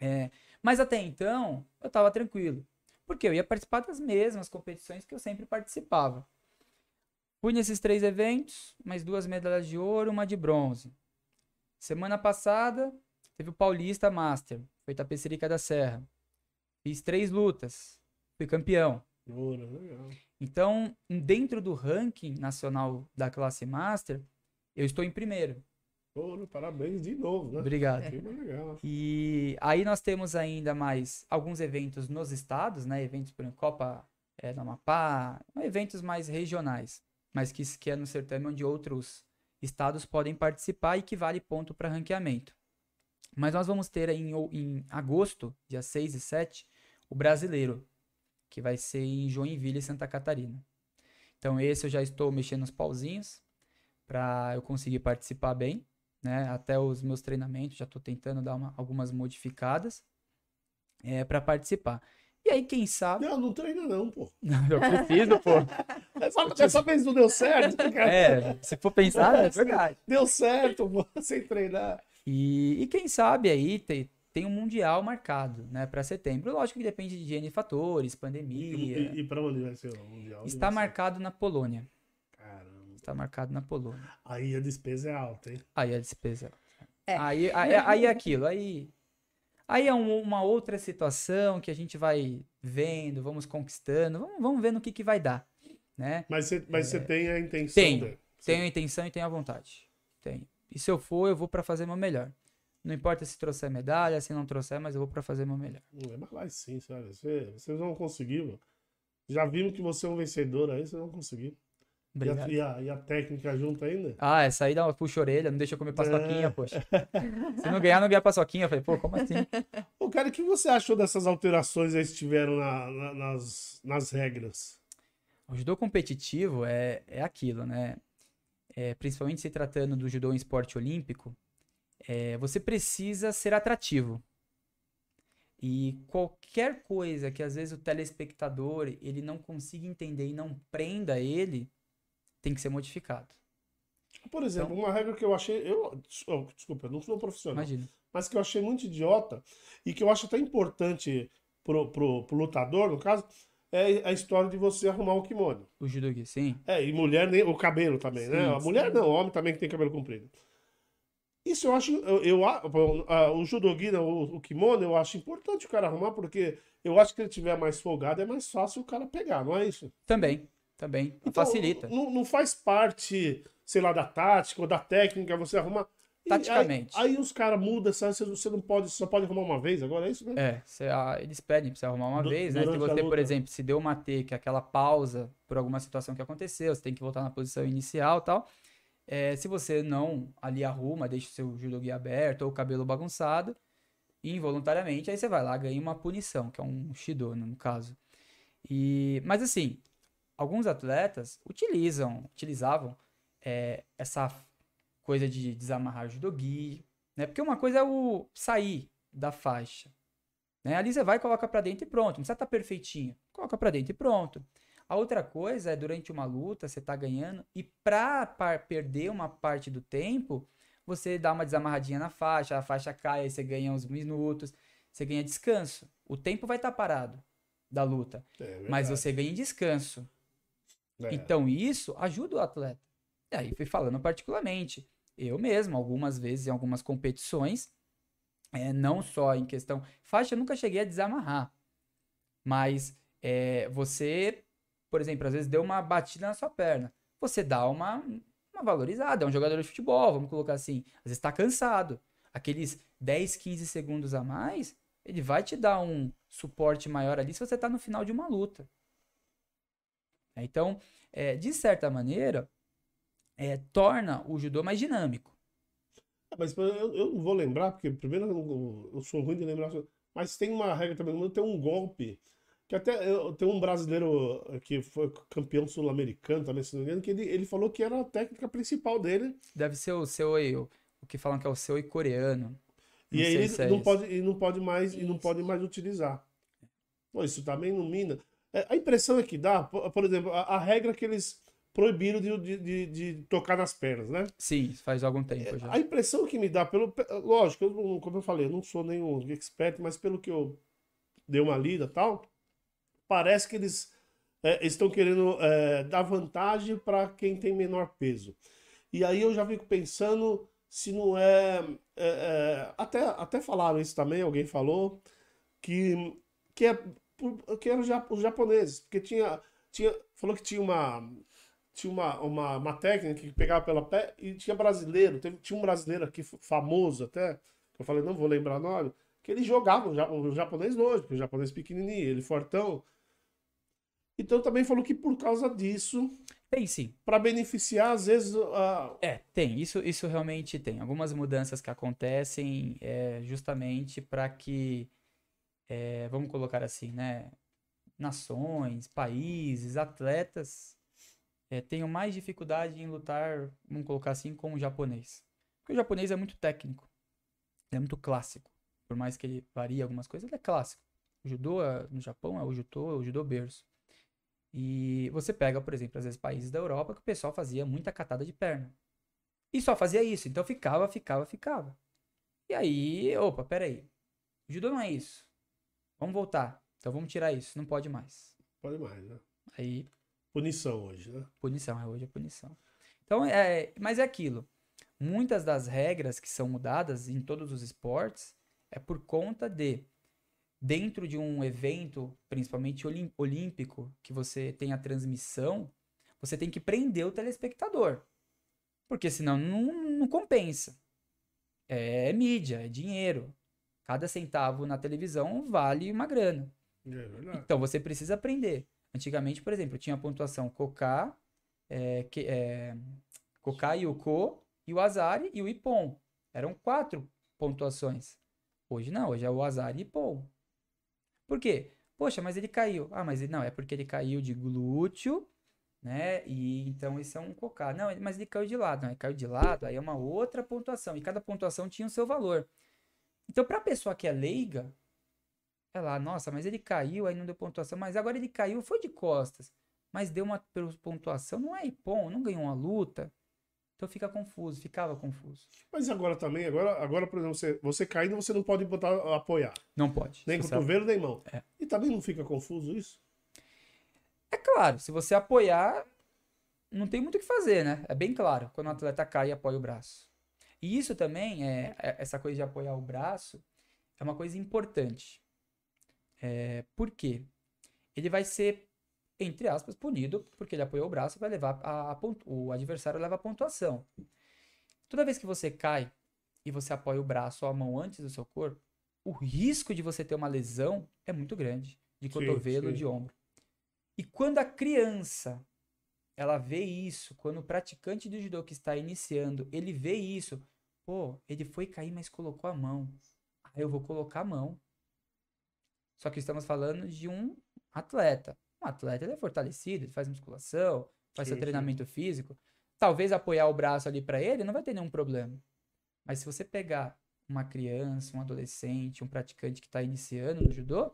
É, mas até então, eu estava tranquilo. Porque eu ia participar das mesmas competições que eu sempre participava. Fui nesses três eventos, mais duas medalhas de ouro, uma de bronze. Semana passada, teve o Paulista Master, foi Tapecerica da Serra. Fiz três lutas, fui campeão. Ouro, legal. Então, dentro do ranking nacional da classe Master, eu estou em primeiro. Pô, parabéns de novo, né? Obrigado. Legal. E aí nós temos ainda mais alguns eventos nos estados, né? Eventos, por Copa é, do Amapá, eventos mais regionais, mas que, que é no certame onde outros estados podem participar e que vale ponto para ranqueamento. Mas nós vamos ter em, em agosto, dia 6 e 7, o brasileiro, que vai ser em Joinville, Santa Catarina. Então esse eu já estou mexendo os pauzinhos para eu conseguir participar bem né? Até os meus treinamentos, já estou tentando dar uma, algumas modificadas é, para participar. E aí, quem sabe. Não, não treina, não, pô. Não, eu preciso, pô. Essa, dessa vez não deu certo, cara. É, se for pensar, é verdade. Deu certo, pô, sem treinar. E, e quem sabe aí tem um Mundial marcado, né, para setembro. Lógico que depende de N fatores, pandemia. E, e, e para onde vai ser o Mundial? Está marcado na Polônia. Está marcado na Polônia. Aí a despesa é alta, hein? Aí a despesa é alta. É. Aí, aí, aí é aquilo. Aí, aí é um, uma outra situação que a gente vai vendo, vamos conquistando, vamos, vamos ver no que, que vai dar. Né? Mas você mas é, tem a intenção? Tenho. De... Tenho a intenção e tenho a vontade. Tenho. E se eu for, eu vou para fazer meu melhor. Não importa se trouxer medalha, se não trouxer, mas eu vou para fazer meu melhor. É, mas vai sim, sabe? Vocês vão conseguir, mano. Já vimos que você é um vencedor aí, vocês vão conseguir. E a, e, a, e a, técnica junto ainda? Ah, essa aí dá uma puxa orelha, não deixa eu comer paçoquinha, é. poxa. Se não ganhar, não ganhar paçoquinha. Eu falei, pô, como assim? Ô, cara, o que você achou dessas alterações aí que tiveram na, na, nas, nas regras? O judô competitivo é, é aquilo, né? É, principalmente se tratando do judô em esporte olímpico, é, você precisa ser atrativo. E qualquer coisa que às vezes o telespectador ele não consiga entender e não prenda ele, tem que ser modificado. Por exemplo, então, uma regra que eu achei. Eu, oh, desculpa, eu não sou profissional. Imagina. Mas que eu achei muito idiota e que eu acho até importante pro, pro, pro lutador, no caso, é a história de você arrumar o kimono. O judogi, sim. É, e mulher, nem, o cabelo também, né? sim, né? A mulher não, o homem também que tem cabelo comprido. Isso eu acho, eu, eu o judogi, o, o kimono, eu acho importante o cara arrumar, porque eu acho que ele tiver mais folgado, é mais fácil o cara pegar, não é isso? Também, também. Então, Facilita. Não, não faz parte, sei lá, da tática ou da técnica você arrumar. Taticamente. Aí, aí, os caras mudam? Você não pode, só pode arrumar uma vez, agora é isso, né? É, você, ah, eles pedem pra você arrumar uma vez, né? Se você, por exemplo, se deu uma T, que é aquela pausa por alguma situação que aconteceu, você tem que voltar na posição inicial e tal. É, se você não ali arruma, deixa o seu judogi aberto ou o cabelo bagunçado, involuntariamente, aí você vai lá, ganha uma punição, que é um shido, no caso. E, mas assim, alguns atletas utilizam, utilizavam é, essa coisa de desamarrar o judogi, né? Porque uma coisa é o sair da faixa, né? Ali você vai, coloca para dentro e pronto, não precisa estar tá perfeitinho, coloca para dentro e pronto. A outra coisa é durante uma luta você tá ganhando e para perder uma parte do tempo, você dá uma desamarradinha na faixa, a faixa cai, aí você ganha uns minutos, você ganha descanso. O tempo vai estar tá parado da luta, é mas você ganha descanso. É. Então isso ajuda o atleta. E aí fui falando particularmente. Eu mesmo, algumas vezes em algumas competições, é, não só em questão. Faixa eu nunca cheguei a desamarrar. Mas é, você, por exemplo, às vezes deu uma batida na sua perna. Você dá uma, uma valorizada. É um jogador de futebol, vamos colocar assim. Às vezes está cansado. Aqueles 10, 15 segundos a mais, ele vai te dar um suporte maior ali se você está no final de uma luta. Então, é, de certa maneira, é, torna o judô mais dinâmico. É, mas eu, eu, não vou lembrar, porque primeiro eu, eu, sou ruim de lembrar, mas tem uma regra também, tem um golpe, que até tem um brasileiro que foi campeão sul-americano também, se não me engano, que ele, ele falou que era a técnica principal dele. Deve ser o seu o, o que falam que é o seu coreano. Não e aí ele é não, pode, e não pode mais e não pode mais utilizar. Pô, isso também não mina. É, a impressão é que dá, por exemplo, a, a regra que eles proibiram de, de, de, de, tocar nas pernas, né? Sim, faz algum tempo já. A impressão que me dá, pelo, lógico, eu, como eu falei, eu não sou nenhum expert, mas pelo que eu dei uma lida tal, parece que eles é, estão querendo é, dar vantagem para quem tem menor peso. E aí eu já fico pensando se não é, é, é até, até falaram isso também, alguém falou, que, que é que eram os japoneses, porque tinha, tinha falou que tinha uma tinha uma, uma, uma técnica que pegava pela pé e tinha brasileiro. Teve, tinha um brasileiro aqui famoso até, que eu falei, não vou lembrar o nome, que ele jogava o, ja- o japonês longe, o japonês pequenininho, ele fortão. Então também falou que por causa disso, Tem sim. para beneficiar, às vezes, a, É, tem. Isso, isso realmente tem. Algumas mudanças que acontecem é, justamente para que, é, vamos colocar assim, né? Nações, países, atletas é, tenham mais dificuldade em lutar, vamos colocar assim, com o japonês. Porque o japonês é muito técnico, é muito clássico. Por mais que ele varie algumas coisas, ele é clássico. O judô é- no Japão é o judô, é o judô berço. E você pega, por exemplo, às vezes países da Europa que o pessoal fazia muita catada de perna. E só fazia isso. Então ficava, ficava, ficava. E aí, opa, peraí. O judô não é isso. Vamos voltar. Então vamos tirar isso. Não pode mais. pode mais, né? Aí, Punição hoje, né? punição. É hoje é punição. Então, é, mas é aquilo. Muitas das regras que são mudadas em todos os esportes é por conta de dentro de um evento, principalmente olímpico, que você tem a transmissão, você tem que prender o telespectador. Porque senão não, não compensa. É mídia, é dinheiro. Cada centavo na televisão vale uma grana. É. Então você precisa aprender. Antigamente, por exemplo, tinha a pontuação Koká, é, que, é, Koká, Yuko, e o Azari e o Ippon. Eram quatro pontuações. Hoje não, hoje é o Azari e Ippon. Por quê? Poxa, mas ele caiu. Ah, mas ele, não, é porque ele caiu de glúteo, né? E então esse é um Koká. Não, mas ele caiu de lado. Não, ele caiu de lado, aí é uma outra pontuação. E cada pontuação tinha o seu valor. Então, para a pessoa que é leiga, lá, nossa, mas ele caiu, aí não deu pontuação, mas agora ele caiu, foi de costas, mas deu uma pontuação, não é Ipom, não ganhou uma luta. Então fica confuso, ficava confuso. Mas agora também, agora, agora por exemplo, você, você caindo, você não pode botar apoiar. Não pode. Nem cotovelo, nem mão. É. E também não fica confuso isso? É claro, se você apoiar, não tem muito o que fazer, né? É bem claro, quando o atleta cai e apoia o braço. E isso também, é, é- essa coisa de apoiar o braço, é uma coisa importante. É, por quê? Ele vai ser, entre aspas, punido porque ele apoiou o braço e vai levar a, a o adversário leva a pontuação. Toda vez que você cai e você apoia o braço ou a mão antes do seu corpo, o risco de você ter uma lesão é muito grande, de Sim, cotovelo, sim. de ombro. E quando a criança ela vê isso, quando o praticante do judô que está iniciando, ele vê isso, pô, ele foi cair, mas colocou a mão. Eu vou colocar a mão. Só que estamos falando de um atleta. Um atleta ele é fortalecido, ele faz musculação, faz Sim, seu sim. treinamento físico. Talvez apoiar o braço ali para ele não vai ter nenhum problema. Mas se você pegar uma criança, um adolescente, um praticante que está iniciando no judô,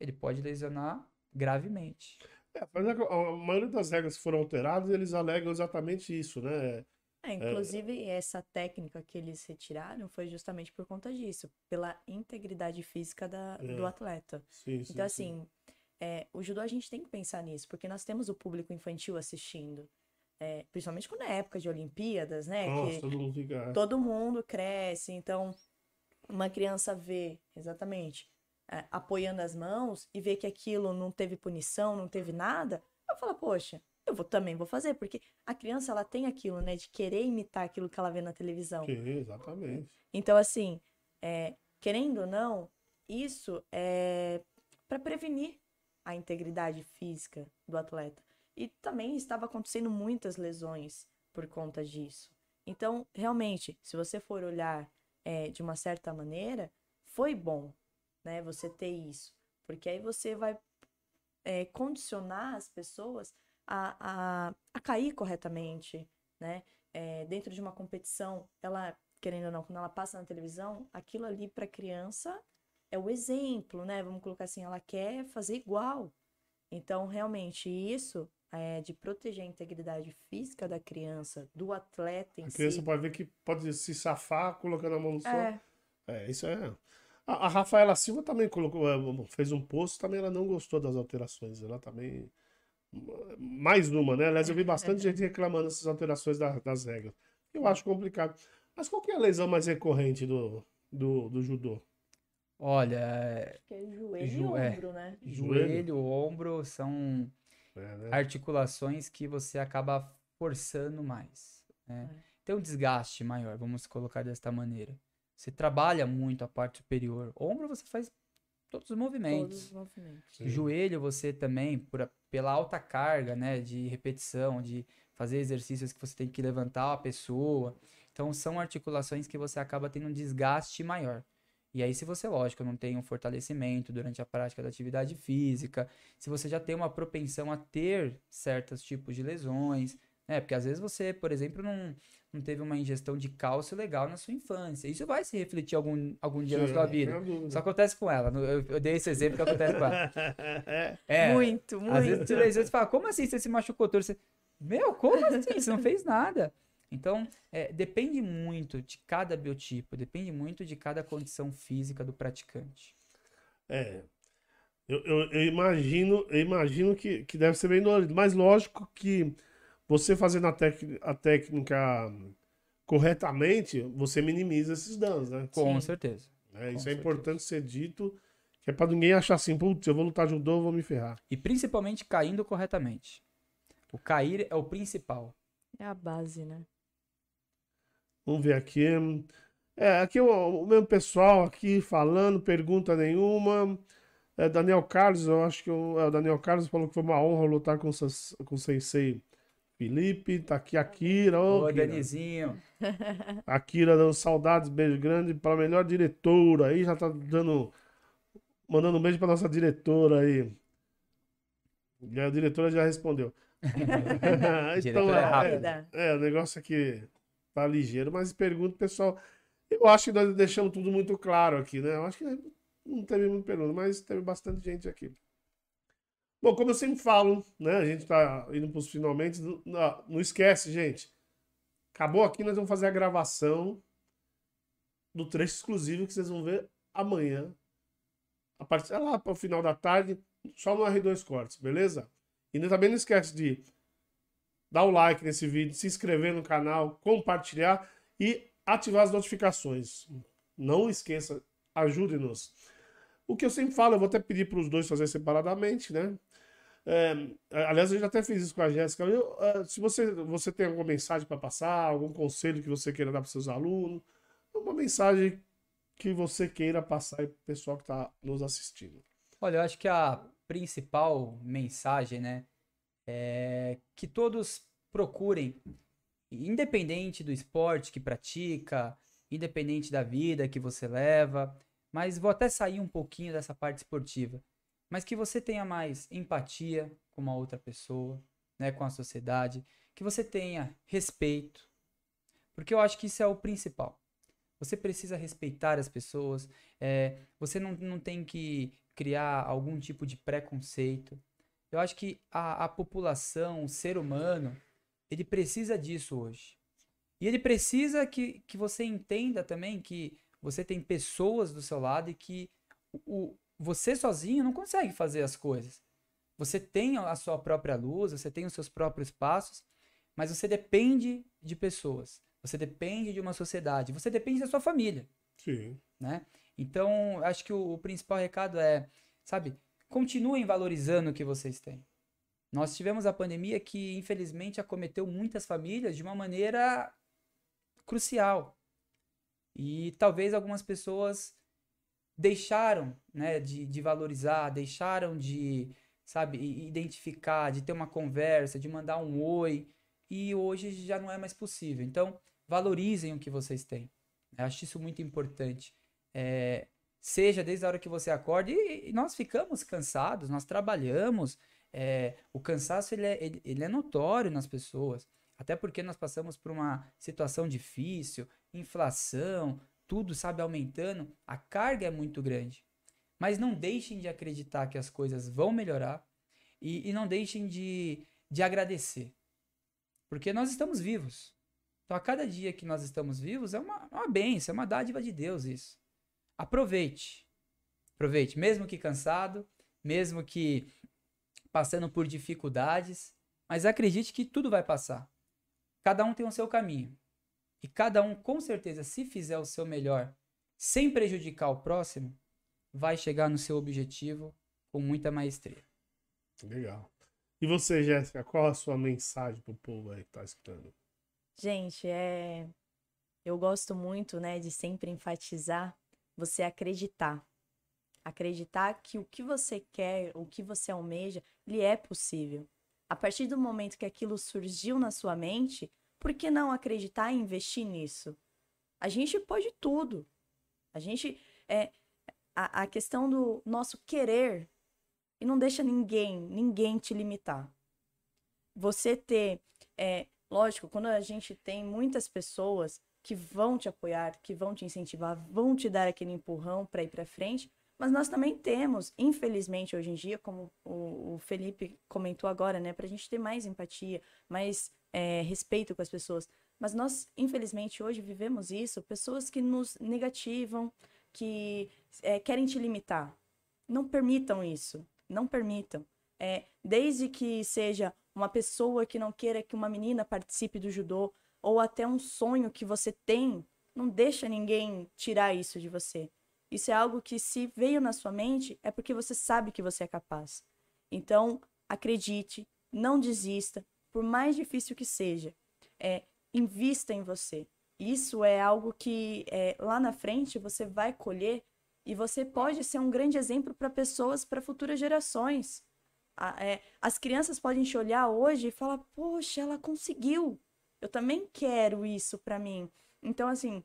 ele pode lesionar gravemente. É, mas a, maioria das regras que foram alteradas, eles alegam exatamente isso, né? É, inclusive, essa técnica que eles retiraram foi justamente por conta disso, pela integridade física da, É. do atleta. Sim, sim, Então, sim. assim, é, o judô a gente tem que pensar nisso, porque nós temos o público infantil assistindo. É, principalmente quando é época de Olimpíadas, né? Nossa, que todo mundo mundo cresce, então uma criança vê, exatamente, é, apoiando as mãos e vê que aquilo não teve punição, não teve nada, ela fala, poxa, eu vou também vou fazer, porque a criança ela tem aquilo, né, de querer imitar aquilo que ela vê na televisão. Sim, exatamente. Então, assim, é, querendo ou não, isso é para prevenir a integridade física do atleta. E também estava acontecendo muitas lesões por conta disso. Então, realmente, se você for olhar é, de uma certa maneira, foi bom, né, você ter isso. Porque aí você vai é, condicionar as pessoas a, a, a cair corretamente, né? É, dentro de uma competição, ela, querendo ou não, quando ela passa na televisão, aquilo ali para criança é o exemplo, né? Vamos colocar assim, ela quer fazer igual. Então, realmente, isso é de proteger a integridade física da criança, do atleta em A criança si. pode ver que pode se safar colocando a mão no sol. É, É, isso é. A, a Rafaela Silva também colocou, é, fez um post, também ela não gostou das alterações. Ela também. Mais uma, né? Aliás, eu vi bastante gente reclamando dessas alterações da- das regras. Eu acho complicado. Mas qual que é a lesão mais recorrente do, do, do judô? Olha, é, que é joelho Ju- e é. ombro, né? Joelho. joelho, ombro são. É, né? articulações que você acaba forçando mais. Né? É. Tem um desgaste maior, vamos colocar desta maneira. Você trabalha muito a parte superior. Ombro você faz todos os movimentos. Todos os movimentos. Joelho você também, por a- pela alta carga, né, de repetição, de fazer exercícios que você tem que levantar a pessoa. Então são articulações que você acaba tendo um desgaste maior. E aí, se você, lógico, não tem um fortalecimento durante a prática da atividade física, se você já tem uma propensão a ter certos tipos de lesões, né? Porque às vezes você, por exemplo, não, não teve uma ingestão de cálcio legal na sua infância. Isso vai se refletir algum, algum dia na Sim, sua vida. Isso acontece com ela. Eu, eu dei esse exemplo que acontece com ela. É, muito, muito. às vezes você, você fala, como assim você se machucou todo? Você, Meu, como assim? Você não fez nada. Então, é, depende muito de cada biotipo, depende muito de cada condição física do praticante. É. Eu, eu, eu imagino, eu imagino que, que deve ser bem dolorido. Mas lógico que você fazendo a, tec, a técnica corretamente, você minimiza esses danos, né? Com Sim. certeza. É, com isso é certeza. importante ser dito, que é pra ninguém achar assim, putz, eu vou lutar judô, eu vou me ferrar. E principalmente caindo corretamente. O cair é o principal. É a base, né? Vamos ver aqui. É, aqui o, o mesmo pessoal aqui falando, pergunta nenhuma. É, Daniel Carlos, eu acho que o, é, o Daniel Carlos falou que foi uma honra lutar com, com o Sensei Felipe. Tá aqui a Kira. Ô, Ô, Kira. Danizinho. A Kira dando saudades, beijo grande para a melhor diretora aí, já tá dando mandando um beijo para nossa diretora aí. E a diretora já respondeu. Diretora é rápida. Rápida. é, o negócio aqui tá ligeiro, mas pergunta, pessoal. Eu acho que nós deixamos tudo muito claro aqui, né? Eu acho que não teve muita pergunta, mas teve bastante gente aqui. Bom, como eu sempre falo, né? A gente tá indo para os finalmente. Não, não esquece, gente. Acabou aqui, nós vamos fazer a gravação do trecho exclusivo que vocês vão ver amanhã. A partir é lá para o final da tarde, só no R2 Cortes, beleza? E também não esquece de dar o like nesse vídeo, se inscrever no canal, compartilhar e ativar as notificações. Não esqueça, ajude-nos. O que eu sempre falo, eu vou até pedir para os dois fazer separadamente, né? É, aliás, eu já até fiz isso com a Jéssica. É, se você, você tem alguma mensagem para passar, algum conselho que você queira dar para seus alunos, uma mensagem que você queira passar para o pessoal que está nos assistindo. Olha, eu acho que a principal mensagem, né, é que todos procurem, independente do esporte que pratica, independente da vida que você leva, mas vou até sair um pouquinho dessa parte esportiva, mas que você tenha mais empatia com uma outra pessoa, né, com a sociedade, que você tenha respeito, porque eu acho que isso é o principal. Você precisa respeitar as pessoas, é, você não, não tem que criar algum tipo de preconceito. Eu acho que a, a população, o ser humano, ele precisa disso hoje. E ele precisa que, que você entenda também que você tem pessoas do seu lado e que o, você sozinho não consegue fazer as coisas. Você tem a sua própria luz, você tem os seus próprios passos, mas você depende de pessoas. Você depende de uma sociedade, você depende da sua família Sim. né? Então, acho que o, o principal recado é, sabe, continuem valorizando o que vocês têm. Nós tivemos a pandemia que, infelizmente, acometeu muitas famílias de uma maneira crucial. E talvez algumas pessoas deixaram, né, de, de valorizar, deixaram de, sabe, identificar, de ter uma conversa, de mandar um oi, e hoje já não é mais possível. Então, valorizem o que vocês têm. Eu acho isso muito importante. É, seja desde a hora que você acorda, e, e nós ficamos cansados, nós trabalhamos, é, o cansaço ele é, ele, ele é notório nas pessoas, até porque nós passamos por uma situação difícil, inflação, tudo, sabe, aumentando, a carga é muito grande. Mas não deixem de acreditar que as coisas vão melhorar e, e não deixem de, de agradecer, porque nós estamos vivos. Então, a cada dia que nós estamos vivos é uma, uma bênção, é uma dádiva de Deus isso. Aproveite. Aproveite, mesmo que cansado, mesmo que passando por dificuldades, mas acredite que tudo vai passar. Cada um tem o seu caminho. E cada um, com certeza, se fizer o seu melhor, sem prejudicar o próximo, vai chegar no seu objetivo com muita maestria. Legal. E você, Jéssica, qual a sua mensagem pro povo aí que tá escutando? Gente, é. Eu gosto muito, né, de sempre enfatizar você acreditar. Acreditar que o que você quer, o que você almeja, ele é possível. A partir do momento que aquilo surgiu na sua mente, por que não acreditar e investir nisso? A gente pode tudo. A gente. É, a, a questão do nosso querer e não deixa ninguém, ninguém te limitar. Você ter, é, lógico, quando a gente tem muitas pessoas que vão te apoiar, que vão te incentivar, vão te dar aquele empurrão para ir para frente, mas nós também temos, infelizmente, hoje em dia, como o, Felipe comentou agora, né, para a gente ter mais empatia, mais é, respeito com as pessoas. Mas nós, infelizmente, hoje vivemos isso, pessoas que nos negativam, que é, querem te limitar. Não permitam isso. Não permitam. É, desde que seja uma pessoa que não queira que uma menina participe do judô, ou até um sonho que você tem, não deixa ninguém tirar isso de você. Isso é algo que, se veio na sua mente, é porque você sabe que você é capaz. Então, acredite, não desista, por mais difícil que seja. É, invista em você. Isso é algo que é, lá na frente você vai colher e você pode ser um grande exemplo para pessoas, para futuras gerações. A, é, as crianças podem te olhar hoje e falar: Poxa, ela conseguiu. Eu também quero isso para mim. Então, assim,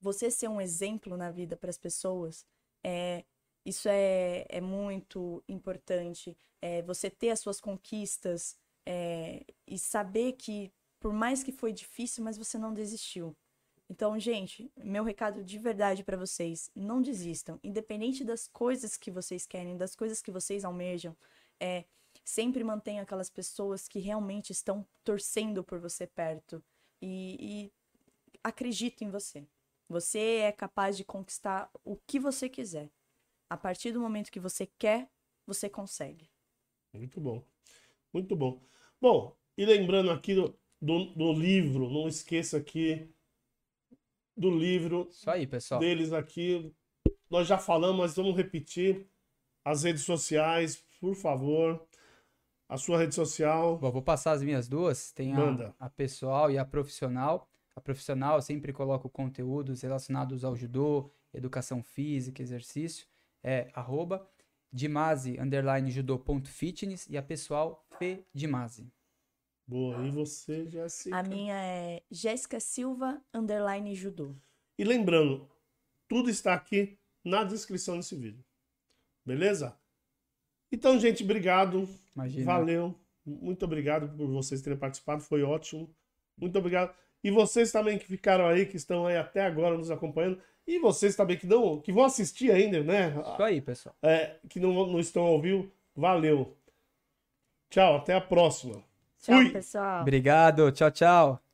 você ser um exemplo na vida para as pessoas, é, isso é, é muito importante. É, você ter as suas conquistas é, e saber que por mais que foi difícil, mas você não desistiu. Então, gente, meu recado de verdade para vocês, não desistam. Independente das coisas que vocês querem, das coisas que vocês almejam, é, sempre mantenha aquelas pessoas que realmente estão torcendo por você perto. E, e acredito em você. Você é capaz de conquistar o que você quiser. A partir do momento que você quer, você consegue. Muito bom. Muito bom. Bom, e lembrando aqui do, do, do livro, não esqueça aqui do livro. Isso aí, pessoal. Deles aqui. Nós já falamos, mas vamos repetir. As redes sociais, por favor. A sua rede social. Bom, vou passar as minhas duas. Tem a, a, pessoal e a profissional. A profissional eu sempre coloco conteúdos relacionados ao judô, educação física, exercício. É arroba dimase, underline judô.fitness e a pessoal Fê Dimase. Boa. E você, Jéssica? A minha é Jéssica Silva, underline judô. E lembrando, tudo está aqui na descrição desse vídeo. Beleza? Então, gente, obrigado. Imagina. Valeu. Muito obrigado por vocês terem participado. Foi ótimo. Muito obrigado. E vocês também que ficaram aí, que estão aí até agora nos acompanhando. E vocês também que não, que vão assistir ainda, né? Isso aí, pessoal. É, que não, não estão ao vivo. Valeu. Tchau, até a próxima. Tchau, Fui. pessoal. Obrigado. Tchau, tchau.